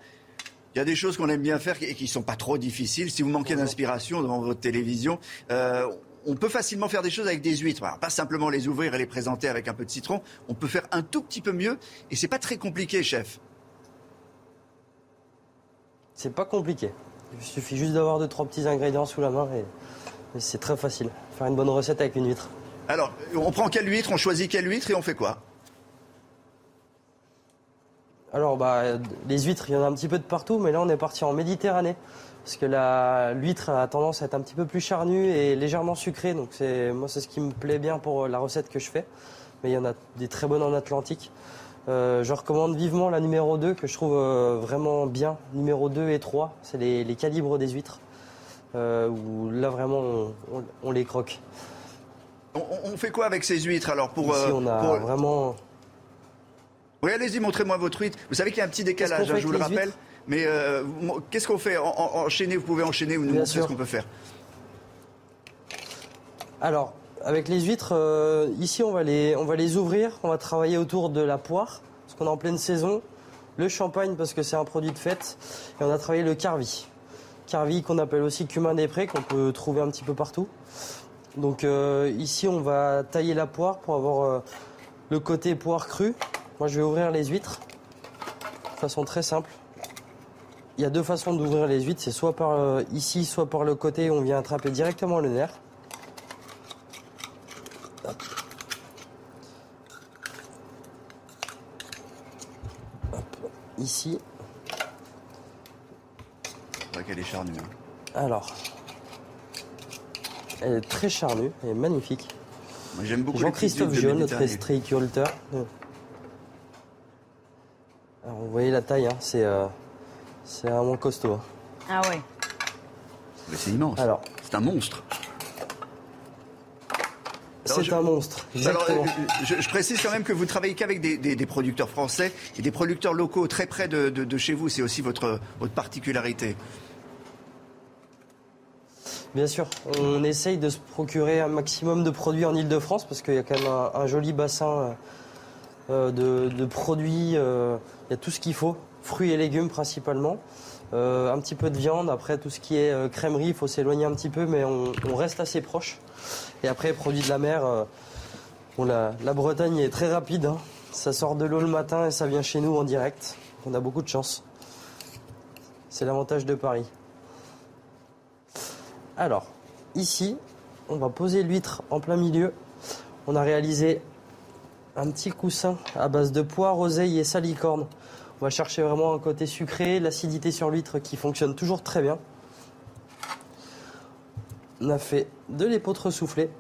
il y a des choses qu'on aime bien faire et qui ne sont pas trop difficiles. Si vous manquez d'inspiration devant votre télévision, euh, on peut facilement faire des choses avec des huîtres. pas simplement les ouvrir et les présenter avec un peu de citron. On peut faire un tout petit peu mieux. Et c'est pas très compliqué, chef. C'est pas compliqué. Il suffit juste d'avoir deux, trois petits ingrédients sous la main et, c'est très facile. Faire une bonne recette avec une huître. Alors, on prend quelle huître, on choisit quelle huître et on fait quoi? Alors, bah, les huîtres, il y en a un petit peu de partout, mais là, on est parti en Méditerranée. Parce que l'huître a tendance à être un petit peu plus charnue et légèrement sucrée. Donc, moi, c'est ce qui me plaît bien pour la recette que je fais. Mais il y en a des très bonnes en Atlantique. Euh, je recommande vivement la numéro 2 que je trouve euh, vraiment bien. Numéro 2 et 3, c'est les, calibres des huîtres. Euh, où là vraiment on, les croque. On, fait quoi avec ces huîtres alors pour, Ici, on a vraiment. Oui, allez-y, montrez-moi votre huître. Vous savez qu'il y a un petit décalage, hein, je vous le rappelle. Mais qu'est-ce qu'on fait? Enchaîner, vous pouvez enchaîner ou nous montrer ce qu'on peut faire Alors, avec les huîtres, euh, ici on va, les, ouvrir, on va travailler autour de la poire, parce qu'on est en pleine saison, le champagne parce que c'est un produit de fête, et on a travaillé le carvi. Carvi qu'on appelle aussi cumin des prés, qu'on peut trouver un petit peu partout. Donc euh, ici on va tailler la poire pour avoir euh, le côté poire crue. Moi je vais ouvrir les huîtres de façon très simple. Il y a deux façons d'ouvrir les huîtres, c'est soit par ici, soit par le côté où on vient attraper directement le nerf. Ici. C'est vrai qu'elle est charnue. Hein. Alors, elle est très charnue, elle est magnifique. j'aime beaucoup Jean-Christophe Jaune, notre estréiculteur. Alors, vous voyez la taille, hein, c'est euh, vraiment costaud. Hein. Ah ouais. Mais c'est immense. Alors, c'est un monstre. C'est un monstre. Exactement. je, précise quand même que vous travaillez qu'avec des, producteurs français et des producteurs locaux très près de, chez vous. C'est aussi votre, votre particularité. Bien sûr, on essaye de se procurer un maximum de produits en Ile-de-France parce qu'il y a quand même un, joli bassin euh, de, produits. Euh, il y a tout ce qu'il faut, fruits et légumes principalement. Euh, un petit peu de viande, après tout ce qui est crèmerie, il faut s'éloigner un petit peu, mais on, on reste assez proche. Et après, produit de la mer, euh, la, Bretagne est très rapide. Hein. Ça sort de l'eau le matin et ça vient chez nous en direct. On a beaucoup de chance. C'est l'avantage de Paris. Alors, ici, on va poser l'huître en plein milieu. On a réalisé un petit coussin à base de poire, oseille et salicorne. On va chercher vraiment un côté sucré, l'acidité sur l'huître qui fonctionne toujours très bien. On a fait de l'épeautre soufflée.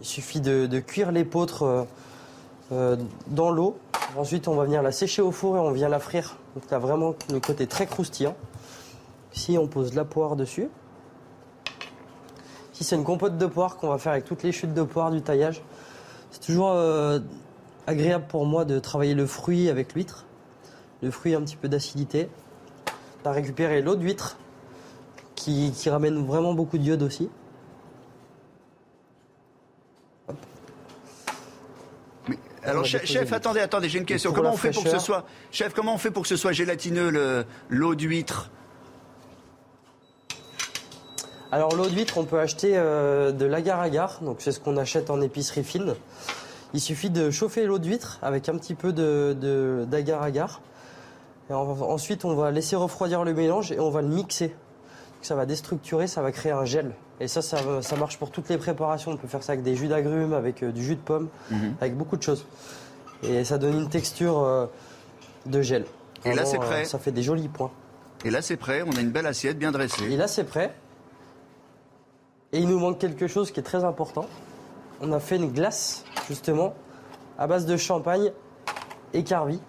Il suffit de, cuire l'épeautre euh, euh, dans l'eau. Ensuite, on va venir la sécher au four et on vient la frire. Donc, il a vraiment le côté très croustillant. Ici, on pose la poire dessus. Ici, c'est une compote de poire qu'on va faire avec toutes les chutes de poire du taillage. C'est toujours euh, agréable pour moi de travailler le fruit avec l'huître. Le fruit a un petit peu d'acidité. On a récupéré l'eau d'huître qui, ramène vraiment beaucoup d'iode aussi. alors, chef, attendez, attendez, j'ai une question. Comment on fait pour que ce soit, chef, comment on fait pour que ce soit gélatineux l'eau d'huître? Alors l'eau d'huître, on peut acheter euh, de l'agar-agar, donc c'est ce qu'on achète en épicerie fine. Il suffit de chauffer l'eau d'huître avec un petit peu d'agar-agar. ensuite, on va laisser refroidir le mélange et on va le mixer ça va déstructurer, ça va créer un gel. Et ça, ça, ça marche pour toutes les préparations. On peut faire ça avec des jus d'agrumes, avec euh, du jus de pomme, Mhm. avec beaucoup de choses. Et ça donne une texture euh, de gel. Et là, c'est prêt. euh, ça fait des jolis points. Et là, c'est prêt. On a une belle assiette bien dressée. Et là, c'est prêt. Et il nous manque quelque chose qui est très important. On a fait une glace, justement, à base de champagne et carvi.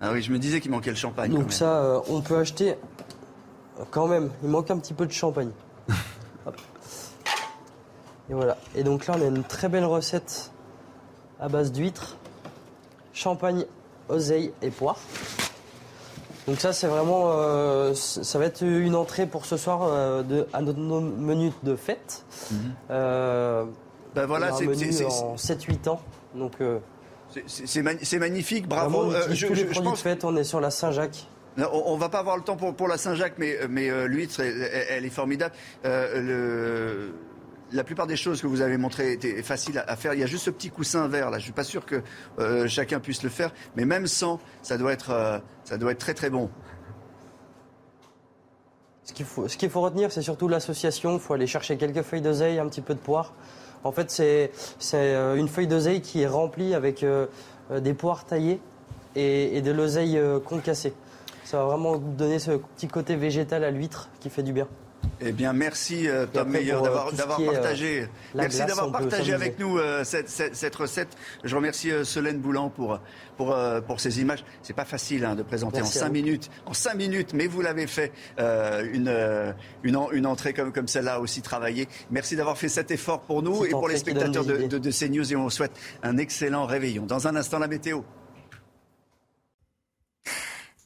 Ah oui, je me disais qu'il manquait le champagne. quand Donc même. ça, euh, on peut acheter quand même. Il manque un petit peu de champagne. Hop. Et voilà. Et donc là, on a une très belle recette à base d'huîtres, champagne, oseille et poire. Donc ça, c'est vraiment, euh, ça va être une entrée pour ce soir euh, de, à notre no- menu de fête. Euh, Ben voilà, c'est- menu c'est- c'est- en 7-8 ans. Donc euh, C'est- C'est magn- c'est magnifique, bravo. Euh, je, tous les je- je produits pense de fête. On est sur la Saint-Jacques. On, on va pas avoir le temps pour, la Saint-Jacques, mais, mais euh, l'huître, elle, est formidable. Euh, la plupart des choses que vous avez montrées étaient faciles à, faire. Il y a juste ce petit coussin vert là. Je suis pas sûr que euh, chacun puisse le faire, mais même sans, ça doit être, euh, très très bon. Ce qu'il faut, retenir, c'est surtout l'association. Il faut aller chercher quelques feuilles d'oseille, un petit peu de poire. En fait, c'est, euh, une feuille d'oseille qui est remplie avec euh, euh, des poires taillées et, de l'oseille euh, concassée. Ça va vraiment donner ce petit côté végétal à l'huître qui fait du bien. Eh bien, merci euh, Tom Meyer euh, d'avoir euh, partagé. merci d'avoir partagé avec nous euh, cette, cette- cette recette. Je remercie Solène Boulan pour pour pour ces images. C'est pas facile hein, de présenter Merci en cinq vous. minutes, en cinq minutes, mais vous l'avez fait une une en- une entrée comme comme celle-là aussi travaillée. Merci d'avoir fait cet effort pour nous Petite et pour les spectateurs de, de, de CNews et on vous souhaite un excellent réveillon. Dans un instant, la météo.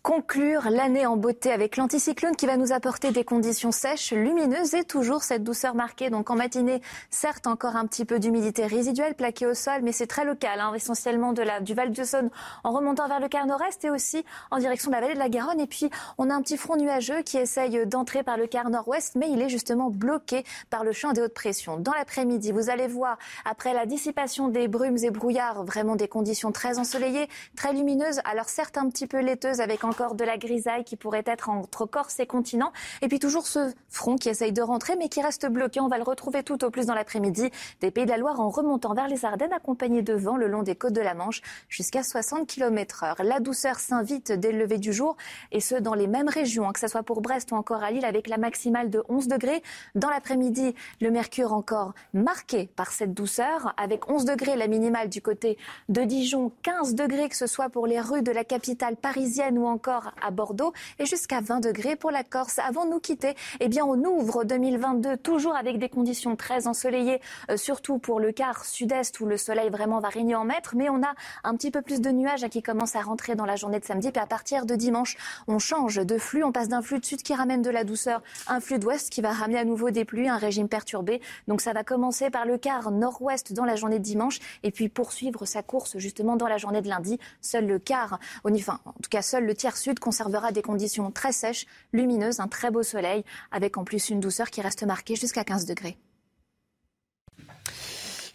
Conclure l'année en beauté avec l'anticyclone qui va nous apporter des conditions sèches, lumineuses et toujours cette douceur marquée. Donc en matinée, certes encore un petit peu d'humidité résiduelle plaquée au sol, mais c'est très local, hein, essentiellement de la, du Val de Saône en remontant vers le quart nord-est et aussi en direction de la vallée de la Garonne. Et puis on a un petit front nuageux qui essaye d'entrer par le quart nord-ouest, mais il est justement bloqué par le champ des hautes pressions. Dans l'après-midi, vous allez voir, après la dissipation des brumes et brouillards, vraiment des conditions très ensoleillées, très lumineuses, alors certes un petit peu laiteuses avec encore de la grisaille qui pourrait être entre Corse et continent. Et puis toujours ce front qui essaye de rentrer mais qui reste bloqué. On va le retrouver tout au plus dans l'après-midi des Pays de la Loire en remontant vers les Ardennes accompagné de vent le long des côtes de la Manche jusqu'à 60 km heure. La douceur s'invite dès le lever du jour et ce dans les mêmes régions, hein, que ce soit pour Brest ou encore à Lille avec la maximale de 11 degrés. Dans l'après-midi, le mercure encore marqué par cette douceur avec 11 degrés la minimale du côté de Dijon, 15 degrés que ce soit pour les rues de la capitale parisienne ou encore à Bordeaux et jusqu'à 20 degrés pour la Corse. Avant de nous quitter, eh bien, on ouvre 2022 toujours avec des conditions très ensoleillées, euh, surtout pour le quart sud-est où le soleil vraiment va régner en maître, mais on a un petit peu plus de nuages qui commencent à rentrer dans la journée de samedi. Puis à partir de dimanche, on change de flux, on passe d'un flux de sud qui ramène de la douceur, un flux d'ouest qui va ramener à nouveau des pluies, un régime perturbé. Donc ça va commencer par le quart nord-ouest dans la journée de dimanche et puis poursuivre sa course justement dans la journée de lundi. Seul le quart, enfin, en tout cas seul le tiers sud conservera des conditions très sèches, lumineuses, un très beau soleil, avec en plus une douceur qui reste marquée jusqu'à 15 degrés.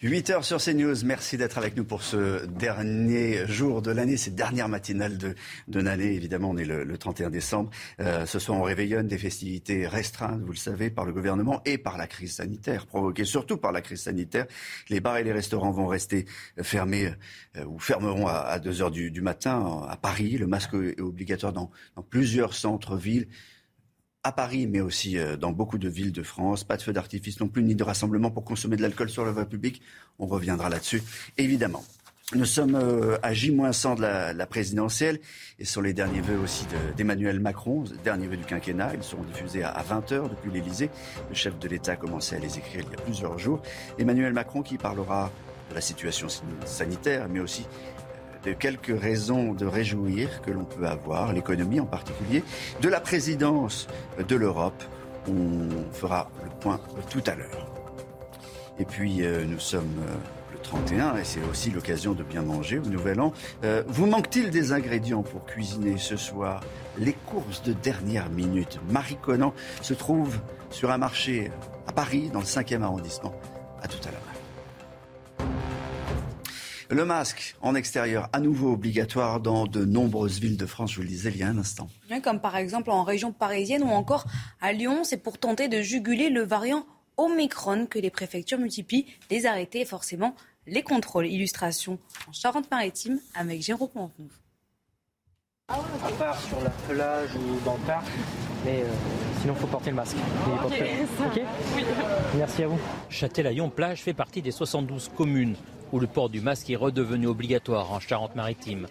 8 heures sur CNews. Merci d'être avec nous pour ce dernier jour de l'année, cette dernière matinale de, de l'année. Évidemment, on est le, le 31 décembre. Euh, ce soir, on réveillonne des festivités restreintes, vous le savez, par le gouvernement et par la crise sanitaire, provoquée surtout par la crise sanitaire. Les bars et les restaurants vont rester fermés euh, ou fermeront à, à 2 heures du, du matin à Paris. Le masque est obligatoire dans, dans plusieurs centres-villes à Paris, mais aussi euh, dans beaucoup de villes de France. Pas de feux d'artifice non plus, ni de rassemblement pour consommer de l'alcool sur la voie publique. On reviendra là-dessus, évidemment. Nous sommes euh, à J-100 de la, présidentielle et sur les derniers vœux aussi de- d'Emmanuel Macron, derniers vœux du quinquennat. Ils seront diffusés à, 20h depuis l'Elysée. Le chef de l'État a commencé à les écrire il y a plusieurs jours. Emmanuel Macron qui parlera de la situation sanitaire, mais aussi quelques raisons de réjouir que l'on peut avoir, l'économie en particulier, de la présidence de l'Europe. On fera le point tout à l'heure. Et puis, euh, nous sommes euh, le 31 et c'est aussi l'occasion de bien manger au Nouvel An. Euh, vous manque-t-il des ingrédients pour cuisiner ce soir Les courses de dernière minute? Marie Conan se trouve sur un marché à Paris, dans le 5e arrondissement. À tout à l'heure. Le masque en extérieur, à nouveau obligatoire dans de nombreuses villes de France, je vous le disais il y a un instant. Comme par exemple en région parisienne ou encore à Lyon, c'est pour tenter de juguler le variant Omicron que les préfectures multiplient les arrêtés et forcément les contrôles. Illustration en Charente-Maritime avec Jérôme Montenot. À part sur la plage ou dans le parc, mais euh, sinon il faut porter le masque. Ok, Ok Oui. Merci à vous. Châtelaillon-Plage fait partie des 72 communes où le port du masque est redevenu obligatoire en Charente-Maritime.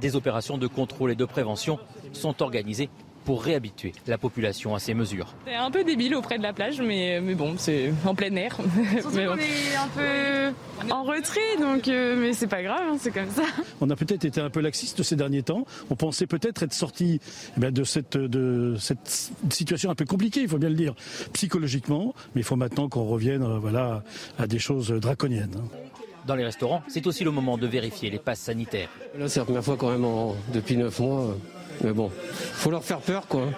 Des opérations de contrôle et de prévention sont organisées pour réhabituer la population à ces mesures. C'est un peu débile auprès de la plage, mais, mais bon, c'est en plein air. Mais bon. est un peu en retrait, donc euh, mais c'est pas grave, hein, c'est comme ça. On a peut-être été un peu laxiste ces derniers temps. On pensait peut-être être sorti eh de, cette, de cette situation un peu compliquée, il faut bien le dire, psychologiquement. Mais il faut maintenant qu'on revienne euh, voilà, à des choses draconiennes. Dans les restaurants, c'est aussi le moment de vérifier les passes sanitaires. Là, c'est la première fois quand même en- depuis 9 mois. Mais bon, faut leur faire peur, quoi.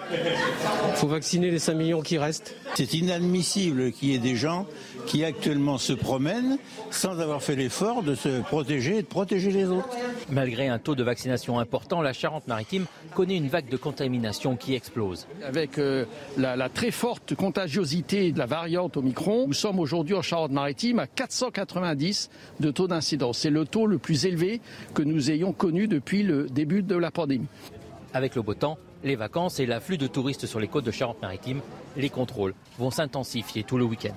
faut vacciner les 5 millions qui restent. C'est inadmissible qu'il y ait des gens qui actuellement se promènent sans avoir fait l'effort de se protéger et de protéger les autres. Malgré un taux de vaccination important, la Charente-Maritime connaît une vague de contamination qui explose. Avec euh, la, la très forte contagiosité de la variante Omicron, nous sommes aujourd'hui en Charente-Maritime à 490 de taux d'incidence. C'est le taux le plus élevé que nous ayons connu depuis le début de la pandémie. Avec le beau temps, les vacances et l'afflux de touristes sur les côtes de Charente-Maritime, les contrôles vont s'intensifier tout le week-end.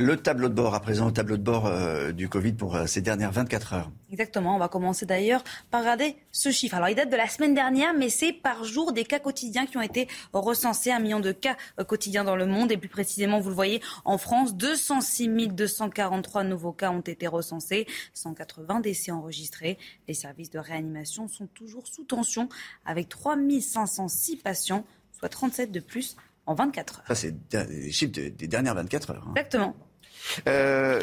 Le tableau de bord, à présent, le tableau de bord euh, du Covid pour euh, ces dernières 24 heures. Exactement, on va commencer d'ailleurs par regarder ce chiffre. Alors il date de la semaine dernière, mais c'est par jour des cas quotidiens qui ont été recensés, un million de cas euh, quotidiens dans le monde. Et plus précisément, vous le voyez, en France, 206 243 nouveaux cas ont été recensés, 180 décès enregistrés. Les services de réanimation sont toujours sous tension, avec 3 506 patients, soit 37 de plus en 24 heures. Ça, c'est les chiffres de- des dernières 24 heures. hein. Exactement. Euh,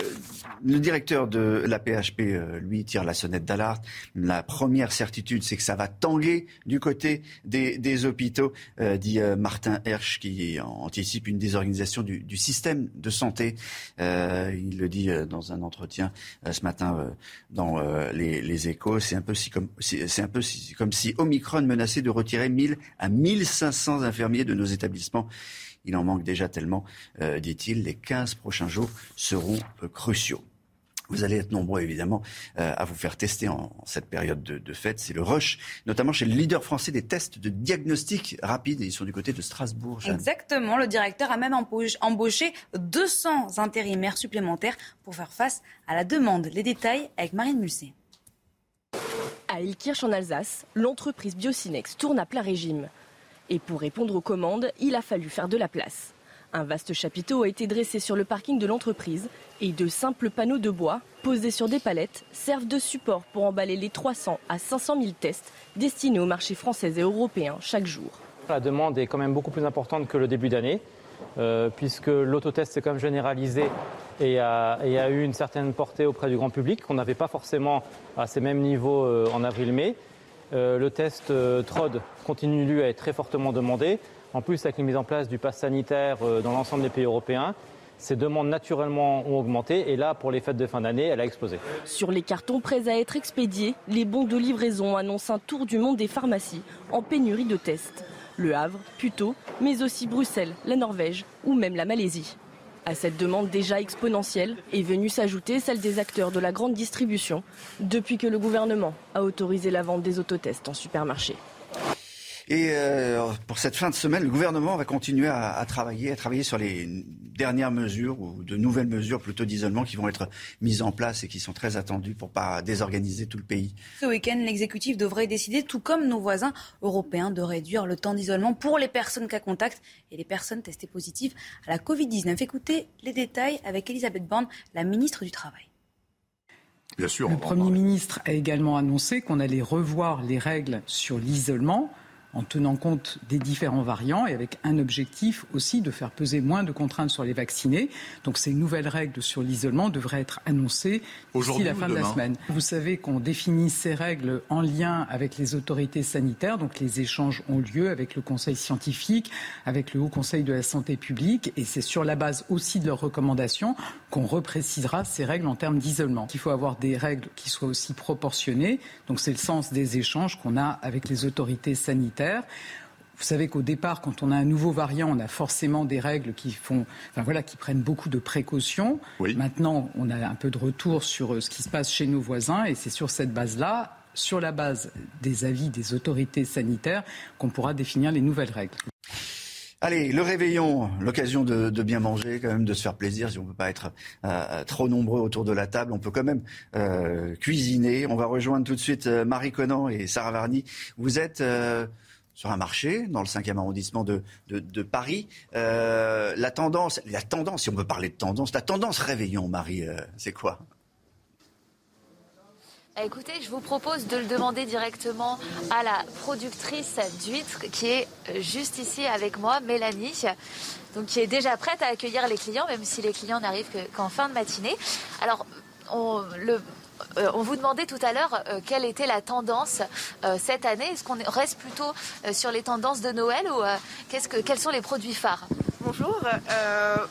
le directeur de la PHP, euh, lui, tire la sonnette d'alarme. La première certitude, c'est que ça va tanguer du côté des, hôpitaux, euh, dit Martin Hersch, qui anticipe une désorganisation du, système de santé. Il le dit dans un entretien ce matin dans les, échos. C'est un peu, si comme, si- comme si Omicron menaçait de retirer 1000 à 1500 infirmiers de nos établissements. Il en manque déjà tellement, euh, dit-il. Les 15 prochains jours seront euh, cruciaux. Vous allez être nombreux, évidemment, euh, à vous faire tester en, en cette période de, de fête. C'est le rush, notamment chez le leader français des tests de diagnostic rapide. Ils sont du côté de Strasbourg. Jeanne. Exactement. Le directeur a même embauché- embauché 200 intérimaires supplémentaires pour faire face à la demande. Les détails avec Marine Musset. À Ilkirch en Alsace, l'entreprise Biocinex tourne à plein régime. Et pour répondre aux commandes, il a fallu faire de la place. Un vaste chapiteau a été dressé sur le parking de l'entreprise et de simples panneaux de bois posés sur des palettes servent de support pour emballer les 300 à 500 000 tests destinés aux marchés français et européens chaque jour. La demande est quand même beaucoup plus importante que le début d'année, euh, puisque l'autotest s'est quand même généralisé et a, eu une certaine portée auprès du grand public qu'on n'avait pas forcément à ces mêmes niveaux euh, en avril-mai. Euh, le test euh, TROD continue lui à être très fortement demandé. En plus, avec la mise en place du pass sanitaire euh, dans l'ensemble des pays européens, ces demandes naturellement ont augmenté et là, pour les fêtes de fin d'année, elle a explosé. Sur les cartons prêts à être expédiés, les bons de livraison annoncent un tour du monde des pharmacies en pénurie de tests. Le Havre, Puteaux, mais aussi Bruxelles, la Norvège ou même la Malaisie. À cette demande déjà exponentielle est venue s'ajouter celle des acteurs de la grande distribution depuis que le gouvernement a autorisé la vente des autotests en supermarché. Et euh, pour cette fin de semaine, le gouvernement va continuer à, à travailler, à travailler sur les dernières mesures ou de nouvelles mesures plutôt d'isolement qui vont être mises en place et qui sont très attendues pour pas désorganiser tout le pays. Ce week-end, l'exécutif devrait décider, tout comme nos voisins européens, de réduire le temps d'isolement pour les personnes cas contact et les personnes testées positives à la Covid-19. Écoutez les détails avec Elisabeth Borne, la ministre du Travail. Bien sûr. Le Premier ministre a également annoncé qu'on allait revoir les règles sur l'isolement en tenant compte des différents variants et avec un objectif aussi de faire peser moins de contraintes sur les vaccinés. Donc ces nouvelles règles sur l'isolement devraient être annoncées d'ici la fin de la semaine. Vous savez qu'on définit ces règles en lien avec les autorités sanitaires, donc les échanges ont lieu avec le Conseil scientifique, avec le Haut Conseil de la santé publique, et c'est sur la base aussi de leurs recommandations qu'on reprécisera ces règles en termes d'isolement. Il faut avoir des règles qui soient aussi proportionnées, donc c'est le sens des échanges qu'on a avec les autorités sanitaires vous savez qu'au départ, quand on a un nouveau variant, on a forcément des règles qui font, enfin voilà, qui prennent beaucoup de précautions. Maintenant, on a un peu de retour sur euh, ce qui se passe chez nos voisins, et c'est sur cette base-là, sur la base des avis des autorités sanitaires, qu'on pourra définir les nouvelles règles. Allez, le réveillon, l'occasion de, bien manger, quand même, de se faire plaisir. Si on ne peut pas être euh, trop nombreux autour de la table, on peut quand même euh, cuisiner. On va rejoindre tout de suite Marie Conan et Sarah Varny. Vous êtes sur un marché dans le 5e arrondissement de, Paris. Euh, la tendance, la tendance, si on peut parler de tendance, la tendance réveillon, Marie, euh, c'est quoi? Bah, Écoutez, je vous propose de le demander directement à la productrice d'huîtres qui est euh, juste ici avec moi, Mélanie, donc qui est déjà prête à accueillir les clients, même si les clients n'arrivent qu'en fin de matinée. Alors, le, euh, on vous demandait tout à l'heure euh, quelle était la tendance euh, cette année. Est-ce qu'on reste plutôt sur les tendances de Noël ou quels sont les produits phares? Bonjour.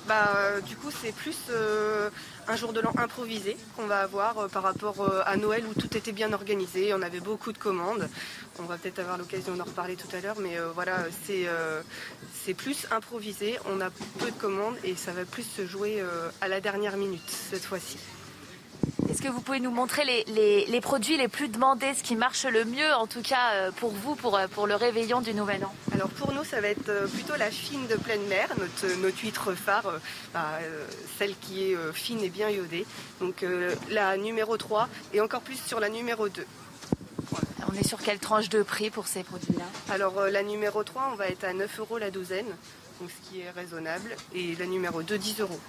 Bah, du coup, c'est plus un jour de l'an improvisé qu'on va avoir par rapport à Noël où tout était bien organisé. On avait beaucoup de commandes. On va peut-être avoir l'occasion d'en reparler tout à l'heure, mais voilà, c'est plus improvisé. On a peu de commandes et ça va plus se jouer à la dernière minute cette fois-ci. Est-ce que vous pouvez nous montrer les, produits les plus demandés, ce qui marche le mieux en tout cas euh, pour vous, pour, euh, pour le réveillon du Nouvel An? Alors pour nous, ça va être euh, plutôt la fine de pleine mer, notre, notre huître phare, bah, celle qui est fine et bien iodée. Donc la numéro 3 et encore plus sur la numéro 2. On est sur quelle tranche de prix pour ces produits-là? Alors la numéro 3, on va être à 9 euros la douzaine, donc ce qui est raisonnable, et la numéro 2, 10 euros.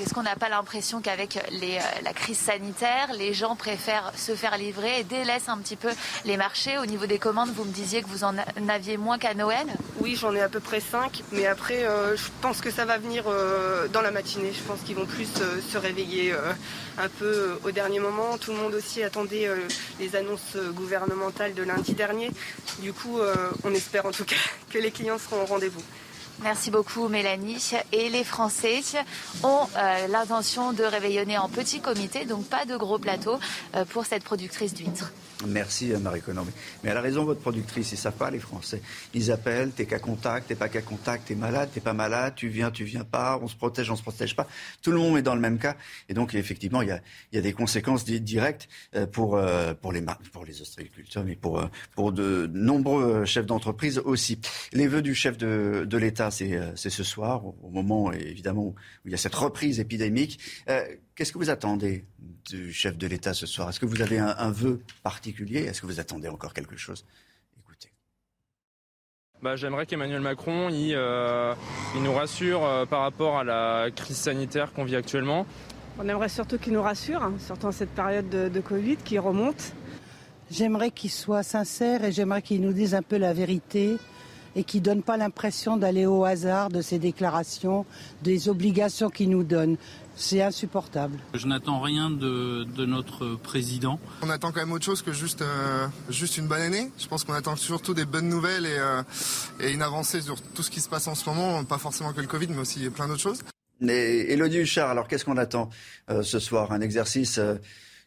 Est-ce qu'on n'a pas l'impression qu'avec euh, la crise sanitaire, les gens préfèrent se faire livrer et délaissent un petit peu les marchés? Au niveau des commandes, vous me disiez que vous en aviez moins qu'à Noël? Oui, j'en ai à peu près 5, mais après, euh, je pense que ça va venir euh, dans la matinée. Je pense qu'ils vont plus se réveiller un peu au dernier moment. Tout le monde aussi attendait les annonces gouvernementales de lundi dernier. Du coup, on espère en tout cas que les clients seront au rendez-vous. Merci beaucoup Mélanie. Et les Français ont euh, l'intention de réveillonner en petit comité, donc pas de gros plateau euh, pour cette productrice d'huîtres. Merci euh, Marie Conan. Mais elle a raison, votre productrice, ils ne savent pas les Français. Ils appellent, t'es qu'à contact, t'es pas qu'à contact, t'es malade, t'es pas malade, tu viens, tu viens pas, on se protège, on se protège pas. Tout le monde est dans le même cas. Et donc effectivement, il y a, y a des conséquences directes pour, pour, les, pour les ostréiculteurs, mais pour, pour de nombreux chefs d'entreprise aussi. Les vœux du chef de, de l'État euh, c'est ce soir, au moment évidemment où il y a cette reprise épidémique. Euh, qu'est-ce que vous attendez du chef de l'État ce soir? Est-ce que vous avez un, vœu particulier? Est-ce que vous attendez encore quelque chose? Écoutez. Bah, J'aimerais qu'Emmanuel Macron il, euh, nous rassure par rapport à la crise sanitaire qu'on vit actuellement. On aimerait surtout qu'il nous rassure, hein, surtout en cette période de, de Covid qui remonte. J'aimerais qu'il soit sincère et j'aimerais qu'il nous dise un peu la vérité et qui ne donne pas l'impression d'aller au hasard de ces déclarations, des obligations qu'il nous donne. C'est insupportable. Je n'attends rien de, notre président. On attend quand même autre chose que juste, euh, juste une bonne année. Je pense qu'on attend surtout des bonnes nouvelles et, euh, et, une avancée sur tout ce qui se passe en ce moment, pas forcément que le Covid, mais aussi plein d'autres choses. Et Elodie Huchard, alors qu'est-ce qu'on attend euh, ce soir? Un exercice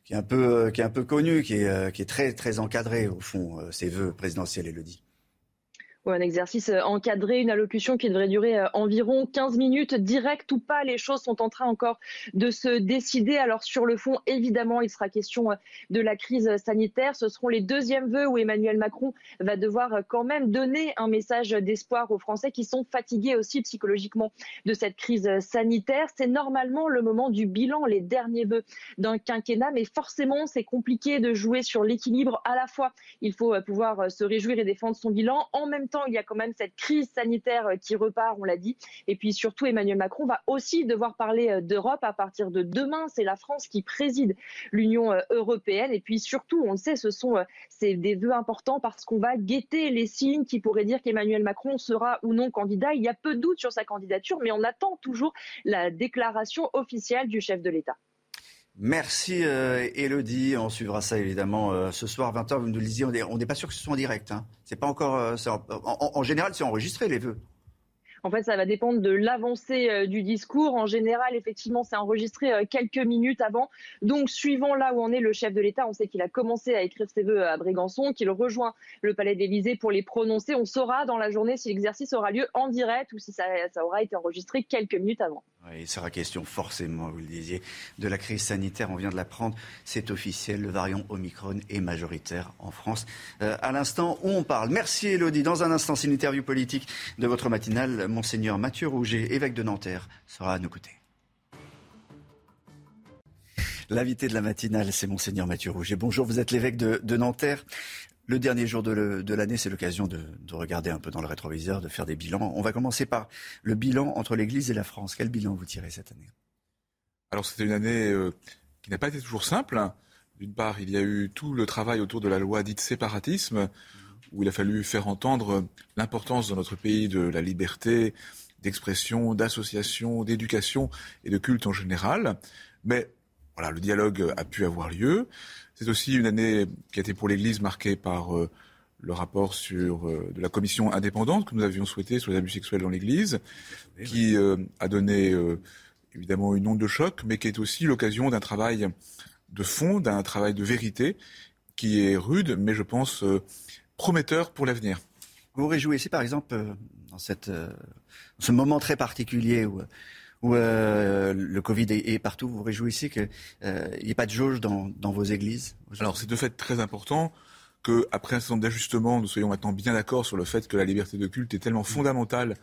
qui, est un peu, qui est un peu connu, qui est, qui est très, très encadré, au fond, ces vœux présidentiels, Elodie un exercice euh, encadré, une allocution qui devrait durer euh, environ 15 minutes, direct ou pas. Les choses sont en train encore de se décider. Alors sur le fond, évidemment, il sera question euh, de la crise sanitaire. Ce seront les deuxièmes vœux où Emmanuel Macron va devoir quand même donner un message d'espoir aux Français qui sont fatigués aussi psychologiquement de cette crise sanitaire. C'est normalement le moment du bilan, les derniers vœux d'un quinquennat, mais forcément, c'est compliqué de jouer sur l'équilibre. À la fois, il faut pouvoir se réjouir et défendre son bilan. En même il y a quand même cette crise sanitaire qui repart, on l'a dit. Et puis surtout, Emmanuel Macron va aussi devoir parler d'Europe à partir de demain. C'est la France qui préside l'Union européenne. Et puis surtout, on le sait, ce sont des vœux importants parce qu'on va guetter les signes qui pourraient dire qu'Emmanuel Macron sera ou non candidat. Il y a peu de doute sur sa candidature, mais on attend toujours la déclaration officielle du chef de l'État. Merci euh, Elodie. On suivra ça évidemment euh, ce soir 20h. Vous nous le disiez, on n'est pas sûr que ce soit en direct. Hein. C'est pas encore. Euh, en, général, c'est enregistré les vœux. En fait, ça va dépendre de l'avancée euh, du discours. En général, effectivement, c'est enregistré quelques minutes avant. Donc, suivant là où en est le chef de l'État, on sait qu'il a commencé à écrire ses vœux à Brégançon, qu'il rejoint le palais d'Élysée pour les prononcer. On saura dans la journée si l'exercice aura lieu en direct ou si ça, aura été enregistré quelques minutes avant. Il sera question forcément, vous le disiez, de la crise sanitaire. On vient de l'apprendre. C'est officiel. Le variant Omicron est majoritaire en France. Euh, à l'instant on parle. Merci Elodie. Dans un instant, c'est une interview politique de votre matinale. Monseigneur Mathieu Rouget, évêque de Nanterre, sera à nos côtés. L'invité de la matinale, c'est Monseigneur Mathieu Rouget. Bonjour, vous êtes l'évêque de, Nanterre. Le dernier jour de, l'année, c'est l'occasion de, regarder un peu dans le rétroviseur, de faire des bilans. On va commencer par le bilan entre l'Église et la France. Quel bilan vous tirez cette année? Alors, c'était une année euh, qui n'a pas été toujours simple. D'une part, il y a eu tout le travail autour de la loi dite séparatisme, où il a fallu faire entendre l'importance dans notre pays de la liberté d'expression, d'association, d'éducation et de culte en général. Mais voilà, le dialogue a pu avoir lieu. C'est aussi une année qui a été pour l'Église marquée par euh, le rapport sur euh, de la commission indépendante que nous avions souhaité sur les abus sexuels dans l'Église, qui euh, a donné évidemment une onde de choc, mais qui est aussi l'occasion d'un travail de fond, d'un travail de vérité qui est rude, mais je pense prometteur pour l'avenir. Vous vous réjouissez par exemple dans cette, ce moment très particulier où, où euh, le Covid est, partout, vous réjouissez qu'il n'y ait pas de jauge dans, vos églises Alors c'est de fait très important qu'après un certain nombre d'ajustements, nous soyons maintenant bien d'accord sur le fait que la liberté de culte est tellement fondamentale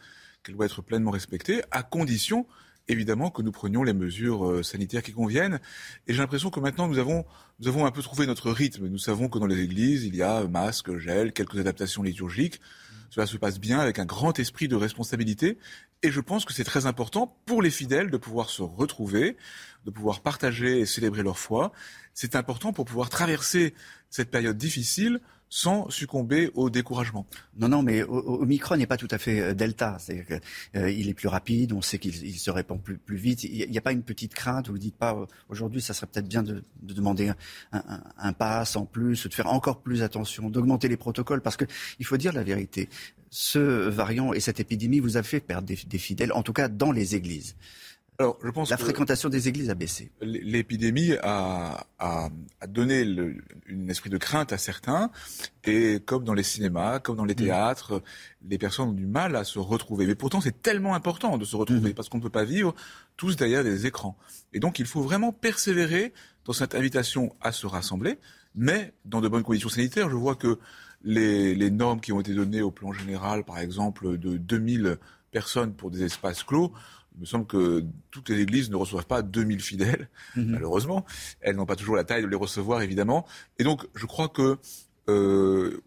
qu'elle doit être pleinement respectée, à condition évidemment que nous prenions les mesures euh, sanitaires qui conviennent. Et j'ai l'impression que maintenant nous avons, nous avons un peu trouvé notre rythme. Nous savons que dans les églises, il y a masque, gel, quelques adaptations liturgiques. Cela se passe bien avec un grand esprit de responsabilité. Et je pense que c'est très important pour les fidèles de pouvoir se retrouver, de pouvoir partager et célébrer leur foi. C'est important pour pouvoir traverser cette période difficile sans succomber au découragement. Non, non, mais Omicron n'est pas tout à fait euh, Delta. C'est euh, est plus rapide, on sait qu'il se répand plus, plus vite. Il n'y a pas une petite crainte, vous ne dites pas, euh, aujourd'hui, ça serait peut-être bien de, demander un, un, pass en plus, de faire encore plus attention, d'augmenter les protocoles, parce qu'il faut dire la vérité. Ce variant et cette épidémie vous a fait perdre des fidèles, en tout cas dans les églises. Alors, je pense la fréquentation des églises a baissé. L'épidémie a, a, a, donné le, un esprit de crainte à certains, et comme dans les cinémas, comme dans les mm. théâtres, les personnes ont du mal à se retrouver. Mais pourtant, c'est tellement important de se retrouver, mm. parce qu'on ne peut pas vivre tous derrière des écrans. Et donc, il faut vraiment persévérer dans cette invitation à se rassembler, mais dans de bonnes conditions sanitaires. Je vois que les, les normes qui ont été données au plan général, par exemple, de 2000 personnes pour des espaces clos, il me semble que toutes les églises ne reçoivent pas 2000 fidèles, mhm. malheureusement. Elles n'ont pas toujours la taille de les recevoir, évidemment. Et donc, je crois que euh,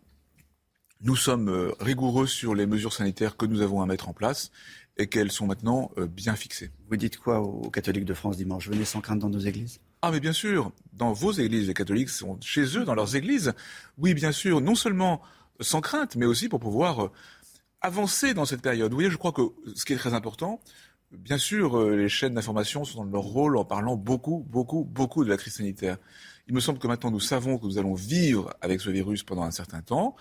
nous sommes euh, rigoureux sur les mesures sanitaires que nous avons à mettre en place et qu'elles sont maintenant euh, bien fixées. Vous dites quoi aux catholiques de France dimanche? Venez sans crainte dans nos églises? Ah mais bien sûr, dans vos églises, les catholiques sont chez eux, dans leurs églises. Oui, bien sûr, non seulement sans crainte, mais aussi pour pouvoir avancer dans cette période. Vous voyez, je crois que ce qui est très important, Bien sûr, euh, les chaînes d'information sont dans leur rôle en parlant beaucoup, beaucoup, beaucoup de la crise sanitaire. Il me semble que maintenant nous savons que nous allons vivre avec ce virus pendant un certain temps.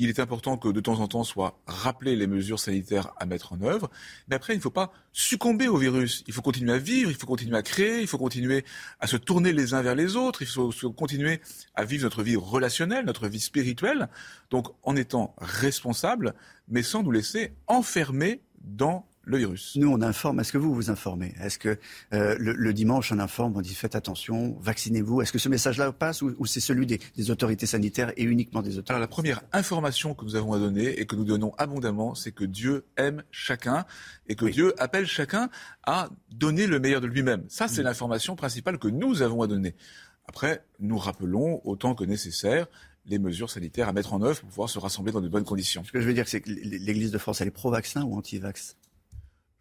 Il est important que de temps en temps soient rappelées les mesures sanitaires à mettre en œuvre. Mais après, il ne faut pas succomber au virus. Il faut continuer à vivre, il faut continuer à créer, il faut continuer à se tourner les uns vers les autres, il faut continuer à vivre notre vie relationnelle, notre vie spirituelle. Donc en étant responsable, mais sans nous laisser enfermer dans le virus. Nous, on informe. Est-ce que vous vous informez? Est-ce que euh, le, dimanche, on informe, on dit faites attention, vaccinez-vous? Est-ce que ce message-là passe ou, c'est celui des, autorités sanitaires et uniquement des autorités Alors, la première information que nous avons à donner et que nous donnons abondamment, c'est que Dieu aime chacun et que Dieu appelle chacun à donner le meilleur de lui-même. Ça, c'est mm. l'information principale que nous avons à donner. Après, nous rappelons autant que nécessaire les mesures sanitaires à mettre en œuvre pour pouvoir se rassembler dans de bonnes conditions. Ce que je veux dire, c'est que l'Église de France, elle est pro-vaccin ou anti-vax?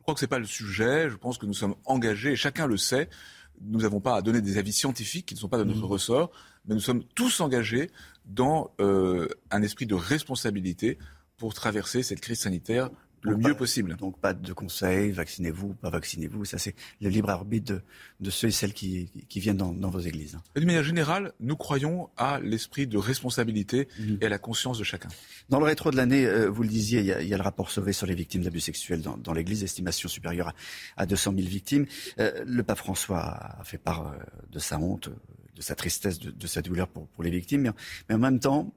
Crois que ce n'est pas le sujet. Je pense que nous sommes engagés, et chacun le sait. Nous n'avons pas à donner des avis scientifiques qui ne sont pas de notre mmh. ressort, mais nous sommes tous engagés dans euh, un esprit de responsabilité pour traverser cette crise sanitaire le mieux possible. Donc pas de conseils, vaccinez-vous, pas vaccinez-vous. Ça, c'est le libre arbitre de, ceux et celles qui, viennent dans, vos églises. D'une manière générale, nous croyons à l'esprit de responsabilité mhm. et à la conscience de chacun. Dans le rétro de l'année, euh, vous le disiez, il y, a, le rapport Sauvé sur les victimes d'abus sexuels dans, l'Église, estimation supérieure à, 200 000 victimes. Euh, le pape François a fait part euh, de sa honte, de sa tristesse, de, sa douleur pour, les victimes, mais en même temps,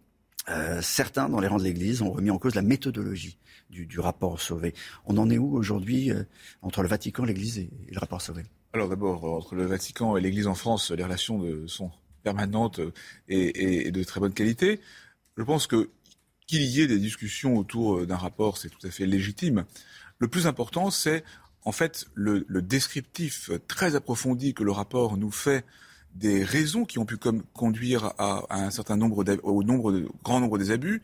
euh, certains, dans les rangs de l'Église, ont remis en cause la méthodologie du, rapport Sauvé. On en est où aujourd'hui euh, entre le Vatican, l'Église et, le rapport Sauvé? Alors d'abord, euh, entre le Vatican et l'Église en France, les relations sont permanentes et, de très bonne qualité. Je pense que qu'il y ait des discussions autour d'un rapport, c'est tout à fait légitime. Le plus important, c'est en fait le, le descriptif très approfondi que le rapport nous fait des raisons qui ont pu comme conduire à, un certain nombre au nombre de, grand nombre des abus,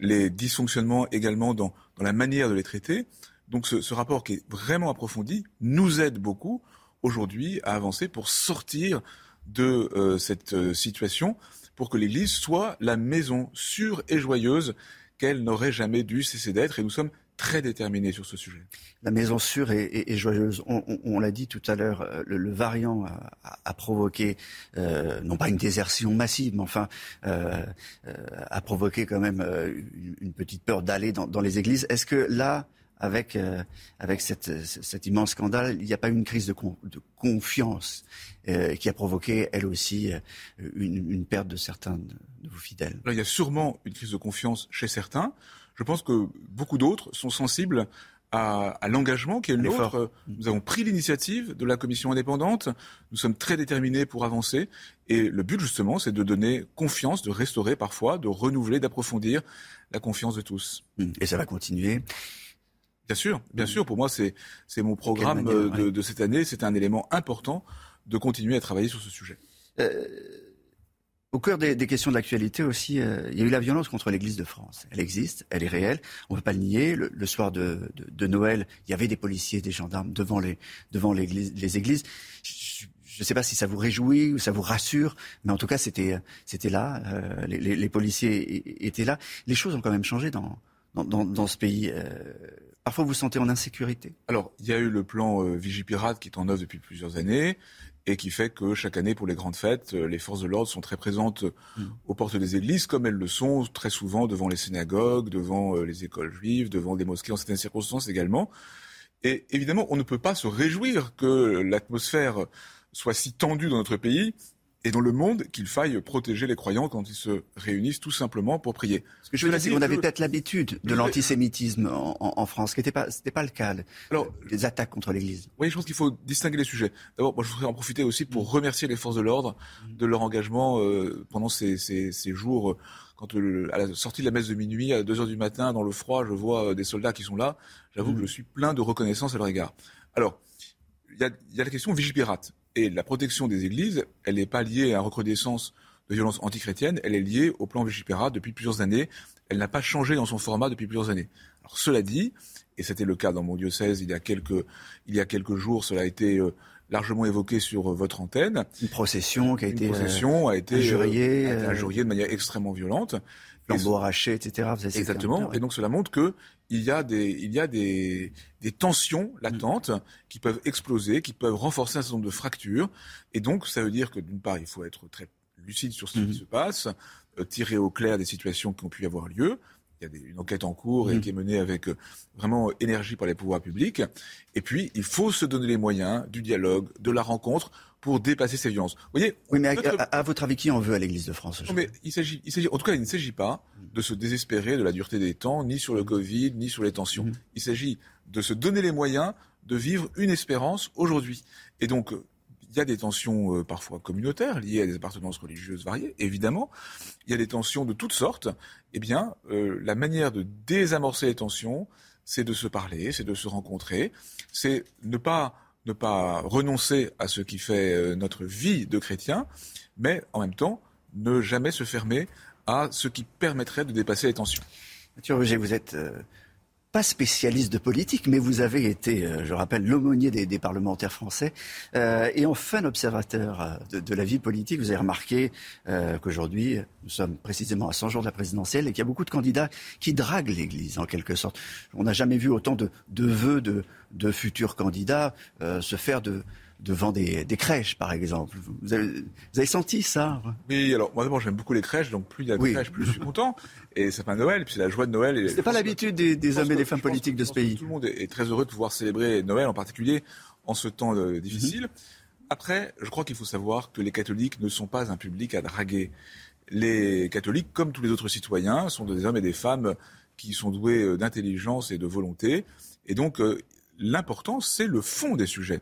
les dysfonctionnements également dans, dans la manière de les traiter. Donc ce, ce, rapport qui est vraiment approfondi nous aide beaucoup aujourd'hui à avancer pour sortir de euh, cette euh, situation, pour que l'Église soit la maison sûre et joyeuse qu'elle n'aurait jamais dû cesser d'être. Et nous sommes très déterminé sur ce sujet. La maison sûre et, joyeuse. On, l'a dit tout à l'heure, euh, le, variant a, provoqué euh, non pas une désertion massive, mais enfin euh, a provoqué quand même une, petite peur d'aller dans, les églises. Est-ce que là, avec avec cet immense scandale, il n'y a pas eu une crise de, confiance qui a provoqué elle aussi une, perte de certains de, vos fidèles? Il y a sûrement une crise de confiance chez certains je pense que beaucoup d'autres sont sensibles à, l'engagement qui est le nôtre. Nous avons pris l'initiative de la commission indépendante. Nous sommes très déterminés pour avancer. Et le but, justement, c'est de donner confiance, de restaurer parfois, de renouveler, d'approfondir la confiance de tous. Mmh. Et ça va continuer. Bien sûr, bien sûr. Pour moi, c'est mon programme de, de, cette année. C'est un élément important de continuer à travailler sur ce sujet. Euh, au cœur des, questions de l'actualité aussi, euh, il y a eu la violence contre l'Église de France. Elle existe, elle est réelle, on ne peut pas le nier. Le, soir de, Noël, il y avait des policiers, des gendarmes devant les, devant les églises. Je ne sais pas si ça vous réjouit ou ça vous rassure, mais en tout cas, c'était, c'était là. Euh, les, policiers étaient là. Les choses ont quand même changé dans, dans, ce pays. Euh, parfois, vous vous sentez en insécurité Alors, il y a eu le plan Vigipirate qui est en œuvre depuis plusieurs années et qui fait que chaque année, pour les grandes fêtes, euh, les forces de l'ordre sont très présentes mm. aux portes des églises, comme elles le sont très souvent devant les synagogues, devant euh, les écoles juives, devant des mosquées en certaines circonstances également. Et évidemment, on ne peut pas se réjouir que l'atmosphère soit si tendue dans notre pays et dans le monde qu'il faille protéger les croyants quand ils se réunissent tout simplement pour prier. Ce que je veux dire, c'est qu'on avait peut-être l'habitude de l'antisémitisme en, France, ce qui n'était pas, pas le cas. Alors, les attaques contre l'Église. Oui, je pense qu'il faut distinguer les sujets. D'abord, moi, je voudrais en profiter aussi pour remercier les forces de l'ordre de leur engagement euh, pendant ces, ces, ces jours. Quand à la sortie de la messe de minuit, à 2 heures du matin, dans le froid, je vois euh, des soldats qui sont là. J'avoue que je suis plein de reconnaissance à leur égard. Alors, il y a, y a la question Vigipirate. Et la protection des églises, elle n'est pas liée à une recrudescence de violence antichrétienne, elle est liée au plan Vigipéra depuis plusieurs années. Elle n'a pas changé dans son format depuis plusieurs années. Alors cela dit, et c'était le cas dans mon diocèse il y a quelques, il y a quelques jours, cela a été euh, largement évoqué sur euh, votre antenne. Une procession qui a été, procession a été injuriée, injuriée de manière extrêmement violente. Etc. Exactement. Et donc cela montre que il y a des, il y a des, des tensions latentes qui peuvent exploser, qui peuvent renforcer un certain nombre de fractures. Et donc ça veut dire que d'une part il faut être très lucide sur ce qui mm-hmm. se passe, euh, tirer au clair des situations qui ont pu avoir lieu. Il y a des, une enquête en cours et mm. qui est menée avec euh, vraiment énergie par les pouvoirs publics. Et puis, il faut se donner les moyens du dialogue, de la rencontre pour dépasser ces violences. Vous voyez Oui, mais à, votre avis, qui en veut à l'Église de France non, mais il s'agit, il s'agit, en tout cas, il ne s'agit pas de se désespérer de la dureté des temps, ni sur le Covid, ni sur les tensions. Mm-hmm. Il s'agit de se donner les moyens de vivre une espérance aujourd'hui. Et donc, il y a des tensions euh, parfois communautaires liées à des appartenances religieuses variées, évidemment. Il y a des tensions de toutes sortes. Eh bien, euh, la manière de désamorcer les tensions, c'est de se parler, c'est de se rencontrer, c'est ne pas ne pas renoncer à ce qui fait euh, notre vie de chrétien, mais en même temps ne jamais se fermer à ce qui permettrait de dépasser les tensions. Mathieu Roger, vous êtes pas spécialiste de politique, mais vous avez été, euh, je rappelle, l'aumônier des, parlementaires français euh, et enfin observateur euh, de, la vie politique. Vous avez remarqué qu'aujourd'hui, nous sommes précisément à 100 jours de la présidentielle et qu'il y a beaucoup de candidats qui draguent l'Église, en quelque sorte. On n'a jamais vu autant de, vœux de, futurs candidats se faire de, devant des, crèches, par exemple. Vous avez, senti ça Oui, alors moi d'abord j'aime beaucoup les crèches, donc plus il y a de crèches, plus je suis content. Et c'est pas Noël, puis c'est la joie de Noël. C'est pas l'habitude des, hommes et des femmes politiques de ce pays. tout le monde est très heureux de pouvoir célébrer Noël, en particulier en ce temps euh, difficile. Mhm. Après, je crois qu'il faut savoir que les catholiques ne sont pas un public à draguer. Les catholiques, comme tous les autres citoyens, sont des hommes et des femmes qui sont doués euh, d'intelligence et de volonté. Et donc, euh, l'important, c'est le fond des sujets.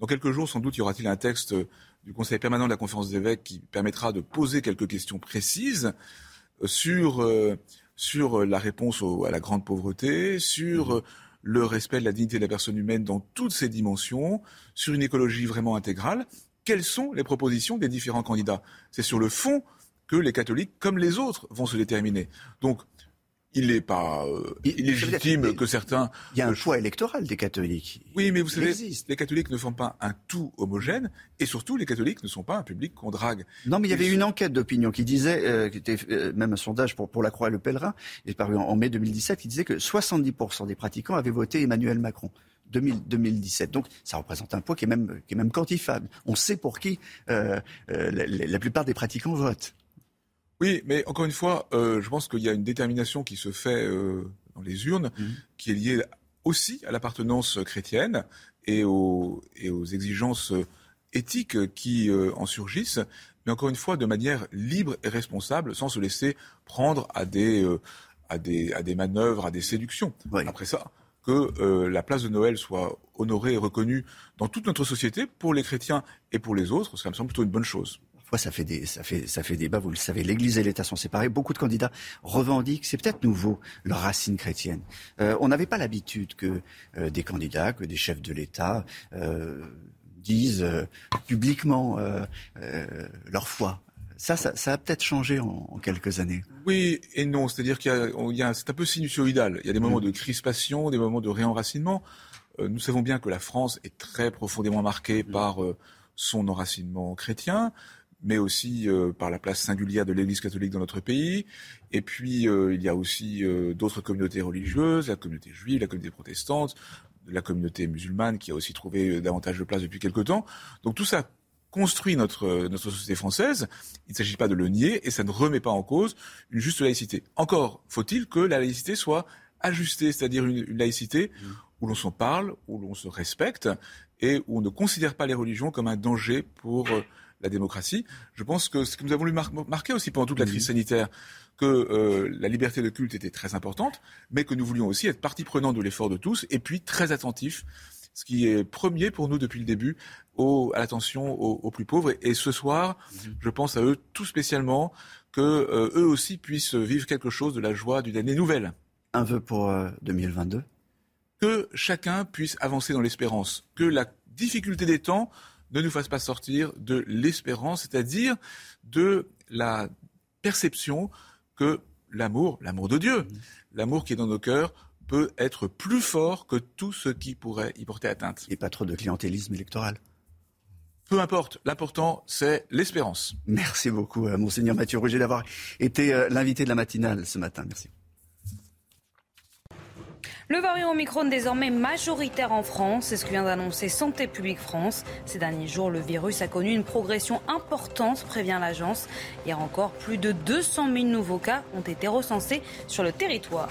Dans quelques jours, sans doute, y aura-t-il un texte du Conseil permanent de la conférence des évêques qui permettra de poser quelques questions précises euh, sur, euh, sur la réponse à la grande pauvreté, sur mmh. euh, le respect de la dignité de la personne humaine dans toutes ses dimensions, sur une écologie vraiment intégrale. Quelles sont les propositions des différents candidats? C'est sur le fond que les catholiques, comme les autres, vont se déterminer. Donc, il n'est pas euh, illégitime que certains. Il y a un choix électoral des catholiques. Oui, mais vous savez, les catholiques ne font pas un tout homogène, et surtout les catholiques ne sont pas un public qu'on drague. Non, mais il y avait une enquête d'opinion qui disait, euh, qui était euh, même un sondage pour, pour la Croix et le Pèlerin, est paru en, mai 2017, qui disait que 70% des pratiquants avaient voté Emmanuel Macron. 2017. Donc ça représente un poids qui est même, qui est même quantifiable. On sait pour qui la, la plupart des pratiquants votent. Oui, mais encore une fois, euh, je pense qu'il y a une détermination qui se fait euh, dans les urnes, mhm. qui est liée aussi à l'appartenance chrétienne et aux, et aux exigences éthiques qui euh, en surgissent, mais encore une fois de manière libre et responsable, sans se laisser prendre à des, à des, à des manœuvres, à des séductions. Après ça, que la place de Noël soit honorée et reconnue dans toute notre société, pour les chrétiens et pour les autres, ça me semble plutôt une bonne chose ça fait, des, ça, fait, ça fait débat, vous le savez. L'Église et l'État sont séparés. Beaucoup de candidats revendiquent, c'est peut-être nouveau, leur racine chrétienne. Euh, on n'avait pas l'habitude que euh, des candidats, que des chefs de l'État euh, disent publiquement leur foi. Ça, ça, a peut-être changé en, quelques années. Oui et non. C'est-à-dire qu'il y a, c'est un peu sinusoïdal. Il y a des moments mm. de crispation, des moments de réenracinement. nous savons bien que la France est très profondément marquée mm. par son enracinement chrétien mais aussi euh, par la place singulière de l'Église catholique dans notre pays. Et puis, euh, il y a aussi euh, d'autres communautés religieuses, la communauté juive, la communauté protestante, la communauté musulmane qui a aussi trouvé davantage de place depuis quelque temps. Donc tout ça construit notre, notre société française. Il ne s'agit pas de le nier et ça ne remet pas en cause une juste laïcité. Encore faut-il que la laïcité soit ajustée, c'est-à-dire une, une laïcité où l'on s'en parle, où l'on se respecte et où on ne considère pas les religions comme un danger pour la démocratie. Je pense que ce que nous avons voulu marquer aussi pendant toute la crise sanitaire, que euh, la liberté de culte était très importante, mais que nous voulions aussi être partie prenante de l'effort de tous, et puis très attentifs, ce qui est premier pour nous depuis le début, au, à l'attention aux, plus pauvres. Et, ce soir, mhm. je pense à eux tout spécialement, que euh, eux aussi puissent vivre quelque chose de la joie d'une année nouvelle. Un vœu pour 2022 euh, Que chacun puisse avancer dans l'espérance, que la difficulté des temps ne nous fasse pas sortir de l'espérance, c'est-à-dire de la perception que l'amour, l'amour de Dieu, l'amour qui est dans nos cœurs, peut être plus fort que tout ce qui pourrait y porter atteinte. Et pas trop de clientélisme électoral. Peu importe, l'important c'est l'espérance. Merci beaucoup, euh, monseigneur Mathieu Roger, d'avoir été euh, l'invité de la matinale ce matin. Merci. Le variant Omicron désormais majoritaire en France, c'est ce que vient d'annoncer Santé publique France. Ces derniers jours, le virus a connu une progression importante, prévient l'agence. Hier encore, plus de 200 000 nouveaux cas ont été recensés sur le territoire.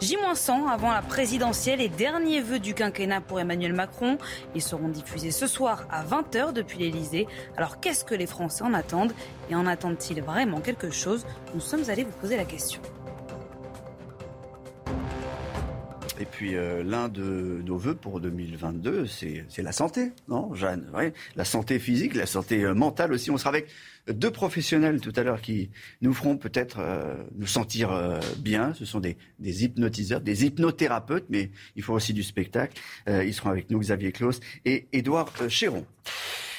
J-100 avant la présidentielle et dernier vœu du quinquennat pour Emmanuel Macron. Ils seront diffusés ce soir à 20h depuis l'Elysée. Alors qu'est-ce que les Français en attendent? Et en attendent-ils vraiment quelque chose? Nous sommes allés vous poser la question. Et puis euh, l'un de nos voeux pour 2022, c'est la santé, non, Jeanne? La santé physique, la santé euh, mentale aussi. On sera avec deux professionnels tout à l'heure qui nous feront peut-être euh, nous sentir bien. Ce sont des, hypnotiseurs, des hypnothérapeutes, mais il faut aussi du spectacle. ils seront avec nous, Xavier Claus et Édouard Chéron.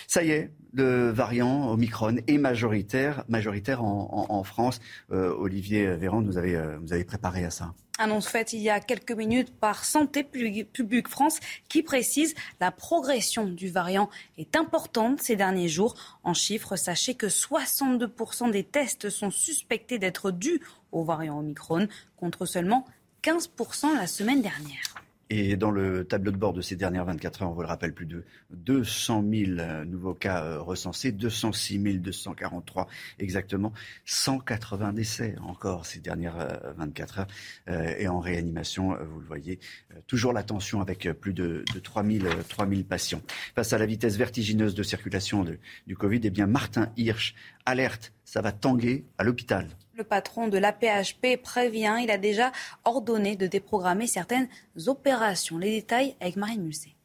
Ça y est, le variant Omicron est majoritaire, majoritaire en, France. Olivier Véran, vous avez, vous avez préparé à ça. Annonce faite il y a quelques minutes par Santé publique France qui précise la progression du variant est importante ces derniers jours. En chiffres, sachez que 62% des tests sont suspectés d'être dus au variant Omicron contre seulement 15% la semaine dernière. Et dans le tableau de bord de ces dernières 24 heures, on vous le rappelle, plus de 200 000 euh, nouveaux cas euh, recensés, 206 243 exactement, 180 décès encore ces dernières 24 euh, heures. Et en réanimation, vous le voyez, toujours la tension avec plus de, de 3, 000, patients. Face à la vitesse vertigineuse de circulation du Covid, eh bien Martin Hirsch alerte, ça va tanguer à l'hôpital. Le patron de l'APHP prévient, il a déjà ordonné de déprogrammer certaines opérations. Les détails avec Marine Musset.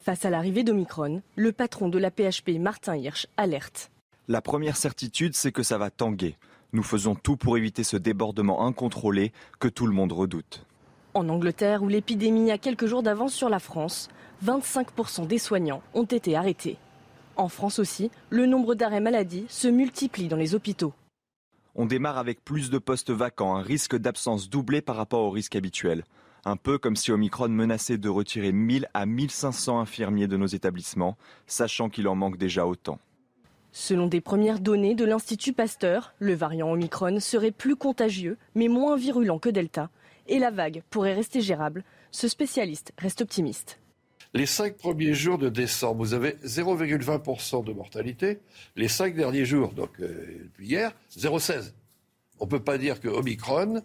Face à l'arrivée d'Omicron, le patron de l'APHP, Martin Hirsch, alerte. La première certitude, c'est que ça va tanguer. Nous faisons tout pour éviter ce débordement incontrôlé que tout le monde redoute. En Angleterre, où l'épidémie a quelques jours d'avance sur la France, 25% des soignants ont été arrêtés. En France aussi, le nombre d'arrêts maladie se multiplie dans les hôpitaux. On démarre avec plus de postes vacants, un risque d'absence doublé par rapport au risque habituel. Un peu comme si Omicron menaçait de retirer 1000 à 1500 infirmiers de nos établissements, sachant qu'il en manque déjà autant. Selon des premières données de l'Institut Pasteur, le variant Omicron serait plus contagieux, mais moins virulent que Delta, et la vague pourrait rester gérable. Ce spécialiste reste optimiste. Les cinq premiers jours de décembre, vous avez 0,20% de mortalité. Les cinq derniers jours, donc euh, depuis hier, 0,16. On ne peut pas dire que Omicron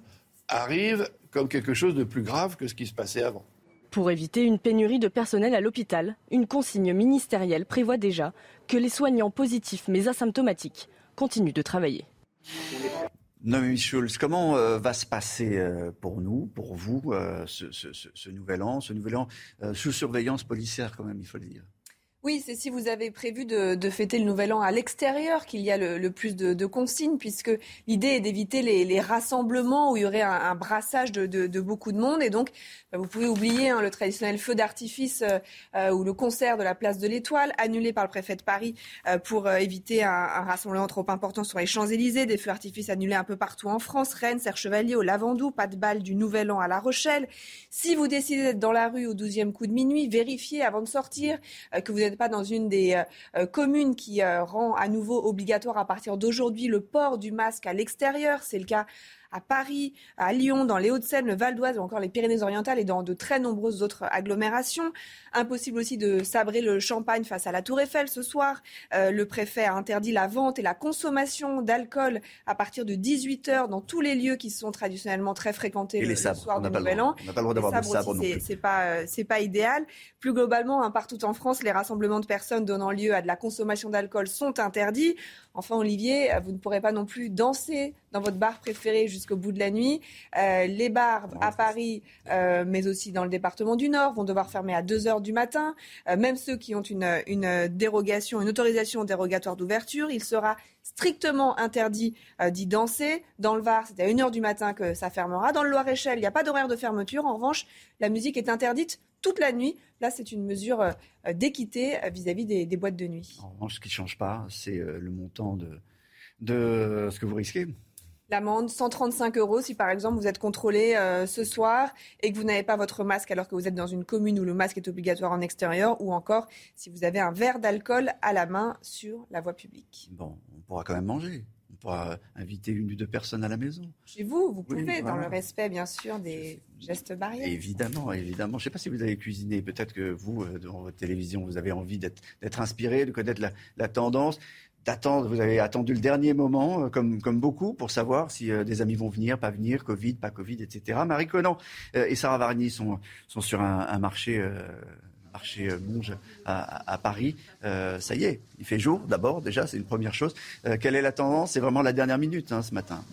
arrive comme quelque chose de plus grave que ce qui se passait avant. Pour éviter une pénurie de personnel à l'hôpital, une consigne ministérielle prévoit déjà que les soignants positifs mais asymptomatiques continuent de travailler. Noémie Schulz, comment euh, va se passer euh, pour nous, pour vous, euh, ce, nouvel an, ce nouvel an sous surveillance policière quand même, il faut le dire? Oui, c'est si vous avez prévu de, fêter le Nouvel An à l'extérieur qu'il y a le, plus de, consignes, puisque l'idée est d'éviter les, rassemblements où il y aurait un, brassage de, beaucoup de monde. Et donc, bah, vous pouvez oublier hein, le traditionnel feu d'artifice euh, euh, ou le concert de la place de l'Étoile, annulé par le préfet de Paris euh, pour éviter un, rassemblement trop important sur les Champs-Élysées. Des feux d'artifice annulés un peu partout en France, Rennes, Serre-Chevalier, au Lavandou, pas de balle du Nouvel An à La Rochelle. Si vous décidez d'être dans la rue au 12e coup de minuit, vérifiez avant de sortir que vous êtes pas dans une des euh, euh, communes qui euh, rend à nouveau obligatoire à partir d'aujourd'hui le port du masque à l'extérieur. C'est le cas à Paris, à Lyon, dans les Hauts-de-Seine, le Val d'Oise ou encore les Pyrénées-Orientales et dans de très nombreuses autres agglomérations. Impossible aussi de sabrer le champagne face à la Tour Eiffel ce soir. Euh, le préfet a interdit la vente et la consommation d'alcool à partir de 18h dans tous les lieux qui sont traditionnellement très fréquentés le, soir du Nouvel An. On n'a pas le droit d'avoir de sabre C'est pas, euh, c'est pas idéal. Plus globalement, hein, partout en France, les rassemblements de personnes donnant lieu à de la consommation d'alcool sont interdits. Enfin, Olivier, vous ne pourrez pas non plus danser dans votre bar préféré jusqu'au bout de la nuit. Euh, les bars à Paris, euh, mais aussi dans le département du Nord, vont devoir fermer à 2 heures du matin. Euh, même ceux qui ont une, une dérogation, une autorisation dérogatoire d'ouverture, il sera strictement interdit d'y danser. Dans le Var, c'est à 1 heure du matin que ça fermera. Dans le Loir-et-Cher, il n'y a pas d'horaire de fermeture. En revanche, la musique est interdite toute la nuit. Là, c'est une mesure d'équité vis-à-vis des, des, boîtes de nuit. En revanche, ce qui ne change pas, c'est le montant de, de ce que vous risquez. L'amende, 135 euros si par exemple vous êtes contrôlé euh, ce soir et que vous n'avez pas votre masque alors que vous êtes dans une commune où le masque est obligatoire en extérieur ou encore si vous avez un verre d'alcool à la main sur la voie publique. Bon, on pourra quand même manger. Inviter une ou deux personnes à la maison. Chez vous, vous pouvez, dans le respect bien sûr des gestes barrières. Évidemment, évidemment. Je ne sais pas si vous avez cuisiné. Peut-être que vous, euh, dans votre télévision, vous avez envie d'être inspiré, de connaître la, la tendance d'attendre, vous avez attendu le dernier moment, euh, comme, comme beaucoup, pour savoir si euh, des amis vont venir, pas venir, Covid, pas Covid, etc. Marie Conan euh, et Sarah Varny sont, sont sur un, marché, marché Monge à, Paris. ça y est, il fait jour d'abord, déjà, c'est une première chose. quelle est la tendance? C'est vraiment la dernière minute hein, ce matin.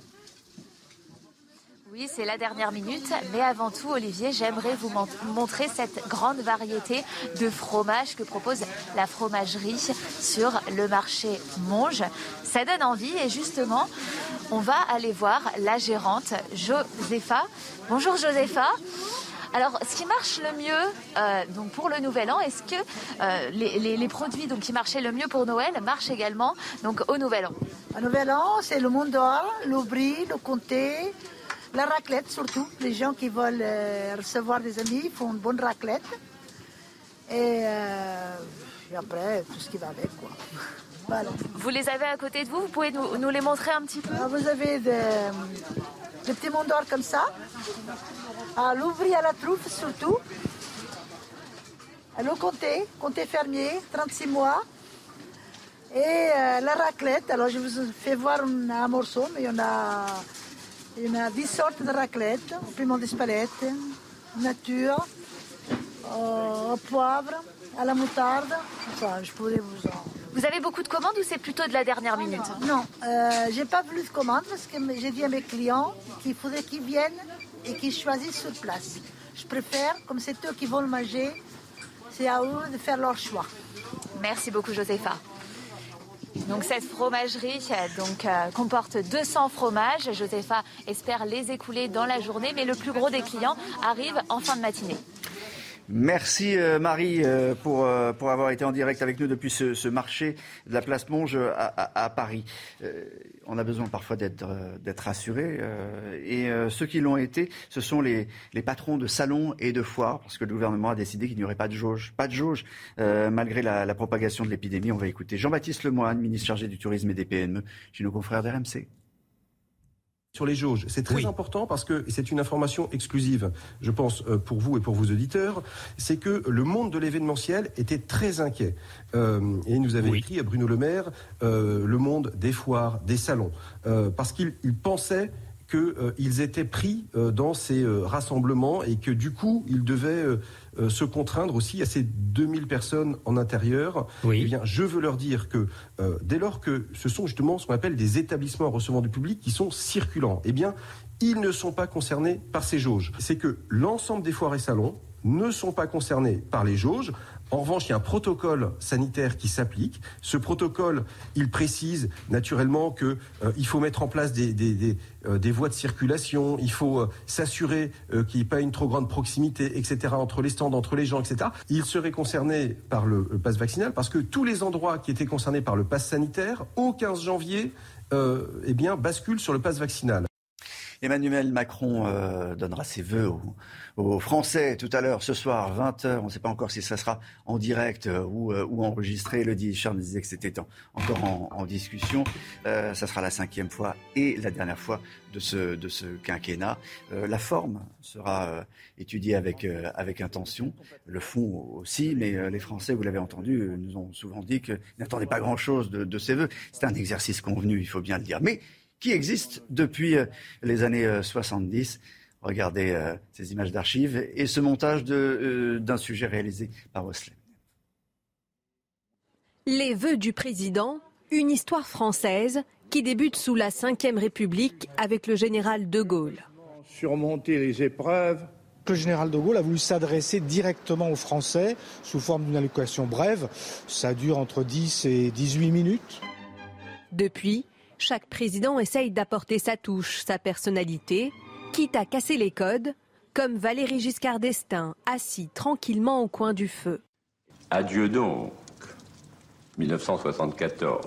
Oui, c'est la dernière minute. Mais avant tout, Olivier, j'aimerais vous montrer cette grande variété de fromages que propose la fromagerie sur le marché Monge. Ça donne envie et justement, on va aller voir la gérante Josepha. Bonjour Josepha. Alors, ce qui marche le mieux donc pour le Nouvel An, est-ce que les, produits qui marchaient le mieux pour Noël marchent également donc, au Nouvel An? Au Nouvel An, c'est le Mont d'Or, le Comté, la raclette surtout. Les gens qui veulent recevoir des amis font une bonne raclette. Et, après, tout ce qui va avec. Quoi. Vous les avez à côté de vous Vous pouvez nous, les montrer un petit peu ah, Vous avez des, petits monts d'or comme ça. À l'ouvrir à la truffe surtout. Le comté, comté fermier, 36 mois. Et euh, la raclette, alors je vous fais voir un, morceau, mais il y en a, il y en a 10 sortes de raclette. Piment d'espalette, nature, au poivre, à la moutarde. Enfin, je pourrais vous en vous avez beaucoup de commandes ou c'est plutôt de la dernière minute Non, euh, j'ai pas voulu de commandes parce que j'ai dit à mes clients qu'il faudrait qu'ils viennent et qu'ils choisissent sur place. Je préfère, comme c'est eux qui vont le manger, c'est à eux de faire leur choix. Merci beaucoup, Josepha. Donc cette fromagerie donc, euh, comporte 200 fromages. Josepha espère les écouler dans la journée, mais le plus gros des clients arrive en fin de matinée. Merci euh, Marie euh, pour, euh, pour avoir été en direct avec nous depuis ce, marché de la place Monge à, Paris. on a besoin parfois d'être rassurés et ceux qui l'ont été, ce sont les, patrons de salons et de foires parce que le gouvernement a décidé qu'il n'y aurait pas de jauge. Pas de jauge malgré la, la propagation de l'épidémie. On va écouter Jean-Baptiste Lemoyne, ministre chargé du tourisme et des PME chez nos confrères d'RMC sur les jauges. C'est très important parce que c'est une information exclusive, je pense, euh, pour vous et pour vos auditeurs. C'est que le monde de l'événementiel était très inquiet. Euh, et il nous avait écrit à Bruno Le Maire euh, le monde des foires, des salons, parce qu'il pensait qu'ils étaient pris dans ces rassemblements et que du coup, ils devaient euh, se contraindre aussi à ces 2000 personnes en intérieur. Eh bien, je veux leur dire que euh, dès lors que ce sont justement ce qu'on appelle des établissements recevant du public qui sont circulants, eh bien, ils ne sont pas concernés par ces jauges. C'est que l'ensemble des foires et salons ne sont pas concernés par les jauges. En revanche, il y a un protocole sanitaire qui s'applique. Ce protocole, il précise naturellement qu'il euh, faut mettre en place des, euh, voies de circulation, il faut euh, s'assurer qu'il n'y ait pas une trop grande proximité, etc., entre les stands, entre les gens, etc. Il serait concerné par le, pass vaccinal parce que tous les endroits qui étaient concernés par le pass sanitaire, au 15 janvier, eh bien, basculent sur le pass vaccinal. Emmanuel Macron donnera ses voeux aux Français tout à l'heure, ce soir, 20h. On ne sait pas encore si ça sera en direct euh, ou, euh, ou enregistré. Le dit Charles disait que c'était encore en, discussion. Euh, ça sera la cinquième fois et la dernière fois de ce, de ce quinquennat. la forme sera étudiée avec, avec intention, le fond aussi, mais les Français, vous l'avez entendu, nous ont souvent dit qu'ils n'attendaient pas grand-chose de, de ces vœux. C'est un exercice convenu, il faut bien le dire, mais qui existe depuis les années 70. Regardez euh, ces images d'archives et ce montage euh, d'un sujet réalisé par Wesley. Les vœux du président, une histoire française qui débute sous la Ve République avec le général de Gaulle. Surmonter les épreuves. Le général de Gaulle a voulu s'adresser directement aux Français sous forme d'une allocution brève. Ça dure entre 10 et 18 minutes. Depuis, chaque président essaye d'apporter sa touche, sa personnalité, quitte à casser les codes, comme Valéry Giscard d'Estaing, assis tranquillement au coin du feu. Adieu donc, 1974,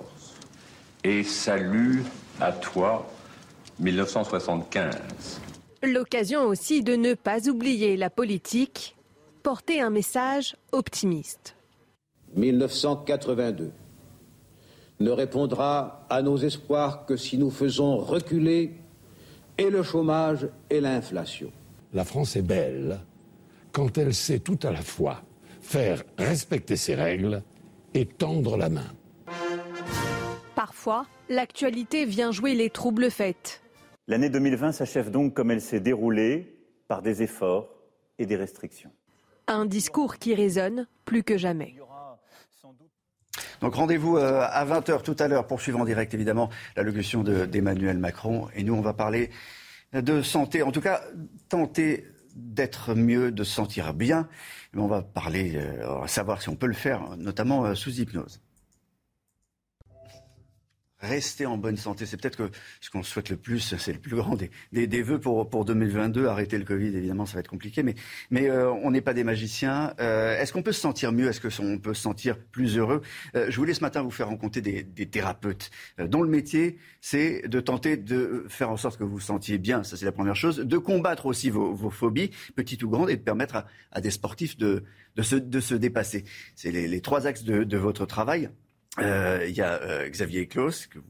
et salut à toi, 1975. L'occasion aussi de ne pas oublier la politique, porter un message optimiste. 1982 ne répondra à nos espoirs que si nous faisons reculer et le chômage et l'inflation. La France est belle quand elle sait tout à la fois faire respecter ses règles et tendre la main. Parfois, l'actualité vient jouer les troubles faits. L'année 2020 s'achève donc comme elle s'est déroulée, par des efforts et des restrictions. Un discours qui résonne plus que jamais. Donc rendez-vous euh, à 20h tout à l'heure pour suivre en direct évidemment l'allocution d'Emmanuel Macron. Et nous, on va parler de santé, en tout cas tenter d'être mieux, de se sentir bien. Mais on va parler, euh, savoir si on peut le faire, notamment euh, sous hypnose. Rester en bonne santé. C'est peut-être que ce qu'on souhaite le plus, c'est le plus grand des, des, des vœux pour, pour 2022. Arrêter le Covid, évidemment, ça va être compliqué, mais, mais euh, on n'est pas des magiciens. Euh, Est-ce qu'on peut se sentir mieux? Est-ce qu'on peut se sentir plus heureux? Euh, Je voulais ce matin vous faire rencontrer des, des thérapeutes euh, dont le métier, c'est de tenter de faire en sorte que vous vous sentiez bien, ça c'est la première chose, de combattre aussi vos, vos, phobies, petites ou grandes, et de permettre à, à des sportifs de, de, se, de se dépasser. C'est les, les, trois axes de, de votre travail. Euh, il y a euh, Xavier Claus, que vous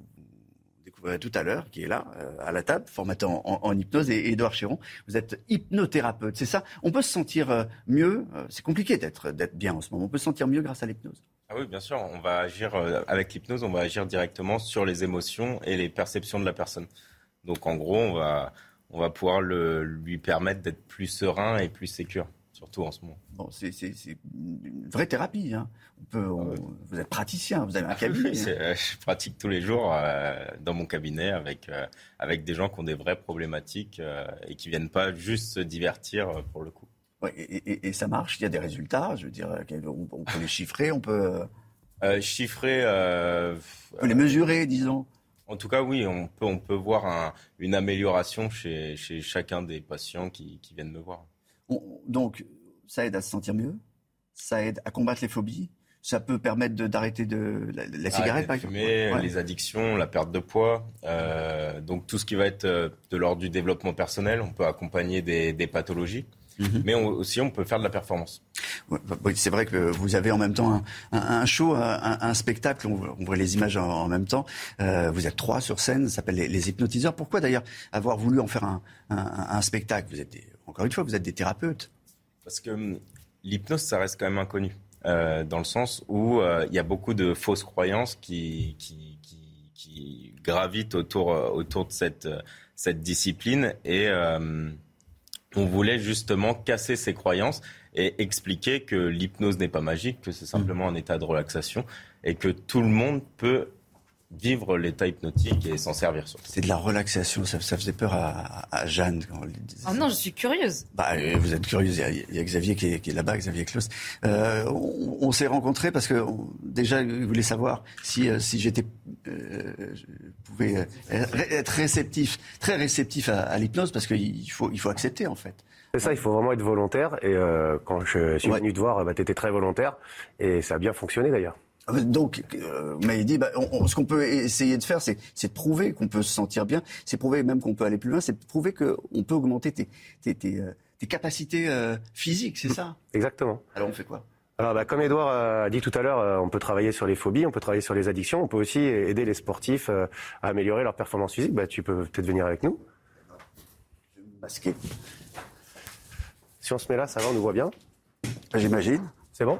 découvrirez tout à l'heure, qui est là, euh, à la table, formaté en, hypnose, et Edouard Chiron. Vous êtes hypnothérapeute, c'est ça? On peut se sentir mieux C'est compliqué d'être bien en ce moment. On peut se sentir mieux grâce à l'hypnose ah oui, bien sûr. On va agir avec l'hypnose, on va agir directement sur les émotions et les perceptions de la personne. Donc en gros, on va, on va pouvoir lui permettre d'être plus serein et plus sécure surtout en ce moment. Bon, c'est une vraie thérapie. Hein. On peut, on, ouais. Vous êtes praticien, vous avez un cabinet. Oui, hein. Je pratique tous les jours euh, dans mon cabinet avec, euh, avec des gens qui ont des vraies problématiques euh, et qui viennent pas juste se divertir euh, pour le coup. Ouais, et, et, et, ça marche, il y a des résultats, je veux dire, on, on peut les chiffrer, on peut... Euh, chiffrer... on peut les mesurer, disons. En tout cas, oui, on peut, on peut voir un, une amélioration chez, chez chacun des patients qui, qui viennent me voir. On, donc, ça aide à se sentir mieux, ça aide à combattre les phobies, ça peut permettre d'arrêter de, la, la cigarette, par exemple. Ouais. Les addictions, la perte de poids, euh, donc tout ce qui va être euh, de l'ordre du développement personnel, on peut accompagner des, des pathologies. Mm -hmm. Mais on, aussi, on peut faire de la performance. Oui, c'est vrai que vous avez en même temps un, un, un show, un, un, spectacle. On, on voit les images en, en même temps. Euh, vous êtes trois sur scène. Ça s'appelle les, les, hypnotiseurs. Pourquoi d'ailleurs avoir voulu en faire un, spectacle? Vous êtes des, encore une fois, vous êtes des thérapeutes. Parce que hum, l'hypnose, ça reste quand même inconnu. Euh, dans le sens où euh, il y a beaucoup de fausses croyances qui, qui, qui, qui gravitent autour, autour de cette, cette discipline et euh, on voulait justement casser ces croyances et expliquer que l'hypnose n'est pas magique, que c'est simplement un état de relaxation et que tout le monde peut vivre l'état hypnotique et s'en servir. C'est de la relaxation, ça, ça faisait peur à, à, Jeanne. Quand on oh non, je suis curieuse. Bah, euh, vous êtes curieuse, il y a, il y a Xavier qui est, est là-bas, Xavier Klaus. Euh, on, on s'est rencontrés parce que on, déjà, il voulait savoir si, euh, si j'étais, euh, je pouvais être réceptif, très réceptif à, à l'hypnose parce qu'il faut, il faut accepter en fait. C'est ça, il faut vraiment être volontaire. Et euh, quand je suis ouais. venu te voir, bah, tu étais très volontaire. Et ça a bien fonctionné d'ailleurs. Donc, euh, mais il dit, bah, on, on, ce qu'on peut essayer de faire, c'est, de prouver qu'on peut se sentir bien, c'est prouver même qu'on peut aller plus loin, c'est de prouver qu'on peut augmenter tes, tes, tes, euh, tes capacités euh, physiques, c'est ça? Exactement. Alors on fait quoi? Alors, bah, comme Edouard a dit tout à l'heure, on peut travailler sur les phobies, on peut travailler sur les addictions, on peut aussi aider les sportifs à améliorer leur performance physique. Bah, tu peux peut-être venir avec nous. Masqué. Si on se met là, ça va, on nous voit bien? J'imagine. C'est bon?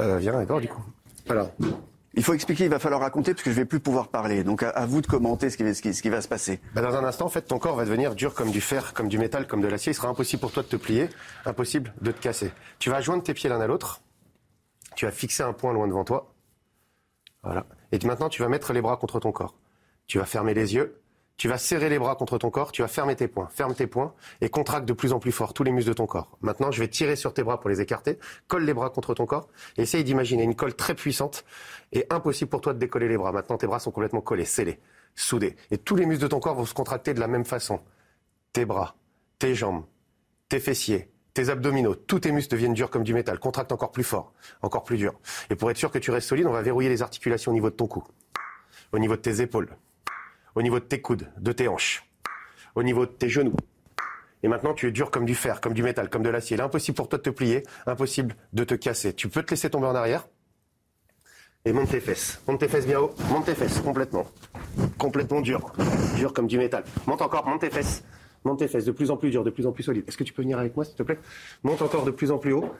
Euh, Viens, Edouard, du coup. Il faut expliquer, il va falloir raconter parce que je vais plus pouvoir parler. Donc à, vous de commenter ce qui, ce qui, ce qui va se passer. Bah dans un instant, en fait, ton corps va devenir dur comme du fer, comme du métal, comme de l'acier. Il sera impossible pour toi de te plier, impossible de te casser. Tu vas joindre tes pieds l'un à l'autre. Tu vas fixer un point loin devant toi. Voilà. Et maintenant, tu vas mettre les bras contre ton corps. Tu vas fermer les yeux. Tu vas serrer les bras contre ton corps, tu vas fermer tes poings, ferme tes poings et contracte de plus en plus fort tous les muscles de ton corps. Maintenant, je vais tirer sur tes bras pour les écarter, colle les bras contre ton corps et essaye d'imaginer une colle très puissante et impossible pour toi de décoller les bras. Maintenant, tes bras sont complètement collés, scellés, soudés et tous les muscles de ton corps vont se contracter de la même façon. Tes bras, tes jambes, tes fessiers, tes abdominaux, tous tes muscles deviennent durs comme du métal, contracte encore plus fort, encore plus dur. Et pour être sûr que tu restes solide, on va verrouiller les articulations au niveau de ton cou, au niveau de tes épaules, au niveau de tes coudes, de tes hanches, au niveau de tes genoux. Et maintenant, tu es dur comme du fer, comme du métal, comme de l'acier. Impossible pour toi de te plier, impossible de te casser. Tu peux te laisser tomber en arrière et monte tes fesses. Monte tes fesses bien haut, monte tes fesses complètement. Complètement dur. Dur comme du métal. Monte encore, monte tes fesses. Monte tes fesses, de plus en plus dur, de plus en plus solide. Est-ce que tu peux venir avec moi, s'il te plaît? Monte encore de plus en plus haut.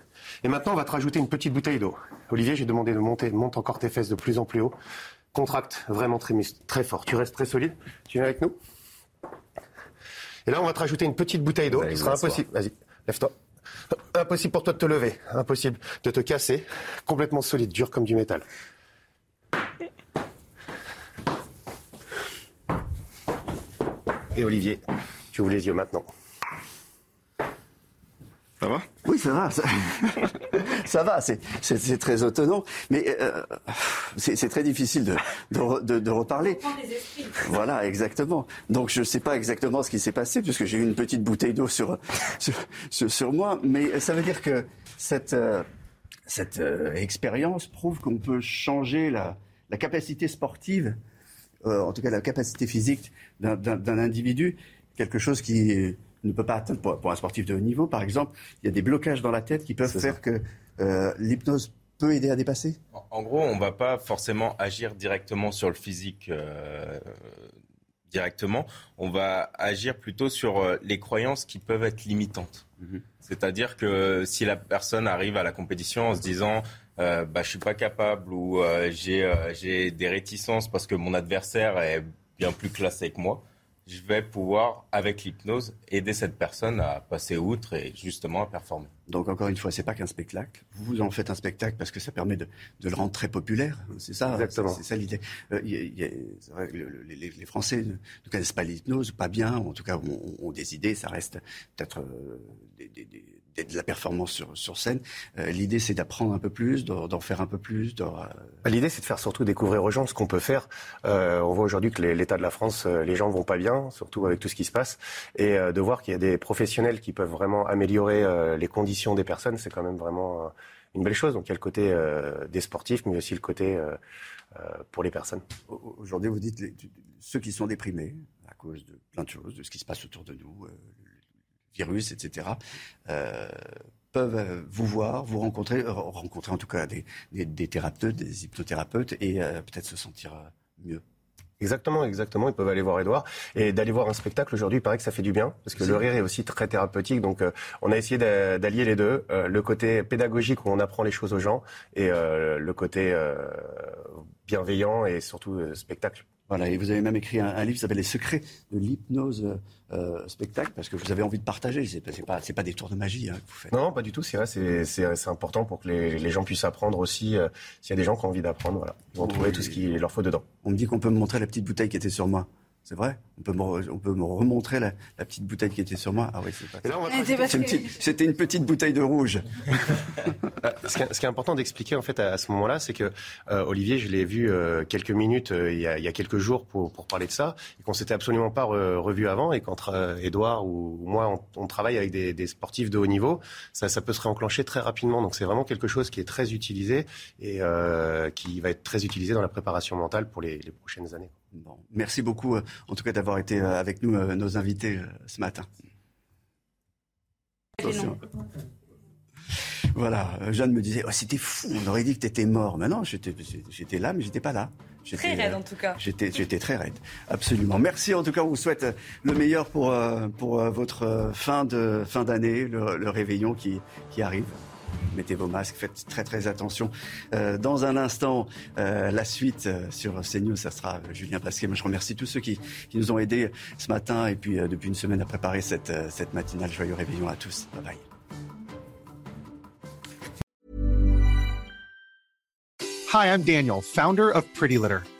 Et maintenant, on va te rajouter une petite bouteille d'eau. Olivier, j'ai demandé de monter. Monte encore tes fesses de plus en plus haut contracte vraiment très, très fort. Tu restes très solide. Tu viens avec nous? Et là, on va te rajouter une petite bouteille d'eau. Ce sera impossible. Vas-y, lève-toi. Impossible pour toi de te lever. Impossible de te casser. Complètement solide, dur comme du métal. Et Olivier, tu ouvres les yeux maintenant. Ça va? Oui, ça va. Ça, va, c'est très autonome. Mais euh, c'est très difficile de, de, de, reparler. Voilà, exactement. Donc je ne sais pas exactement ce qui s'est passé, puisque j'ai eu une petite bouteille d'eau sur, sur, sur, moi. Mais ça veut dire que cette, euh, cette euh, expérience prouve qu'on peut changer la, la capacité sportive, en tout cas la capacité physique d'un individu, quelque chose qui ne peut pas atteindre pour, un sportif de haut niveau, par exemple, il y a des blocages dans la tête qui peuvent faire que euh, l'hypnose peut aider à dépasser? En gros, on ne va pas forcément agir directement sur le physique. Euh, directement, on va agir plutôt sur euh, les croyances qui peuvent être limitantes. Mhm. C'est-à-dire que si la personne arrive à la compétition en se disant euh, bah, je suis pas capable ou j'ai des réticences parce que mon adversaire est bien plus classé que moi, je vais pouvoir, avec l'hypnose, aider cette personne à passer outre et justement à performer. Donc encore une fois, c'est pas qu'un spectacle. Vous en faites un spectacle parce que ça permet de, le rendre très populaire. C'est ça, Exactement. C'est ça l'idée. Euh, vrai que les, Français ne, connaissent pas l'hypnose, pas bien, ou en tout cas ont, des idées. Ça reste peut-être euh, des, de la performance sur, sur scène. Euh, l'idée, c'est d'apprendre un peu plus, d'en faire un peu plus. Bah, l'idée, c'est de faire surtout découvrir aux gens ce qu'on peut faire. Euh, on voit aujourd'hui que l'état de la France, euh, les gens vont pas bien, surtout avec tout ce qui se passe, et de voir qu'il y a des professionnels qui peuvent vraiment améliorer les conditions des personnes, c'est quand même vraiment une belle chose. Donc il y a le côté des sportifs, mais aussi le côté pour les personnes. Aujourd'hui, vous dites ceux qui sont déprimés à cause de plein de choses, de ce qui se passe autour de nous, virus, etc., euh, peuvent euh, vous voir, vous rencontrer, euh, rencontrer en tout cas des, des, thérapeutes, des hypnothérapeutes et peut-être se sentir mieux. Exactement, exactement. Ils peuvent aller voir Edouard. Et d'aller voir un spectacle aujourd'hui, il paraît que ça fait du bien, parce que le rire est aussi très thérapeutique. Donc, on a essayé d'allier les deux. le côté pédagogique où on apprend les choses aux gens, et le côté bienveillant et surtout spectacle. Voilà, et vous avez même écrit un, livre qui s'appelle Les secrets de l'hypnose euh, spectacle, parce que vous avez envie de partager. C'est pas, pas des tours de magie hein, que vous faites. Non, pas du tout. C'est vrai, c'est important pour que les, gens puissent apprendre aussi. Euh, s'il y a des gens qui ont envie d'apprendre, voilà, ils vont trouver tout ce qu'il leur faut dedans. On me dit qu'on peut me montrer la petite bouteille qui était sur moi. C'est vrai on peut, me, on peut me remontrer la, petite bouteille qui était sur moi. Ah oui, c'est pas C'était une petite bouteille de rouge. Euh, ce, qui est, important d'expliquer en fait à, ce moment-là, c'est que euh, Olivier, je l'ai vu euh, quelques minutes il y, a, quelques jours pour, pour parler de ça, et qu'on s'était absolument pas revu avant, et qu'entre Edouard ou moi, on, travaille avec des, sportifs de haut niveau, ça, ça peut se réenclencher très rapidement. Donc c'est vraiment quelque chose qui est très utilisé et qui va être très utilisé dans la préparation mentale pour les prochaines années. Bon, merci beaucoup, euh, en tout cas, d'avoir été euh, avec nous, euh, nos invités, ce matin. Voilà, Jeanne me disait, oh, c'était fou, on aurait dit que tu étais mort. Mais non, j'étais là, mais j'étais pas là. Très raide en tout cas. J'étais très raide, absolument. Merci en tout cas, on vous souhaite le meilleur pour, pour votre fin d'année, fin le, le réveillon qui, qui arrive mettez vos masques, faites très très attention. Euh, dans un instant, euh, la suite euh, sur CNews, ça sera Julien Pasquet. Je remercie tous ceux qui, qui nous ont aidés ce matin et puis depuis une semaine à préparer cette, cette matinale. Joyeux réveillon à tous. Bye bye. Hi, I'm Daniel, founder of Pretty Litter.